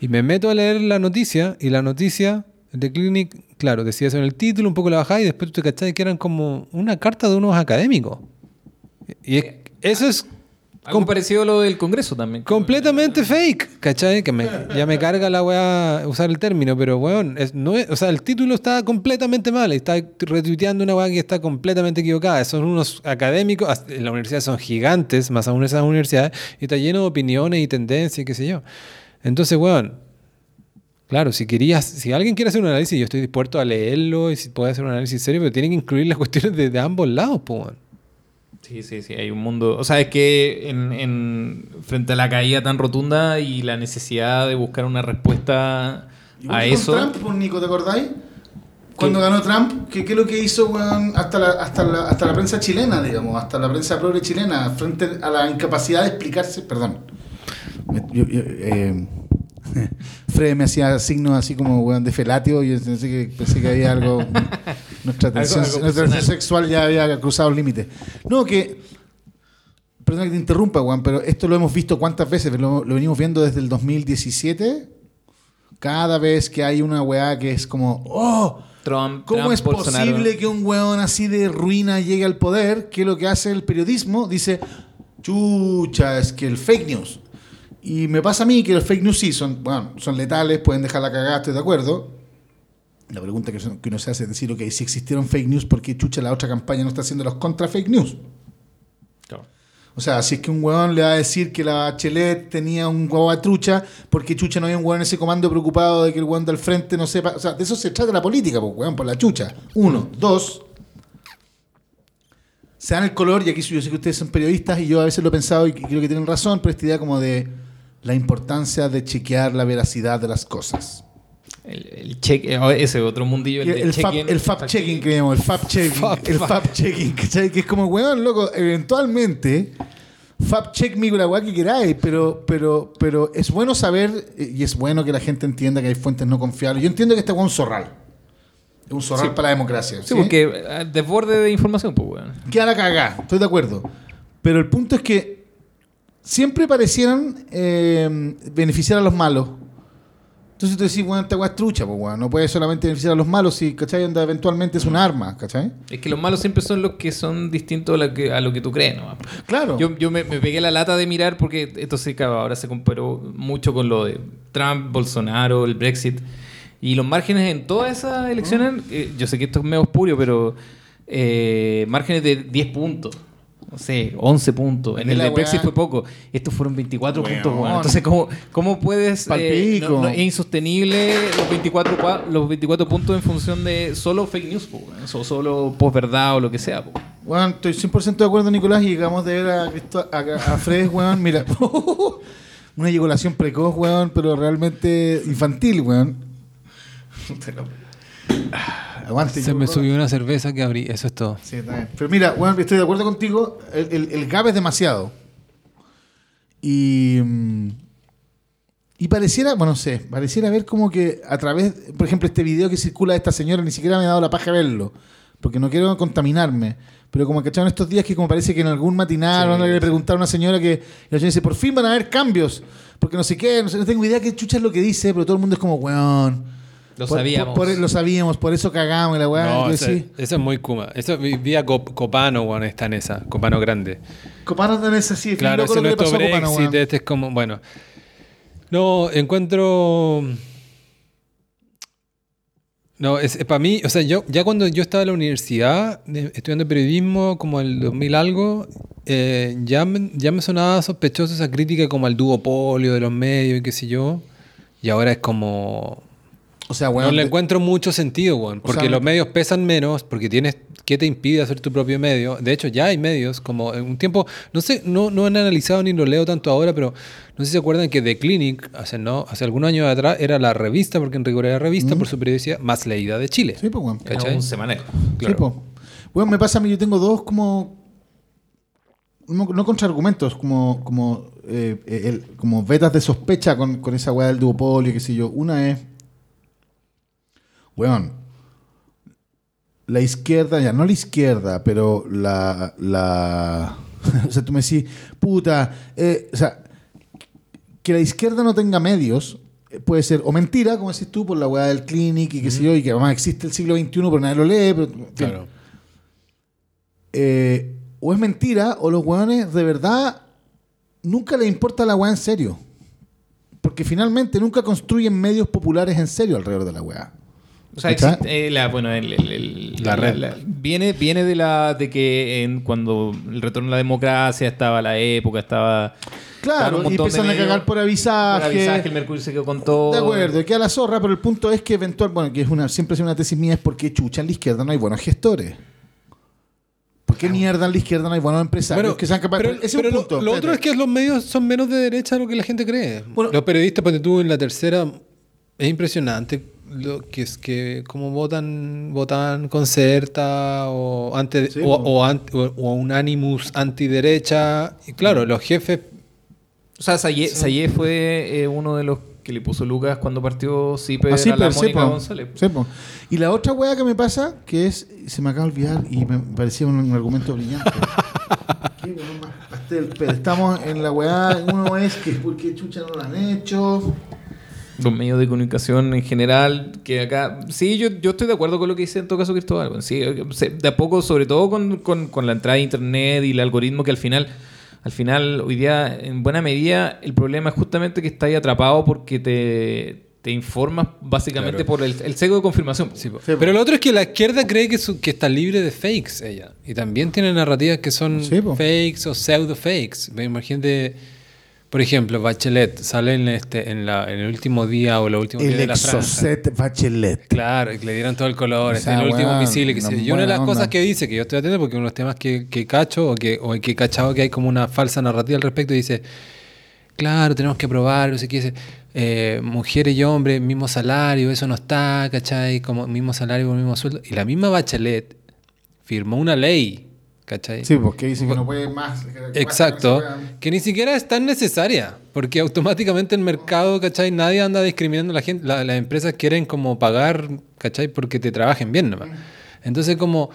Y me meto a leer la noticia y la noticia de Clinic, claro, decía eso en el título, un poco la bajada y después tú te cachás que eran como una carta de unos académicos. Y es- eso es Algo com- parecido a lo del Congreso también. completamente fake, ¿cachai? Que me- ya me carga la weá usar el término, pero weón, es, no es- o sea, el título está completamente mal, está retuiteando una weá que está completamente equivocada. Son unos académicos, en la universidad son gigantes, más aún esas universidades, y está lleno de opiniones y tendencias, y qué sé yo. Entonces, weón, claro, si querías, si alguien quiere hacer un análisis, yo estoy dispuesto a leerlo y si puede hacer un análisis serio, pero tiene que incluir las cuestiones de, de ambos lados, pues, weón. Sí, sí, sí, hay un mundo. O sea, es que en, en- frente a la caída tan rotunda y la necesidad de buscar una respuesta Igual a que con eso. Trump, pues, Nico, ¿te acordáis? Cuando ganó Trump, ¿qué, qué es lo que hizo weón, hasta, la, hasta, la, hasta la prensa chilena, digamos, hasta la prensa progre chilena, frente a la incapacidad de explicarse? Perdón. Me- yo- yo, eh, [laughs] Fred me hacía signos así como weón, de felatio y yo pensé que, pensé que había algo. [laughs] Nuestra tensión, algo nuestra personal. tensión sexual ya había cruzado el límite. No, que. Perdón que te interrumpa, Juan, pero esto lo hemos visto cuántas veces, lo, lo venimos viendo desde el 2017. Cada vez que hay una weá que es como, oh, Trump, ¿cómo Trump, es Bolsonaro. posible que un weón así de ruina llegue al poder? Que lo que hace el periodismo dice, chucha, es que el fake news. Y me pasa a mí que los fake news sí son, bueno, son letales, pueden dejar la cagada, estoy de acuerdo. La pregunta que uno se hace es decir, ok, si existieron fake news, ¿por qué chucha la otra campaña no está haciendo los contra fake news? Claro. O sea, si es que un huevón le va a decir que la Bachelet tenía un huevo a trucha, porque chucha no había un huevón en ese comando preocupado de que el huevón del frente no sepa. O sea, de eso se trata la política, pues, huevón, por la chucha. Uno. Dos. Se dan el color, y aquí yo sé que ustedes son periodistas y yo a veces lo he pensado y creo que tienen razón, pero esta idea como de la importancia de chequear la veracidad de las cosas. El, el check, eh, ese otro mundillo. El, el, fab, el checking que llamamos, el fab [laughs] checking, Fab- el fab checking, ¿cachai? Que es como, weón, loco, eventualmente, fab check con la que queráis, pero, pero, pero es bueno saber y es bueno que la gente entienda que hay fuentes no confiables. Yo entiendo que este weón es un zorral. Es un zorral Sí. para la democracia. Sí, ¿sí? porque eh, desborde de información, pues, weón. Queda la cagá, estoy de acuerdo. Pero el punto es que siempre parecieran eh, beneficiar a los malos. Entonces tú decís, bueno, esta weá es trucha, pues weón. No puede solamente beneficiar a los malos si, ¿cachai? Onda, eventualmente es un arma, ¿cachai? Es que los malos siempre son los que son distintos a lo que, a lo que tú crees, ¿no? Claro. Yo, yo me, me pegué la lata de mirar porque esto se claro, ahora se comparó mucho con lo de Trump, Bolsonaro, el Brexit. Y los márgenes en todas esas elecciones, eh, yo sé que esto es medio espurio, pero eh, márgenes de 10 puntos. No sé, 11 puntos. En el de weá. fue poco. Estos fueron 24 Weón. puntos, weón. Entonces, ¿cómo, cómo puedes...? eh, Palpico. no- no- es insostenible los 24, cua- los 24 puntos en función de solo fake news, weón. o solo posverdad o lo que sea. Bueno, estoy 100% de acuerdo, Nicolás, y llegamos de ver a, Cristo- a, a Fred, weón, mira, [laughs] una eyaculación precoz, weón, pero realmente infantil, weón. Aguante. Se me subió una cerveza que abrí, eso es todo. Sí. Pero mira, weón, estoy de acuerdo contigo, el, el, el gap es demasiado. Y... mm, Y pareciera, bueno, no sé, pareciera ver como que a través, por ejemplo, este video que circula de esta señora, ni siquiera me ha dado la paja verlo, porque no quiero contaminarme. Pero como cacharon estos días que como parece que en algún matinal Sí, van a le sí. preguntar a una señora que y la señora dice, por fin van a haber cambios, porque no sé qué, no, sé, no tengo idea qué chucha es lo que dice, pero todo el mundo es como, weón. Lo por- sabíamos. por- por- lo sabíamos, por eso cagamos y la weá. No, eso, sí. eso es muy Kuma. Eso vi vi a Cop- Copano, weón, está en esa. Copano grande. Copano no es así, Claro, loco ese no es Copano, este es como, bueno. No, encuentro... No, es, para mí, o sea, yo ya cuando yo estaba en la universidad de- estudiando periodismo, como el 2000 algo, eh, ya, me, ya me sonaba sospechosa esa crítica como al duopolio de los medios y qué sé yo. Y ahora es como... O sea, weón. no le de- encuentro mucho sentido, weón. Porque sea, los medios pesan menos, porque tienes. ¿Qué te impide hacer tu propio medio? De hecho, ya hay medios, como en un tiempo. No sé, no, no han analizado ni lo leo tanto ahora, pero no sé si se acuerdan que The Clinic, hace, ¿no? hace algunos años atrás, era la revista, porque en rigor era revista, por su periodicidad, más leída de Chile. Sí, pues, weón. Era ¿Cachai? un semanero. Claro. Sí, po. Bueno, me pasa a mí, yo tengo dos como no, no contraargumentos, como, como, eh, el- como vetas de sospecha con, con esa weá del duopolio, qué sé yo. Una es, weón, la izquierda, ya no la izquierda, pero la, la, [laughs] o sea, tú me decís, puta, eh, o sea, que la izquierda no tenga medios eh, puede ser o mentira, como decís tú, por la weá del clinic y qué sé yo, y que además existe el siglo XXI, pero nadie lo lee, pero. Claro. Eh, o es mentira, o los weones de verdad nunca les importa la weá en serio. Porque finalmente nunca construyen medios populares en serio alrededor de la weá. O sea, existe, eh, la, bueno, el- el- el- La red. viene, viene de la de que en, cuando el retorno a la democracia estaba la época, estaba Claro, y empiezan a cagar por avisaje. por avisaje, el Mercurio se quedó con todo. De acuerdo, y queda la zorra, pero el punto es que eventual, bueno, que es una, siempre ha sido una tesis mía, es porque chucha en la izquierda no hay buenos gestores. ¿Por qué mierda en la izquierda no hay buenos empresarios que sean capaces? pero, ese es pero un lo- punto. lo, otro es que los medios son menos de derecha de lo que la gente cree. Bueno- los periodistas, porque tú en la tercera, es impresionante lo que es que como votan votan concerta o antes Sí, o, po. o, ant- o- o un animus antiderecha y claro los jefes O sea, Sayé, Sayé fue eh, uno de los que le puso Lucas cuando partió Ciper Así, a la sí, Mónica. González. Sí. Y la otra weá que me pasa, que es, se me acaba de olvidar y me parecía un, un argumento brillante. [laughs] Pero estamos en la weá, uno es que ¿por qué chucha no lo han hecho? Los medios de comunicación en general, que acá... Sí, yo, yo estoy de acuerdo con lo que dice en todo caso Cristóbal. bueno, Sí, se- de a poco, sobre todo con, con- con la entrada de Internet y el algoritmo que al final... Al final, hoy día, en buena medida, el problema es justamente que estás ahí atrapado porque te, te informas básicamente Claro. por el, el seco de confirmación. Sí, po. Sí, po. pero lo otro es que la izquierda cree que, su- que está libre de fakes ella. Y también tiene narrativas que son Sí, fakes o pseudo fakes. Imagínate, por ejemplo, Bachelet sale en, este, en, la, en el último día o últimos días El de la. Exocet Bachelet. Claro, que le dieron todo el color, O el último misil. Que una se- y una de las cosas que dice, que yo estoy atento porque uno de los temas que, que cacho o que, o que he cachado que hay como una falsa narrativa al respecto, dice, claro, tenemos que probar, no sé qué, dice, eh, mujeres y hombres, mismo salario, eso no está, ¿cachai? Como mismo salario mismo sueldo. Y la misma Bachelet firmó una ley, ¿cachai? Sí, porque dice que no puede más. Exacto, que- ni siquiera es tan necesaria, porque automáticamente el mercado, ¿cachai? Nadie anda discriminando a la gente, La- las empresas quieren como pagar, ¿cachai? Porque te trabajen bien nomás. Entonces como,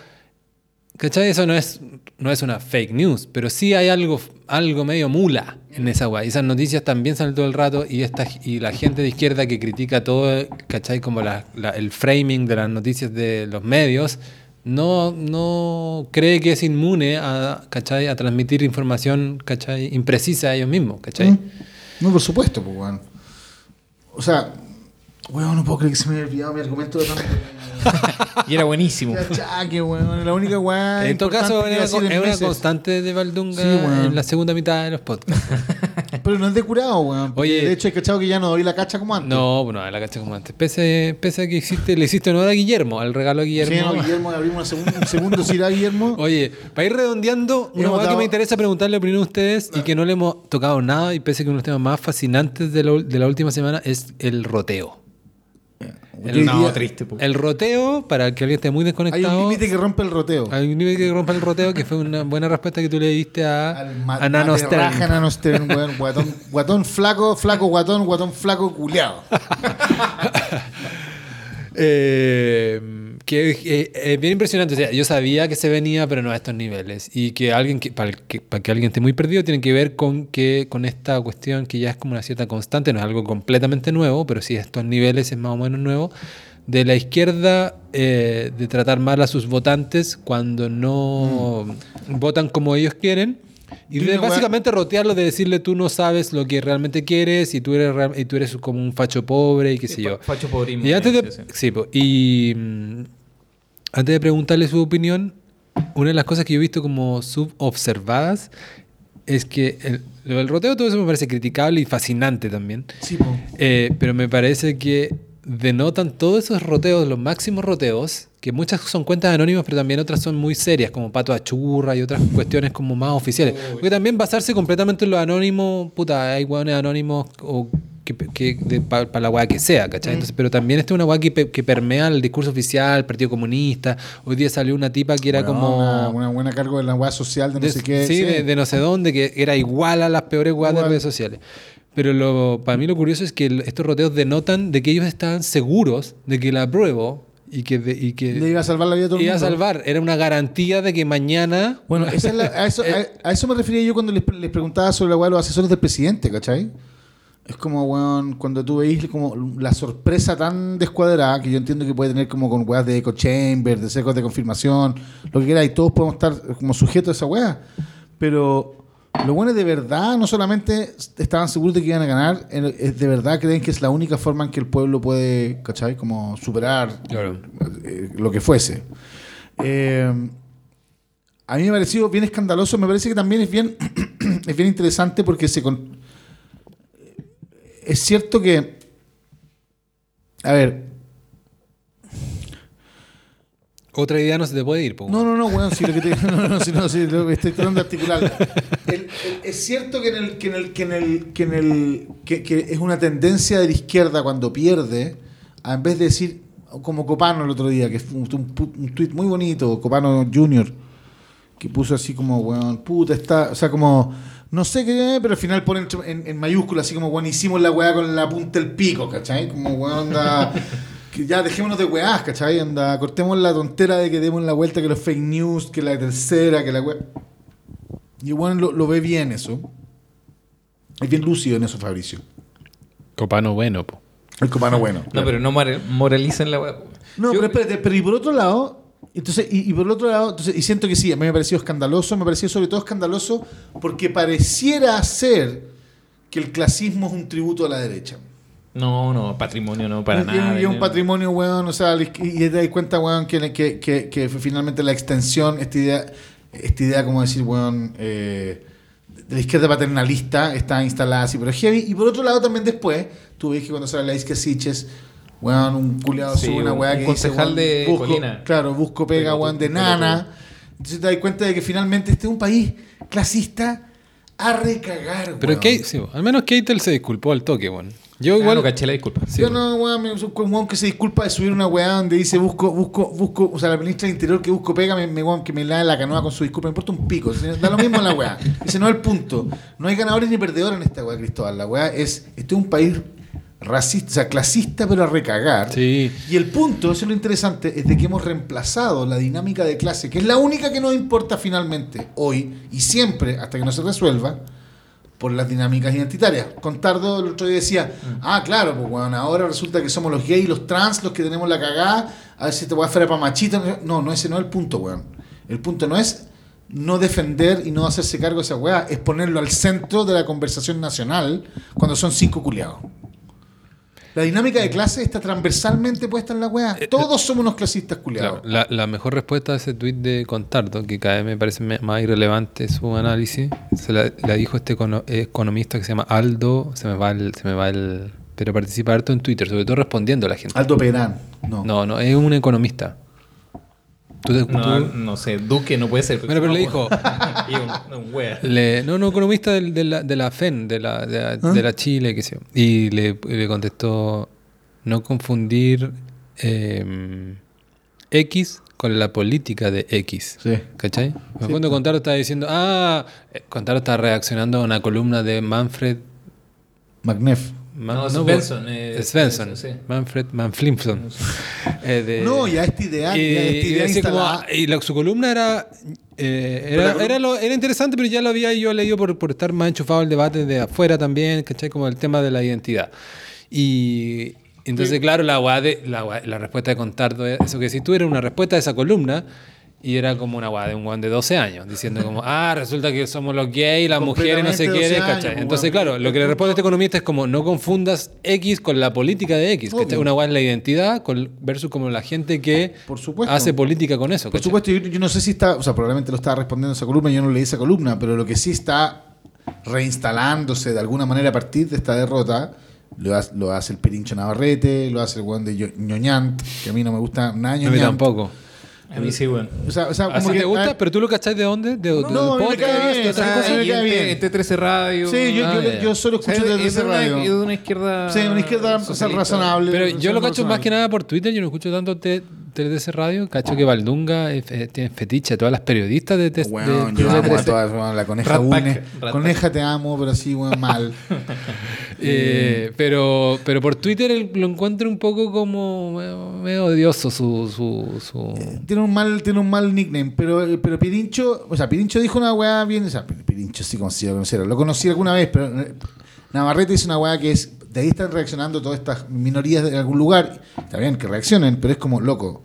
¿cachai? Eso no es, no es una fake news, pero sí hay algo, algo medio mula en esa weá. Y esas noticias también salen todo el rato y, esta, y la gente de izquierda que critica todo, ¿cachai? Como la- la- el framing de las noticias de los medios, no, no cree que es inmune a, ¿cachai? a transmitir información ¿cachai? imprecisa a ellos mismos. ¿cachai? ¿Mm? No, por supuesto, pues, weón. O sea, weón, no puedo creer que se me haya olvidado mi argumento de tanto. Y era buenísimo. Qué achaque, weón. La única weá. en todo caso, es una, meses. constante de Valdunga Sí, en la segunda mitad de los podcasts. [laughs] Pero no es de curado, weón. porque Oye. de hecho, he cachado que ya no doy la cacha como antes. No, bueno, la cacha como antes. Pese, pese a que existe, le hiciste honor a Guillermo, al regalo a Guillermo. Sí, no, Guillermo, abrimos segun- un segundo, si Guillermo. [laughs] Oye, para ir redondeando, una cosa que me interesa preguntarle la opinión a ustedes y que no le hemos tocado nada y pese a que uno de los temas más fascinantes de la, ul- de la última semana es el roteo. Hoy no, día triste. po. El roteo, para que alguien esté muy Hay desconectado, un límite que rompe el roteo. hay un límite que rompa el roteo, que fue una buena respuesta que tú le diste a, a guatón flaco, flaco guatón, guatón flaco culiado. [laughs] Eh, que eh, es bien impresionante. O sea, yo sabía que se venía, pero no a estos niveles. Y que alguien que, para, que, para que alguien esté muy perdido, tiene que ver con que con esta cuestión que ya es como una cierta constante, no es algo completamente nuevo, pero sí a estos niveles es más o menos nuevo. De la izquierda, eh, de tratar mal a sus votantes cuando no votan como ellos quieren. Y de básicamente rotearlo de decirle tú no sabes lo que realmente quieres y tú eres, real- y tú eres como un facho pobre y qué sé yo. Fa- Facho pobrismo. Y antes de, sí. po, y mm, antes de preguntarle su opinión, una de las cosas que yo he visto como subobservadas es que el, roteo todo eso me parece criticable y fascinante también. Sí. Eh, pero me parece que denotan todos esos roteos, los máximos roteos, que muchas son cuentas anónimas, pero también otras son muy serias, como Pato Achurra y otras cuestiones como más oficiales. Porque también basarse completamente en lo anónimo, puta, hay hueones anónimos o que, que para la weá que sea, ¿cachai? Entonces, pero también esta es una weá que, que permea el discurso oficial, el Partido Comunista. Hoy día salió una tipa que era Weón, como... Una, una buena cargo de la weá social de no de- sé qué. sí, De, de no sé dónde, que era igual a las peores weas de redes sociales. Pero lo, para mí lo curioso es que el- estos roteos denotan de que ellos estaban seguros de que la apruebo y que, de- y que Le iba a salvar la vida a todo el iba a mundo. salvar. Era una garantía de que mañana... Bueno, esa es la- a, eso, [laughs] a, a eso me refería yo cuando les, les preguntaba sobre la de los asesores del presidente, ¿cachai? Es como, weón, cuando tú veis como la sorpresa tan descuadrada que yo entiendo que puede tener como con weas de echo chamber, de secos de confirmación, lo que queráis, todos podemos estar como sujetos a esa weá. Pero los buenos de verdad no solamente estaban seguros de que iban a ganar, de verdad creen que es la única forma en que el pueblo puede, ¿cachai? Como superar Claro. eh, lo que fuese. Eh, a mí me ha parecido bien escandaloso, me parece que también es bien, [clears throat] es bien interesante porque se es cierto que, a ver, Otra idea no se te puede ir. po, no, no, no, weón, si lo que te, [laughs] no, no, si no, si lo- estoy tratando de articular. [laughs] El- el- es cierto que en el, que en el, que en el, que en el, que, que es una tendencia de la izquierda cuando pierde, a en vez de decir, como Copano el otro día, que fue un, un, tuit muy bonito, Copano Junior, que puso así como, weón, puta, está, o sea, como, no sé qué, pero al final ponen en, en mayúsculas, así como, weón, hicimos la weá con la punta del pico, ¿cachai? Como, weón, [laughs] que ya dejémonos de weás, ¿cachai? Onda, cortemos la tontera de que demos la vuelta, que los fake news, que la tercera, que la weá. Y bueno, lo, lo ve bien eso. Es bien lúcido en eso, Fabricio. Copano bueno, po. El copano bueno. No, pero no mora- moralicen la weá. No, Yo- pero espérate, pero y por otro lado, entonces, y, y por el otro lado, entonces, y siento que sí, a mí me ha parecido escandaloso, me ha parecido sobre todo escandaloso porque pareciera ser que el clasismo es un tributo a la derecha. No, no, patrimonio no, para y, nada. y un no. patrimonio, weón, o sea, y te das cuenta, weón, que, que, que, que finalmente la extensión, esta idea, esta idea, como decir, weón, eh, de la izquierda paternalista está instalada así, pero heavy. Y por otro lado, también después, tú ves que cuando sale la Isca Siches, weón, un culiado Sí, sube una un- weá un que dice, concejal weón, de busco- Colina. Claro, busco pega, weón, de nana. Entonces te das cuenta de que finalmente este es un país clasista a recagar, Pero weón. Kate, sí, al menos Keitel se disculpó al toque, bueno. Yo Ah, igual... no caché la disculpa. Sí, yo no, weón, me- un weón que se disculpa de subir una weá donde dice busco, busco, busco, o sea, la ministra del Interior que busco pega, me, me, weón, que me la la canoa con su disculpa, me importa un pico. Da lo mismo la weá. Ese no es el punto. No hay ganadores ni perdedores en esta weá, Cristóbal. La weá es, este es un país racista, o sea, clasista, pero a recagar. Sí. Y el punto, eso es lo interesante, es de que hemos reemplazado la dinámica de clase, que es la única que nos importa finalmente hoy y siempre, hasta que no se resuelva, por las dinámicas identitarias. Contardo el otro día decía, ah, claro, pues bueno, ahora resulta que somos los gays y los trans los que tenemos la cagada, a ver si te voy a fuera para machita. No, no, ese no es el punto, weón. El punto no es no defender y no hacerse cargo de esa weá, es ponerlo al centro de la conversación nacional cuando son cinco culiados. La dinámica de clase está transversalmente puesta en la weá. Todos somos unos clasistas culiados. Claro, la, la mejor respuesta a ese tweet de Contardo, que cada vez me parece más irrelevante su análisis, se la, la dijo este econo- economista que se llama Aldo, se me va el, se me va el, pero participa harto en Twitter, sobre todo respondiendo a la gente. Aldo Perán. No. No, no, es un economista. Tú te- No, tú- no sé, Duque no puede ser. Bueno, pero le dijo- [laughs] y un, le- no, no, economista del- de, la, de la FEN, de la, de la, ¿Ah? de la Chile, que sé yo. Y le, le contestó, no confundir eh, X con la política de X. Sí. ¿Cachai? En el fondo Contaro está diciendo, ah, eh, Contaro está reaccionando a una columna de Manfred... McNeff. Man- No, pues, Svensson, eh, Svensson, sí. Manfred Manflimson. [laughs] Eh, de- No, ya esta idea, y, ya esta y idea decía como, y la- su columna era, eh, era, la- era, lo- era interesante, pero ya lo había yo leído por, por estar más enchufado al debate de afuera también, ¿cachai? Como el tema de la identidad. Y entonces, claro, la, la, la respuesta de Contardo, eso que si tú eras una respuesta de esa columna, y era como una guada de un guan de 12 años, diciendo como, ah, resulta que somos los gays, las mujeres, no sé Completamente qué, 12 años, ¿cachai? pues, Entonces, claro, lo que le responde a este economista es como, no confundas X con la política de X. Obvio. Una guay es la identidad con- versus como la gente que Por supuesto. hace política con eso. Por supuesto, yo, yo no sé si está, o sea, probablemente lo estaba respondiendo esa columna, yo no leí esa columna, pero lo que sí está reinstalándose de alguna manera a partir de esta derrota, lo hace, lo hace el Pirincho Navarrete, lo hace el weón de Ñoñant, que a mí no me gusta nada A mí Ñoñant. tampoco. A mí sí, bueno. O sea, o sea como que, te gusta, ah, pero tú lo cachás de dónde? De, de no, del podcast, de. Me cae bien. En T13 Radio. Sí, yo, yo, ah, yo, solo escucho T13 Radio. Es de una izquierda. Sí, una izquierda razonable. Pero yo lo cacho más que nada por Twitter, yo no escucho tanto T 3DC Radio, cacho que Valdunga eh, tiene fetiche todas las periodistas de, de, bueno, yo amo a todas, bueno, la coneja une. Coneja te amo, pero sí, bueno, mal. [laughs] Eh, pero, pero por Twitter lo encuentro un poco como medio, odioso su, eh, tiene, un mal, tiene un mal nickname, pero, pero Pirincho, o sea, Pirincho dijo una weá bien, o sea, Pirincho sí como lo conocí alguna vez, pero Navarrete hizo una weá que es de ahí están reaccionando todas estas minorías de algún lugar, está bien que reaccionen, pero es como, loco,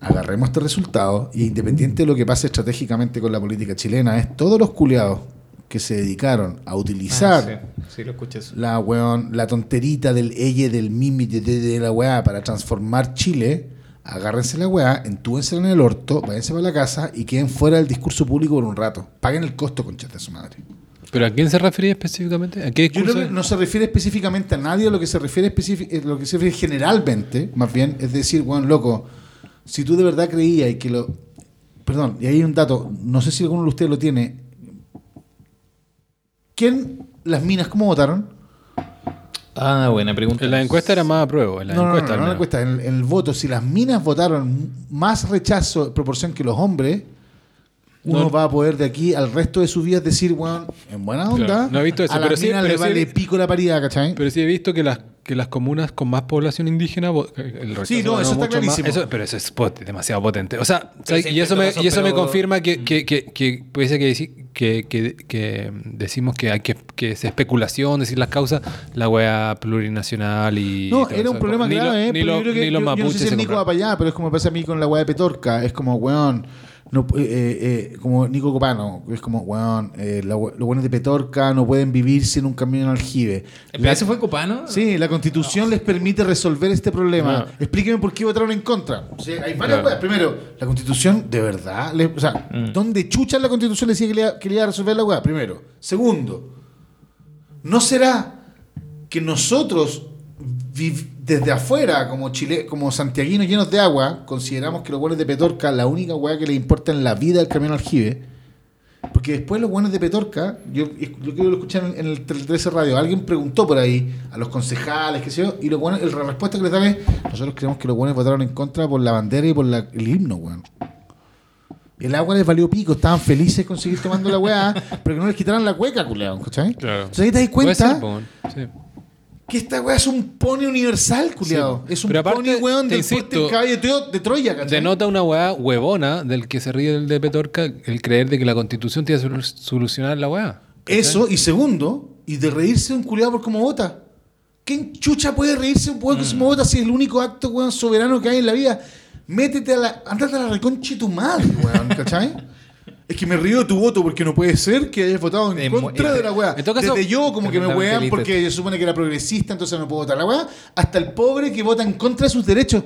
agarremos este resultado y independiente de lo que pase estratégicamente con la política chilena, es todos los culiados que se dedicaron a utilizar Ah, sí, sí, lo escuché eso. la weón, la tonterita del elle, del mimi, de, de- de la weá para transformar Chile, agárrense la weá, entúbensela en el orto, váyanse para la casa y queden fuera del discurso público por un rato. Paguen el costo, conchas de su madre. ¿Pero a quién se refería específicamente? ¿A qué Yo discurso? creo que no se refiere específicamente a nadie, lo que se refiere específic- eh, lo que se refiere generalmente, más bien, es decir, weón, loco, si tú de verdad creías y que lo. Perdón, y ahí hay un dato, no sé si alguno de ustedes lo tiene. ¿Quién, las minas, cómo votaron? Ah, buena pregunta. En la encuesta era más apruebo. En la no, no, encuesta, no, no, no, la encuesta. En, el- en el voto, si las minas votaron más rechazo en proporción que los hombres, uno No. va a poder de aquí al resto de su vida decir, bueno, en buena onda, Claro, no he visto eso, a pero sí- pero le sí- vale pico la paridad, ¿cachai? Pero sí he visto que las, que las comunas con más población indígena. El Sí, no, eso está más. clarísimo. Eso- pero eso es pot- demasiado potente. O sea, y eso, me, y eso me confirma que, que, que, que puede ser que, que, que, que decimos que hay que, que es especulación, decir las causas, la wea plurinacional y. No, era un eso. problema Ni grave, lo- ¿eh? Ni, lo- que ni los yo- yo no sé mapuches si el se Nico va para allá, pero es como me pasa a mí con la weá de Petorca. Es como, weón, no, eh, eh, como Nico Copano, es como, weón, eh, la los buenos de Petorca no pueden vivir sin un camión en aljibe. ¿El ese fue Copano? Sí, la constitución les permite resolver este problema. No. Explíqueme por qué votaron en contra. O sea, hay varias Claro. Primero, la constitución, de verdad. le- o sea, ¿dónde chucha la constitución le decía que le, iba- que le iba a resolver la wea? Primero. Segundo, ¿no será que nosotros, desde afuera, como Chile, como santiaguinos llenos de agua, consideramos que los buenos de Petorca, la única wea que les importa en la vida es el camión aljibe? Porque después los buenos de Petorca, yo, yo creo que lo escuché en, en el 13 Radio, alguien preguntó por ahí a los concejales, qué sé yo, y los buenos, la respuesta que les dan es, nosotros creemos que los buenos votaron en contra por la bandera y por la- el himno, weón. El agua les valió pico, estaban felices con seguir tomando la weá, pero que no les quitaran la cueca, culeado, ¿cachai? Claro. Entonces ahí te das Puede cuenta ser, sí. Que esta weá es un pony universal, culeado. Sí. es un Pero aparte, pony, weón, del insisto, caballo de, Tro- de Troya, ¿cachai? Denota una weá huevona del que se ríe el de Petorca, el creer de que la constitución tiene que solu- solucionar la weá. Eso, y segundo, y de reírse de un culiado por cómo vota. ¿Quién chucha puede reírse un weón Mm. por cómo vota si es el único acto, weón, soberano que hay en la vida? Métete a la. Andate a la reconcha tu madre, weón, ¿cachai? [laughs] Es que me río de tu voto porque no puede ser que hayas votado en contra de la weá. en todo caso, Desde yo, como que me wean porque se supone que era progresista, entonces no puedo votar la weá, hasta el pobre que vota en contra de sus derechos.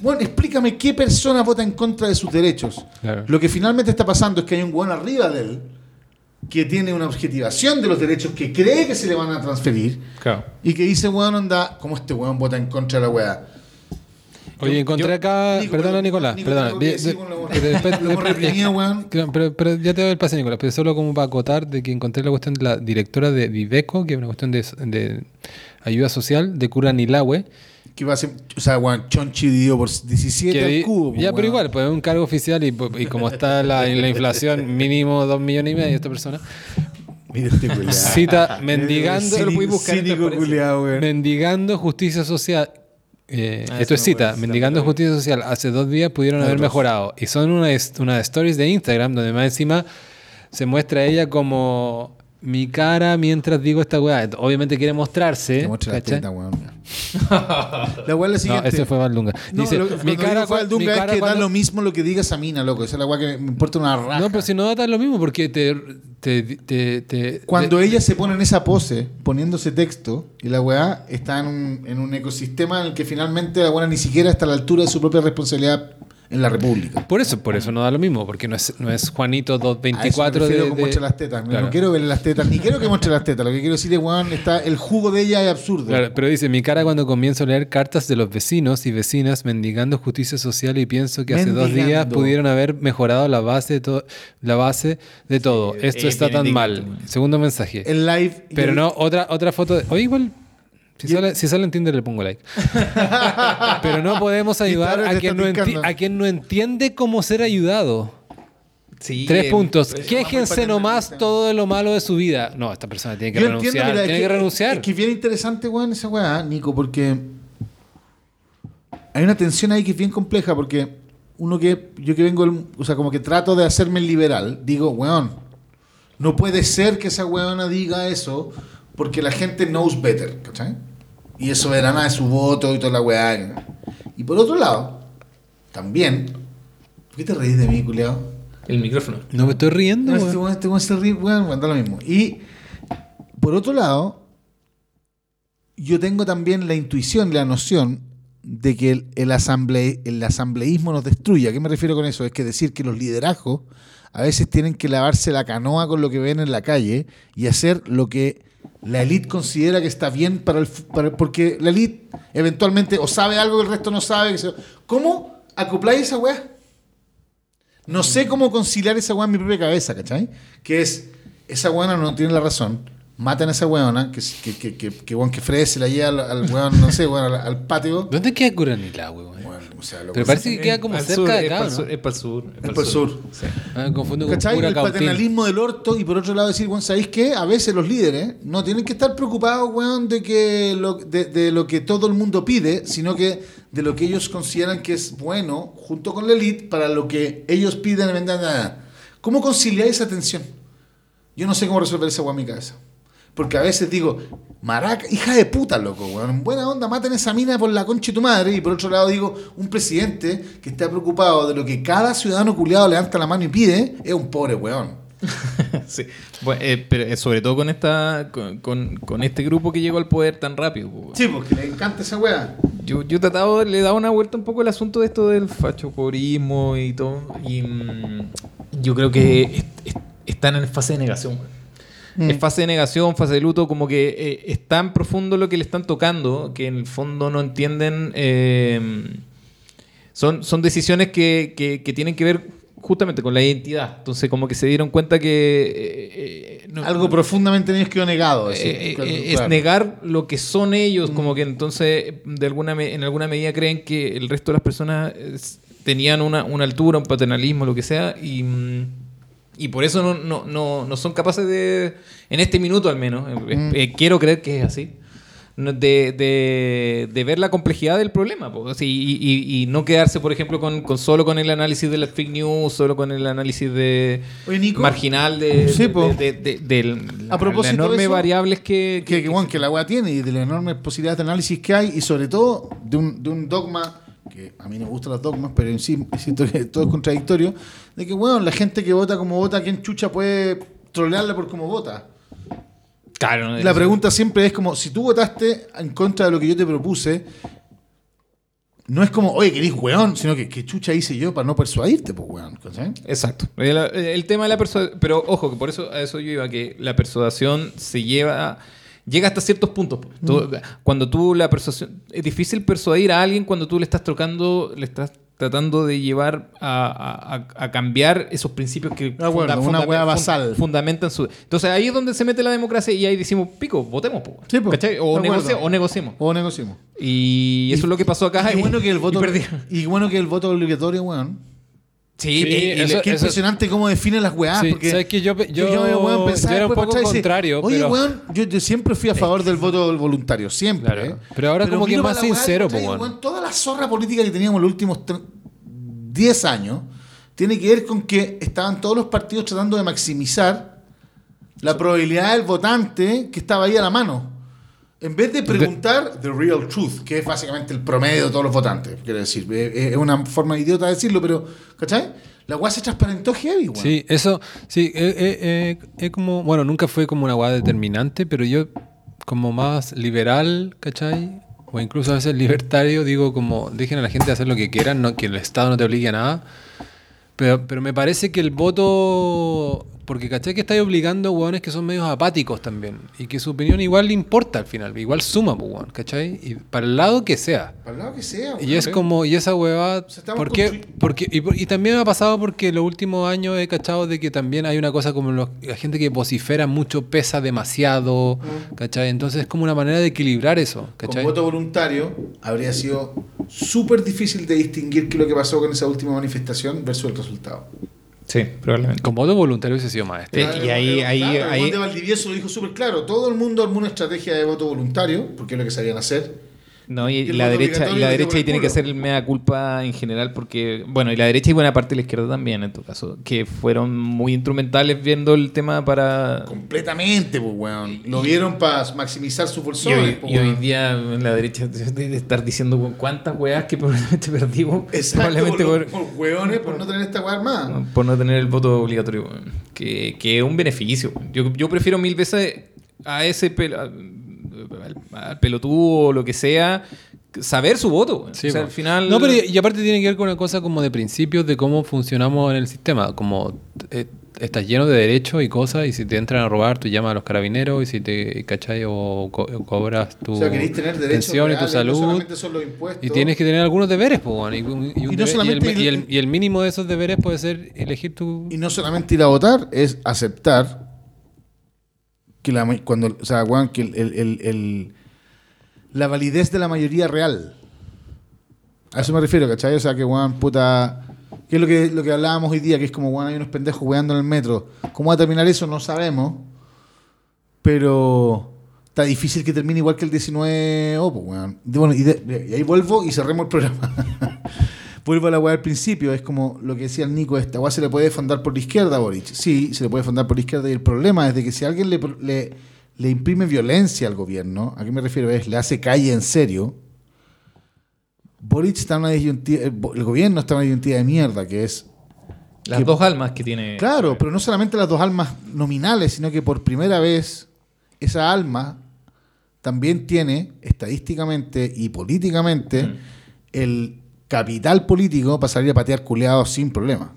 Bueno, explícame qué persona vota en contra de sus derechos. Claro. Lo que finalmente está pasando es que hay un weón arriba de él que tiene una objetivación de los derechos que cree que se le van a transferir Claro. y que dice, weón, anda, ¿cómo este weón vota en contra de la weá? Oye, Yo- encontré yo- acá. Nico, perdona, pero- Nicolás. Nico, perdona. pero ya te doy el pase, Nicolás. Pero solo como para acotar de que encontré la cuestión de la directora de Viveco, que es una cuestión de, de ayuda social, de Curanilahue. Que va a ser, o sea, weón, Chonchi dividido por 17 que al di- cubo. ya, pero igual, pues es un cargo oficial y, y como está la, la inflación, mínimo dos millones y medio esta persona. Mira este culiao. Cita [laughs] mendigando, Cínico- lo buscar cínico culiao, mendigando justicia social. Eh, Ah, esto es cita, mendigando justicia social. Hace dos días pudieron haber mejorado. Y son unas una stories de Instagram donde más encima se muestra a ella como mi cara mientras digo esta weá. Obviamente quiere mostrarse. Te muestra la teta, weón. [laughs] La weá es la No, siguiente. ese fue Valdunga. No, Dice, lo, mi cara, fue al mi Dunga es que da lo mismo lo que diga esa mina, loco. Esa es la weá que me importa una raja. No, pero si no da tan lo mismo porque te... te, te, te- Cuando te- ella se pone en esa pose, poniéndose texto, y la weá está en un, en un ecosistema en el que finalmente la weá ni siquiera está a la altura de su propia responsabilidad en la República. Por eso, por eso no da lo mismo, porque no es, no es Juanito A eso me 224 refiero de, de- muestre las tetas. Claro. No quiero verle las tetas, ni quiero que muestre las tetas. Lo que quiero decir es, weón, está, el jugo de ella es absurdo. Claro, pero dice, mi cara cuando comienzo a leer cartas de los vecinos y vecinas mendigando justicia social y pienso que hace dos días pudieron haber mejorado la base de, to- la base de todo. Esto es está tan mal. Segundo mensaje. El live. Pero no, otra, otra foto. De, oye, igual. Si Y sale, si sale en Tinder le pongo like. [laughs] Pero no podemos ayudar a quien, no a quien entiende cómo ser ayudado. Sí, Tres eh, puntos. es Quéjense nomás todo de lo malo de su vida. No, esta persona tiene que Yo renunciar. entiendo, mira, es tiene que, renunciar. Es que bien interesante, weón, esa weá, Nico, porque hay una tensión ahí que es bien compleja, porque uno que, yo que vengo, o sea, como que trato de hacerme el liberal, digo, weón, no puede ser que esa weona diga eso, porque la gente knows better, ¿cachai? Y es soberana de su voto y toda la weá. Y por otro lado, también, ¿por qué te reís de mí, culiao? El micrófono. No me estoy riendo, No, este weón. este weón se ríe, weón, da lo mismo. Y por otro lado, yo tengo también la intuición y la noción de que el, el, asamble- el asambleísmo nos destruye. ¿A qué me refiero con eso? Es que decir que los liderazgos a veces tienen que lavarse la canoa con lo que ven en la calle y hacer lo que la élite considera que está bien para el... porque la élite eventualmente o sabe algo que el resto no sabe. ¿Cómo acopláis esa weá? No sé cómo conciliar esa weá en mi propia cabeza, ¿cachai? Que es, esa weona no tiene la razón, matan a esa weona, que, que, que, que, que, weón que Fred se la lleva al, al weón, no sé, weón, al, al patio. ¿Dónde queda Curanilá, weón? Weón, o sea, lo Pero parece que queda como cerca sur, de es acá, pa'l ¿no? sur, Es para el sur. Es pa'l sur. Sí. Ah, me confundo con ¿Cachai? pura El cautín. paternalismo del orto y por otro lado decir, bueno, ¿sabéis qué? A veces los líderes no tienen que estar preocupados, weón, de, que lo, de, de lo que todo el mundo pide, sino que de lo que ellos consideran que es bueno, junto con la elite, para lo que ellos piden. vendan, nada. ¿Cómo conciliar esa tensión? Yo no sé cómo resolver esa weón en mi cabeza. Porque a veces digo, maraca, hija de puta, loco, weón. En buena onda, maten esa mina por la concha de tu madre. Y por otro lado digo, un presidente que está preocupado de lo que cada ciudadano culiado levanta la mano y pide, es un pobre weón. [laughs] Sí. Bueno, eh, pero eh, sobre todo con esta con, con- con este grupo que llegó al poder tan rápido. weón. Sí, porque le encanta esa weá. Yo, yo he tratado, le he dado una vuelta un poco al asunto de esto del fachoporismo y todo. Y mm, yo creo que es- es- están en fase de negación. weón. Mm. Es fase de negación, fase de luto, como que eh, es tan profundo lo que le están tocando que en el fondo no entienden. eh, son, son decisiones que, que- que tienen que ver justamente con la identidad. Entonces, como que se dieron cuenta que. eh, eh, no- Algo profundamente ellos quedó negado. eh, claro, es claro. Mm. negar lo que son ellos, como que entonces de alguna en alguna medida creen que el resto de las personas tenían una, una altura, un paternalismo, lo que sea, y, mm, y por eso no, no, no, no son capaces de, en este minuto al menos, eh, Mm. eh, quiero creer que es así, de, de- de ver la complejidad del problema así, y, y- y no quedarse, por ejemplo, con, con solo con el análisis de las fake news, solo con el análisis de Oye, Nico. marginal de, Sí, de, de- de- del- A propósito las enormes eso, variables que, que, que, bueno, que la weá tiene y de las enormes posibilidades de análisis que hay y sobre todo de un, de un dogma que a mí no me gustan los dogmas, pero en sí [laughs] siento que todo es contradictorio, de que, bueno, la gente que vota como vota, ¿quién chucha puede trolearla por cómo vota? Claro, La pregunta siempre es como, si tú votaste en contra de lo que yo te propuse, no es como, oye, querís weón, sino que, ¿qué chucha hice yo para no persuadirte, pues weón? Exacto. El, el tema de la persuasión. Pero ojo, que por eso a eso yo iba, que la persuasión se lleva. Llega hasta ciertos puntos. Tú- Cuando tú la persuasión. Es difícil persuadir a alguien cuando tú le estás tocando, le estás tratando de llevar a, a- cambiar esos principios que Ah, bueno, una hueá fun- basal. fundamentan su. Entonces ahí es donde se mete la democracia y ahí decimos, pico, votemos, po, Sí. O, negocie- o negociemos. O negociemos. Y eso es lo que pasó acá. Y bueno que el [laughs] voto, y perdí. y bueno que el voto obligatorio, weón. Sí, Sí, y- eso- Qué impresionante cómo define las weás. Sí, porque. Yo- yo- weón, pensaba yo era contrario, Oye, pero- weón, yo, yo siempre fui a favor del voto voluntario, siempre. Claro. ¿eh? Pero ahora como que más weá, sincero, po, weón. Weón, Toda la zorra política que teníamos en los últimos tre- 10 años tiene que ver con que estaban todos los partidos tratando de maximizar la probabilidad del votante que estaba ahí a la mano. En vez de preguntar the real truth, que es básicamente el promedio de todos los votantes, quiero decir, es es una forma idiota de decirlo, pero, ¿cachai? La weá se transparentó heavy, weón. Sí, eso, sí, eh, eh, eh, es como, bueno, nunca fue como una guada determinante, pero yo como más liberal, ¿cachai? o incluso a veces libertario, digo como, dejen a la gente hacer lo que quieran, no, que el Estado no te obligue a nada. Pero, pero me parece que el voto, porque caché que estáis obligando a hueones que son medios apáticos también, y que su opinión igual le importa al final, igual suma, pues, hueón, ¿cachai? Y para el lado que sea. Para el lado que sea. Y es como, y esa hueva, sea, estamos ¿por qué? construy- Porque, y, también me ha pasado porque los últimos años he cachado de que también hay una cosa como los- la gente que vocifera mucho pesa demasiado, ¿cachai? Entonces es como una manera de equilibrar eso, Con ¿cachai? voto voluntario habría sido súper difícil de distinguir qué es lo que pasó con esa última manifestación versus el resultado. Sí, probablemente. Con voto voluntario hubiese sido más. Eh, y ahí- ahí- Claro, el ahí- Juan de Valdivieso lo dijo súper claro. Todo el mundo armó una estrategia de voto voluntario, porque es lo que sabían hacer. No, y, Y la derecha, y la derecha ahí tiene que hacer el mea culpa en general porque, bueno, y la derecha y buena parte de la izquierda también en tu caso, que fueron muy instrumentales viendo el tema para... Completamente, pues, weón. Lo vieron para maximizar Y bolsones. hoy, pues, y hoy weón. día en la derecha [laughs] de estar diciendo weón, cuántas weas que probablemente [laughs] perdimos Exacto, probablemente por, por, por hueones, por no tener esta weá armada. por no tener el voto obligatorio, weón. que, que es un beneficio. Yo, yo prefiero mil veces a ese pel- al, al pelotudo o lo que sea saber su voto. Sí, o sea, al final... No, pero y, y aparte tiene que ver con una cosa como de principios de cómo funcionamos en el sistema. Como eh, estás lleno de derechos y cosas, y si te entran a robar, tú llamas a los carabineros, y si te cachai o, co- o cobras tu O sea, tener derechos pensión y tu reales, salud. No son los impuestos. Y tienes que tener algunos deberes, pues, y, no deber- el, el- y el mínimo de esos deberes puede ser elegir tu... Y no solamente ir a votar, es aceptar que la cuando, o sea, que el, el- el- la validez de la mayoría real. A eso me refiero, ¿cachai? O sea, que weón, puta. ¿Qué es lo que, lo que hablábamos hoy día? Que es como, weón, hay unos pendejos weando en el metro. ¿Cómo va a terminar eso? No sabemos. Pero está difícil que termine igual que el 19 o pues, bueno, y, y ahí vuelvo y cerremos el programa. [laughs] vuelvo a la weá al principio. Es como lo que decía el Nico, esta weá se le puede fundar por la izquierda a Boric. Sí, se le puede fundar por la izquierda. Y el problema es de que si alguien le, le, le imprime violencia al gobierno, ¿a qué me refiero? Es, le hace calle en serio. Boric está en una disyuntiva, el, el gobierno está en una disyuntiva de mierda, que es Las que- dos almas que tiene... Claro, pero no solamente las dos almas nominales, sino que por primera vez esa alma también tiene, estadísticamente y políticamente, Mm. el capital político para salir a patear culeados sin problema.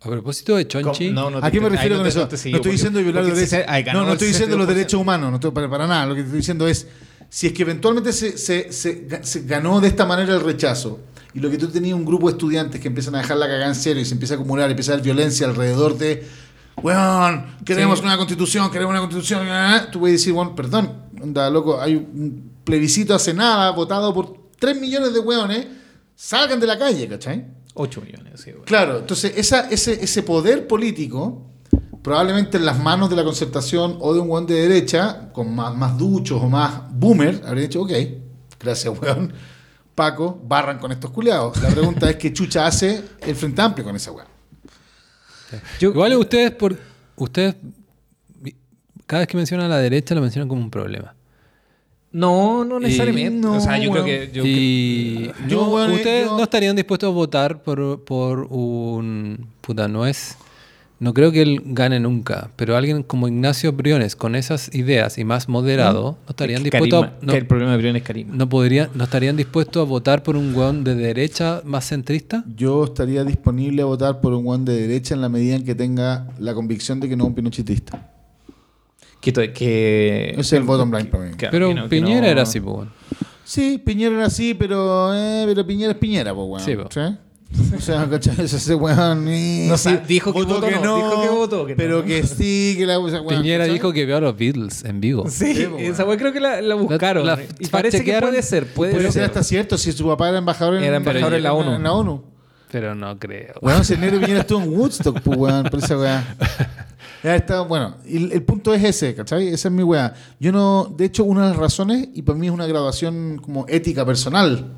A propósito de Chonchi... ¿Cómo? No, no ¿A qué me refiero con eso? no No, te sigo, estoy porque- diciendo violar porque los derechos. No, estoy diciendo los 62%. derechos humanos, no estoy para, para nada. Lo que estoy diciendo es si es que eventualmente se, se- se ga- se ganó de esta manera el rechazo y lo que tú tenías un grupo de estudiantes que empiezan a dejar la cagada en serio y se empieza a acumular, empieza a haber violencia alrededor de, weón, queremos Sí. una constitución, queremos una constitución, ah", tú puedes decir, bueno, perdón, onda, loco, hay un plebiscito hace nada votado por 3 millones de weones, salgan de la calle, ¿cachai? 8 millones, sí, güey. Claro, entonces esa, ese, ese poder político, probablemente en las manos de la concertación o de un weón de derecha, con más, más duchos o más boomer, habría dicho, ok, gracias weón, Paco, barran con estos culiados. La pregunta es qué chucha hace el Frente Amplio con esa weón. Yo- Igual ustedes, por ustedes cada vez que mencionan a la derecha lo mencionan como un problema. No, no necesariamente. no, o sea, yo creo que... Yo y Yo, no, bueno, ustedes yo- no estarían dispuestos a votar por, por un puta no es no creo que él gane nunca, pero alguien como Ignacio Briones con esas ideas y más moderado no estarían dispuestos a, no, que el problema de Brión es carisma. no podrían no estarían dispuestos a votar por un weón de derecha más centrista. Yo estaría disponible a votar por un weón de derecha en la medida en que tenga la convicción de que no es un pinochetista. Que, que, es el bottom line para mí. que- pero que no- que Piñera no- era así, pues. weón. Sí, Piñera era así, pero, eh, pero Piñera es Piñera, pues, weón. Sí, po. O sea, [laughs] ¿cachai? Ese weón. eh, No sí, dijo que votó no, dijo que votó que no. Pero que sí, que la o sea, weón, Piñera ¿cachai? dijo que vio a los Beatles en vivo. Sí, esa weá creo que la, la buscaron. La- la y parece que puede ser, puede, Puede ser ser. hasta cierto si su papá era embajador en, Era embajador en la ONU. En la ONU. Pero no creo. Weón, si el negro Piñera estuvo en Woodstock, pues, weón, por esa weá. [laughs] Ya está, bueno, el, el punto es ese, ¿cachai? Esa es mi weá. Yo no, de hecho, una de las razones, y para mí es una graduación como ética personal,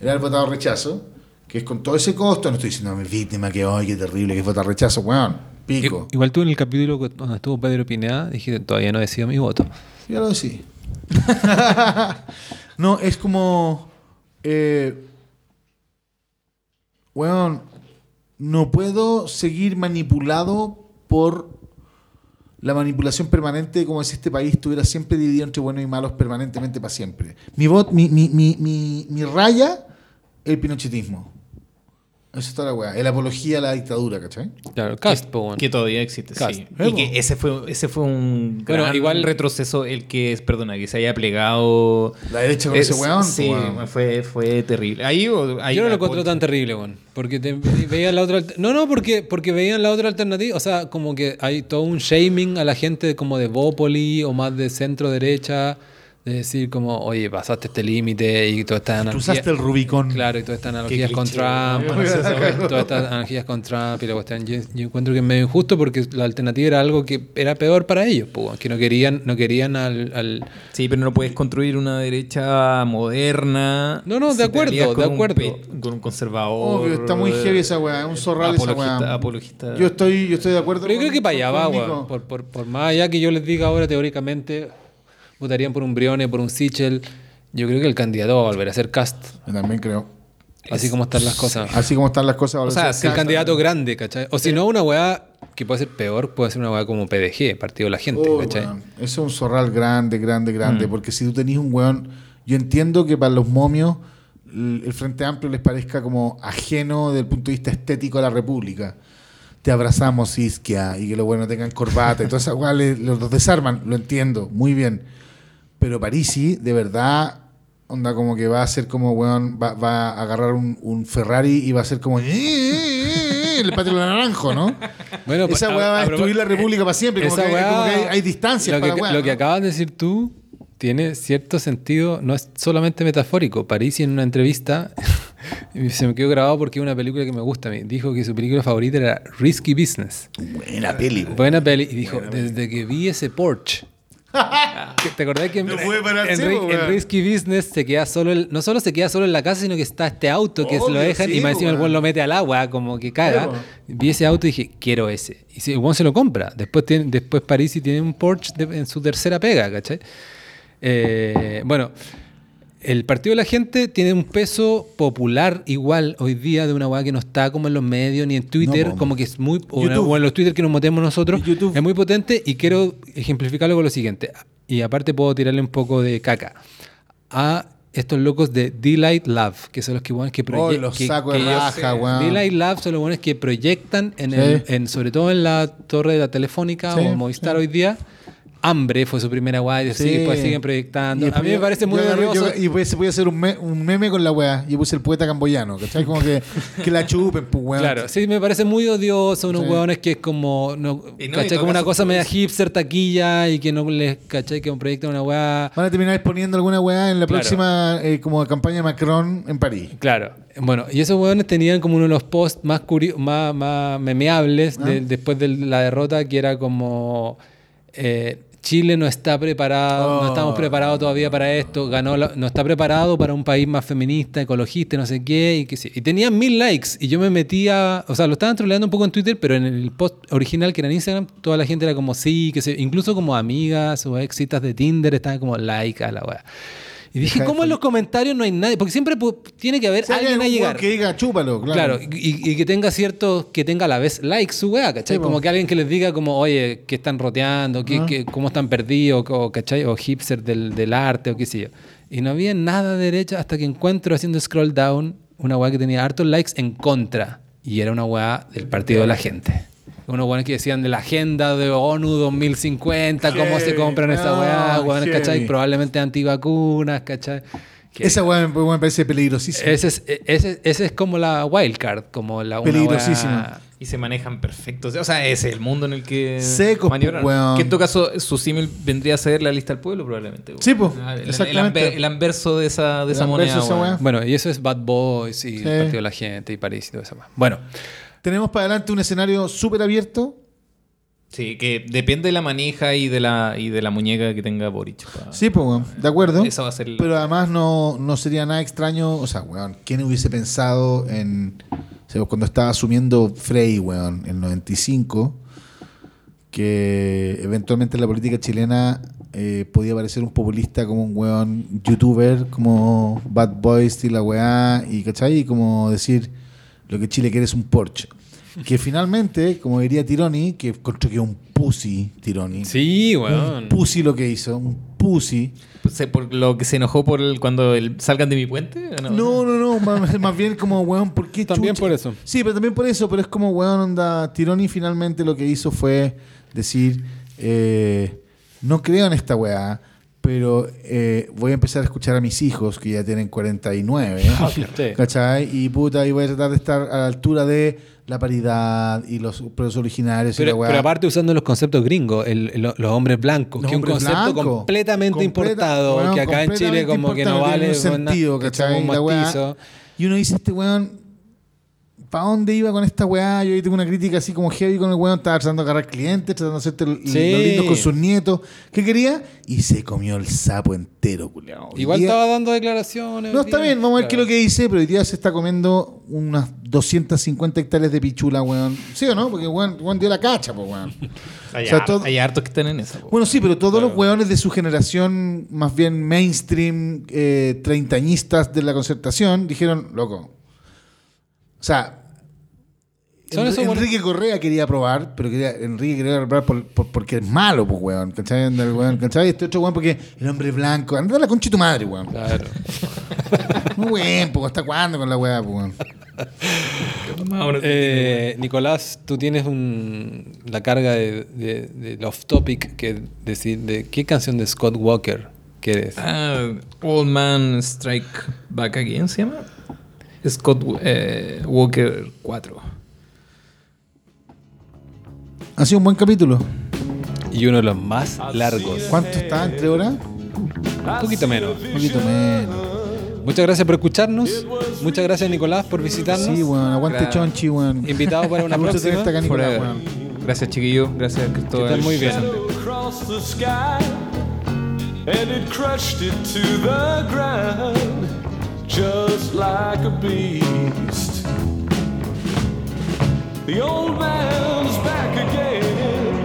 era el votado rechazo, que es con todo ese costo, no estoy diciendo a mi víctima que, ay, qué terrible que es votar rechazo, weón, pico. Igual tú en el capítulo donde estuvo Pedro Pineda dijiste todavía no decido mi voto. Ya lo sí. [laughs] no, es como. Eh, weón, no puedo seguir manipulado por la manipulación permanente, como si este país estuviera siempre dividido entre buenos y malos permanentemente para siempre. Mi, mi, mi, mi, mi, mi raya, el pinochetismo. Eso está la weá. El apología a la dictadura, ¿cachai? Claro, Cast, po, weón. Que todavía existe, Cast. sí. Y que ese fue, ese fue un Bueno, gran igual- retroceso, el que es, perdona, que se haya plegado. La derecha con Es- ese weón. Sí, weón. fue, fue terrible. Ahí, ahí Yo no lo pol- tan terrible, weón. Porque te, veían la otra... No, no, porque, porque veían la otra alternativa. O sea, como que hay todo un shaming a la gente como de Bópoli o más de centro derecha. De decir como, oye, pasaste este límite y todas estas analogías... usaste el Rubicón. Claro, y todas estas analogías con Trump, ¿no? todas estas analogías con Trump y la cuestión. Yo, yo encuentro que es medio injusto porque la alternativa era algo que era peor para ellos, po, weón, que no querían, no querían al, al- Sí, pero no puedes construir una derecha moderna. No, no, de si acuerdo, de con un acuerdo. pe- con un conservador. Obvio, está muy heavy esa weá. Es un zorral esa apologista, weá. apologista. Yo estoy, yo estoy de acuerdo Pero yo creo que para allá va, weón. Por, por, por más allá que yo les diga ahora, teóricamente, votarían por un Brione, por un Sichel. Yo creo que el candidato va a volver a ser Cast. Yo también creo. Así como están las cosas. Así como están las cosas. O sea, si el candidato grande, ¿cachai? O si no, una weá que puede ser peor, puede ser una weá como PDG, Partido de la Gente, Oh, ¿cachai? Eso es un zorral grande, grande, grande. Mm. Porque si tú tenés un weón. Yo entiendo que para los momios el Frente Amplio les parezca como ajeno desde el punto de vista estético a la República. Te abrazamos, Isquia, y que los buenos tengan corbata y todas esas weas le- los desarman. Lo entiendo, muy bien. Pero Parisi, de verdad, onda como que va a ser como, weón, va, va a agarrar un, un Ferrari y va a ser como. El patio naranjo, ¿no? Bueno, Esa weá va a destruir la República para siempre. Como, Esa que, weá- como que hay, hay distancias lo para que, weá, lo que acabas de decir tú tiene cierto sentido, no es solamente metafórico. Parisi en una entrevista, [laughs] se me quedó grabado porque es una película que me gusta a mí, dijo que su película favorita era Risky Business. Buena peli. Buena peli. Y dijo, desde que vi ese Porsche. [laughs] ¿Te acordás que en, No. Risky Business se queda solo, el- no solo se queda solo en la casa, sino que está este auto que se lo dejan sí, y más po, encima el buen lo mete al agua, como que caga. Sí, po. Vi ese auto y dije, quiero ese. Y el buen se lo compra. Después, tiene, después Parisi tiene un Porsche de- en su tercera pega, ¿cachai? Eh, bueno, el Partido de la Gente tiene un peso popular igual hoy día de una weá que no está como en los medios ni en Twitter, No, como que es muy. O, o en los Twitter que nos metemos nosotros. YouTube. Es muy potente y quiero ejemplificarlo con lo siguiente. Y aparte puedo tirarle un poco de caca a estos locos de Delight Love, que son los que, weones que Oh, proyectan. los sacos de raja, weón. Delight Love son los buenos que proyectan, en Sí. el, en, sobre todo en la torre de la Telefónica Sí, o Movistar hoy día. Hambre fue su primera guay, Sí. sí. pues siguen proyectando. Y a mí me parece muy yo- Y pues se puede hacer un, me- un meme con la weá. Yo puse el poeta camboyano, ¿cachai? Como que, que la chupen, pues weón. Claro, sí, me parece muy odioso unos Sí. hueones que es como, no, Y no, y ¿cachai? Como una cosa media pues- hipster, taquilla y que no les, ¿cachai? Que proyectan una weá. Van a terminar exponiendo alguna weá en la Claro. próxima eh, como campaña Macron en París. Claro, bueno, y esos hueones tenían como uno de los posts más, más, más memeables de- Ah. después de la derrota, que era como eh, Chile no está preparado, Oh. no estamos preparados todavía para esto, ganó la- no está preparado para un país más feminista, ecologista, no sé qué, y que sí. Y tenían mil likes, y yo me metía, o sea, lo estaban troleando un poco en Twitter, pero en el post original que era en Instagram, toda la gente era como sí, que se, incluso como amigas o exitas de Tinder estaban como like a la weá. Y dije, Deja ¿cómo en los comentarios no hay nadie? Porque siempre tiene que haber Si hay alguien a llegar. que diga chúpalo, claro. Claro, y, y que tenga cierto, que tenga a la vez like su wea, ¿cachai? Sí, como que alguien que les diga como, oye, que están roteando, que, Ah. que- cómo están perdidos, o, ¿cachai? O hipster del, del arte, o qué sé yo. Y no había nada de derecha hasta que encuentro haciendo scroll down una wea que tenía hartos likes en contra. Y era una wea del Partido de la Gente. Unos weones que decían de la agenda de ONU 2050, cómo se compran esa Ah, weá, weones, ¿cachai? Probablemente antivacunas, ¿cachai? Que- Esa weá me, me parece peligrosísima. ese es, ese, ese es como la wildcard, como la una Peligrosísima. weá- Y se manejan perfectos. O sea, ese es el mundo en el que Secos, weón. Que en todo caso, su símil vendría a ser la lista del pueblo, probablemente. Sí, Ah, el- el- exactamente. El, el anverso de esa, de El esa anverso moneda. de esa weón. weá. Bueno, y eso es Bad Boys y Sí. el Partido de la Gente y París y todo eso más. Bueno, Tenemos para adelante un escenario súper abierto. Sí, que depende de la manija y de la, y de la muñeca que tenga Boric. Sí, pues, weón, de acuerdo. Esa va a ser la- Pero además no, no sería nada extraño. O sea, weón, ¿quién hubiese pensado en. o sea, cuando estaba asumiendo Frey, weón, en el 95, que eventualmente en la política chilena eh, podía aparecer un populista como un weón youtuber, como Bad Boys y la weá, y ¿cachai? Y como decir, lo que Chile quiere es un Porsche. Que finalmente, como diría Tironi, que encontró que un pussy Tironi. Sí, Un weón. pussy lo que hizo, un pussy. Se- por lo que se enojó por el, cuando el- salgan de mi puente. ¿o No, no, no, más, [laughs] más bien como, weón, ¿por qué También chucha? por eso. Sí, pero también por eso, pero es como, weón, onda, Tironi finalmente lo que hizo fue decir, eh, no creo en esta weá, pero eh, voy a empezar a escuchar a mis hijos, que ya tienen 49, [laughs] Sí. ¿cachai? Y puta, y voy a tratar de estar a la altura de la paridad y los pueblos originarios y la Pero, weá. pero aparte usando los conceptos gringos, el- el- los hombres blancos, Los que es un concepto blancos. completamente Completa- importado, que acá en Chile como que no vale tiene un sentido, ¿cachai? Y uno dice, este weón, ¿para dónde iba con esta weá? Yo ahí tengo una crítica así como heavy con el weón, estaba tratando de agarrar clientes, tratando de hacerte Sí. lo lindo con sus nietos. ¿Qué quería? Y se comió el sapo entero, culiao. Hoy Igual día- estaba dando declaraciones. No, está bien, vamos a ver qué es lo que dice, pero hoy día se está comiendo unas 250 hectáreas de pichula, weón. ¿Sí o no? Porque weón, weón dio la cacha, pues, weón. [laughs] Hay, O sea, har- todo- hay hartos que están en esa. po. Bueno, sí, pero todos los hueones de su generación, más bien mainstream, eh, treintañistas de la concertación, dijeron, loco. O sea, Enrique Correa quería aprobar, pero quería, Enrique quería aprobar por- por- porque es malo, pues, weón. ¿Cachai? El weón, ¿cachai? Este otro weón porque el hombre blanco. Anda la concha de tu madre, weón. Claro. Muy buen, pues, ¿hasta cuándo con la weá, pues, weón? Eh, Nicolás, tú tienes un, la carga de, de, del off topic que decir de qué canción de Scott Walker quieres. Ah, Old Man Strike Back Again se llama. Scott eh, Walker 4. Ha sido un buen capítulo. Y uno de los más largos. ¿Cuánto está? ¿Entre horas? Un poquito menos. Un poquito menos. Muchas gracias por escucharnos. Muchas gracias, Nicolás, por visitarnos. Sí, weón. Aguante chonchi, weón. Invitado para una [laughs] próxima. Gracias, chiquillos. Gracias, Cristóbal. Que estén muy bien. across the sky and it crushed it to the ground just like a beast. The old man's back again.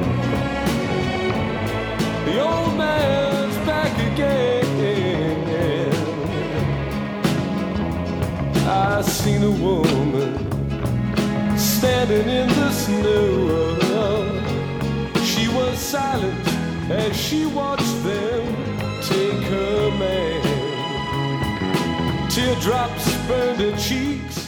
The old man's back again. I seen a woman standing in the snow. She was silent as she watched them take her man. Teardrops burned her cheeks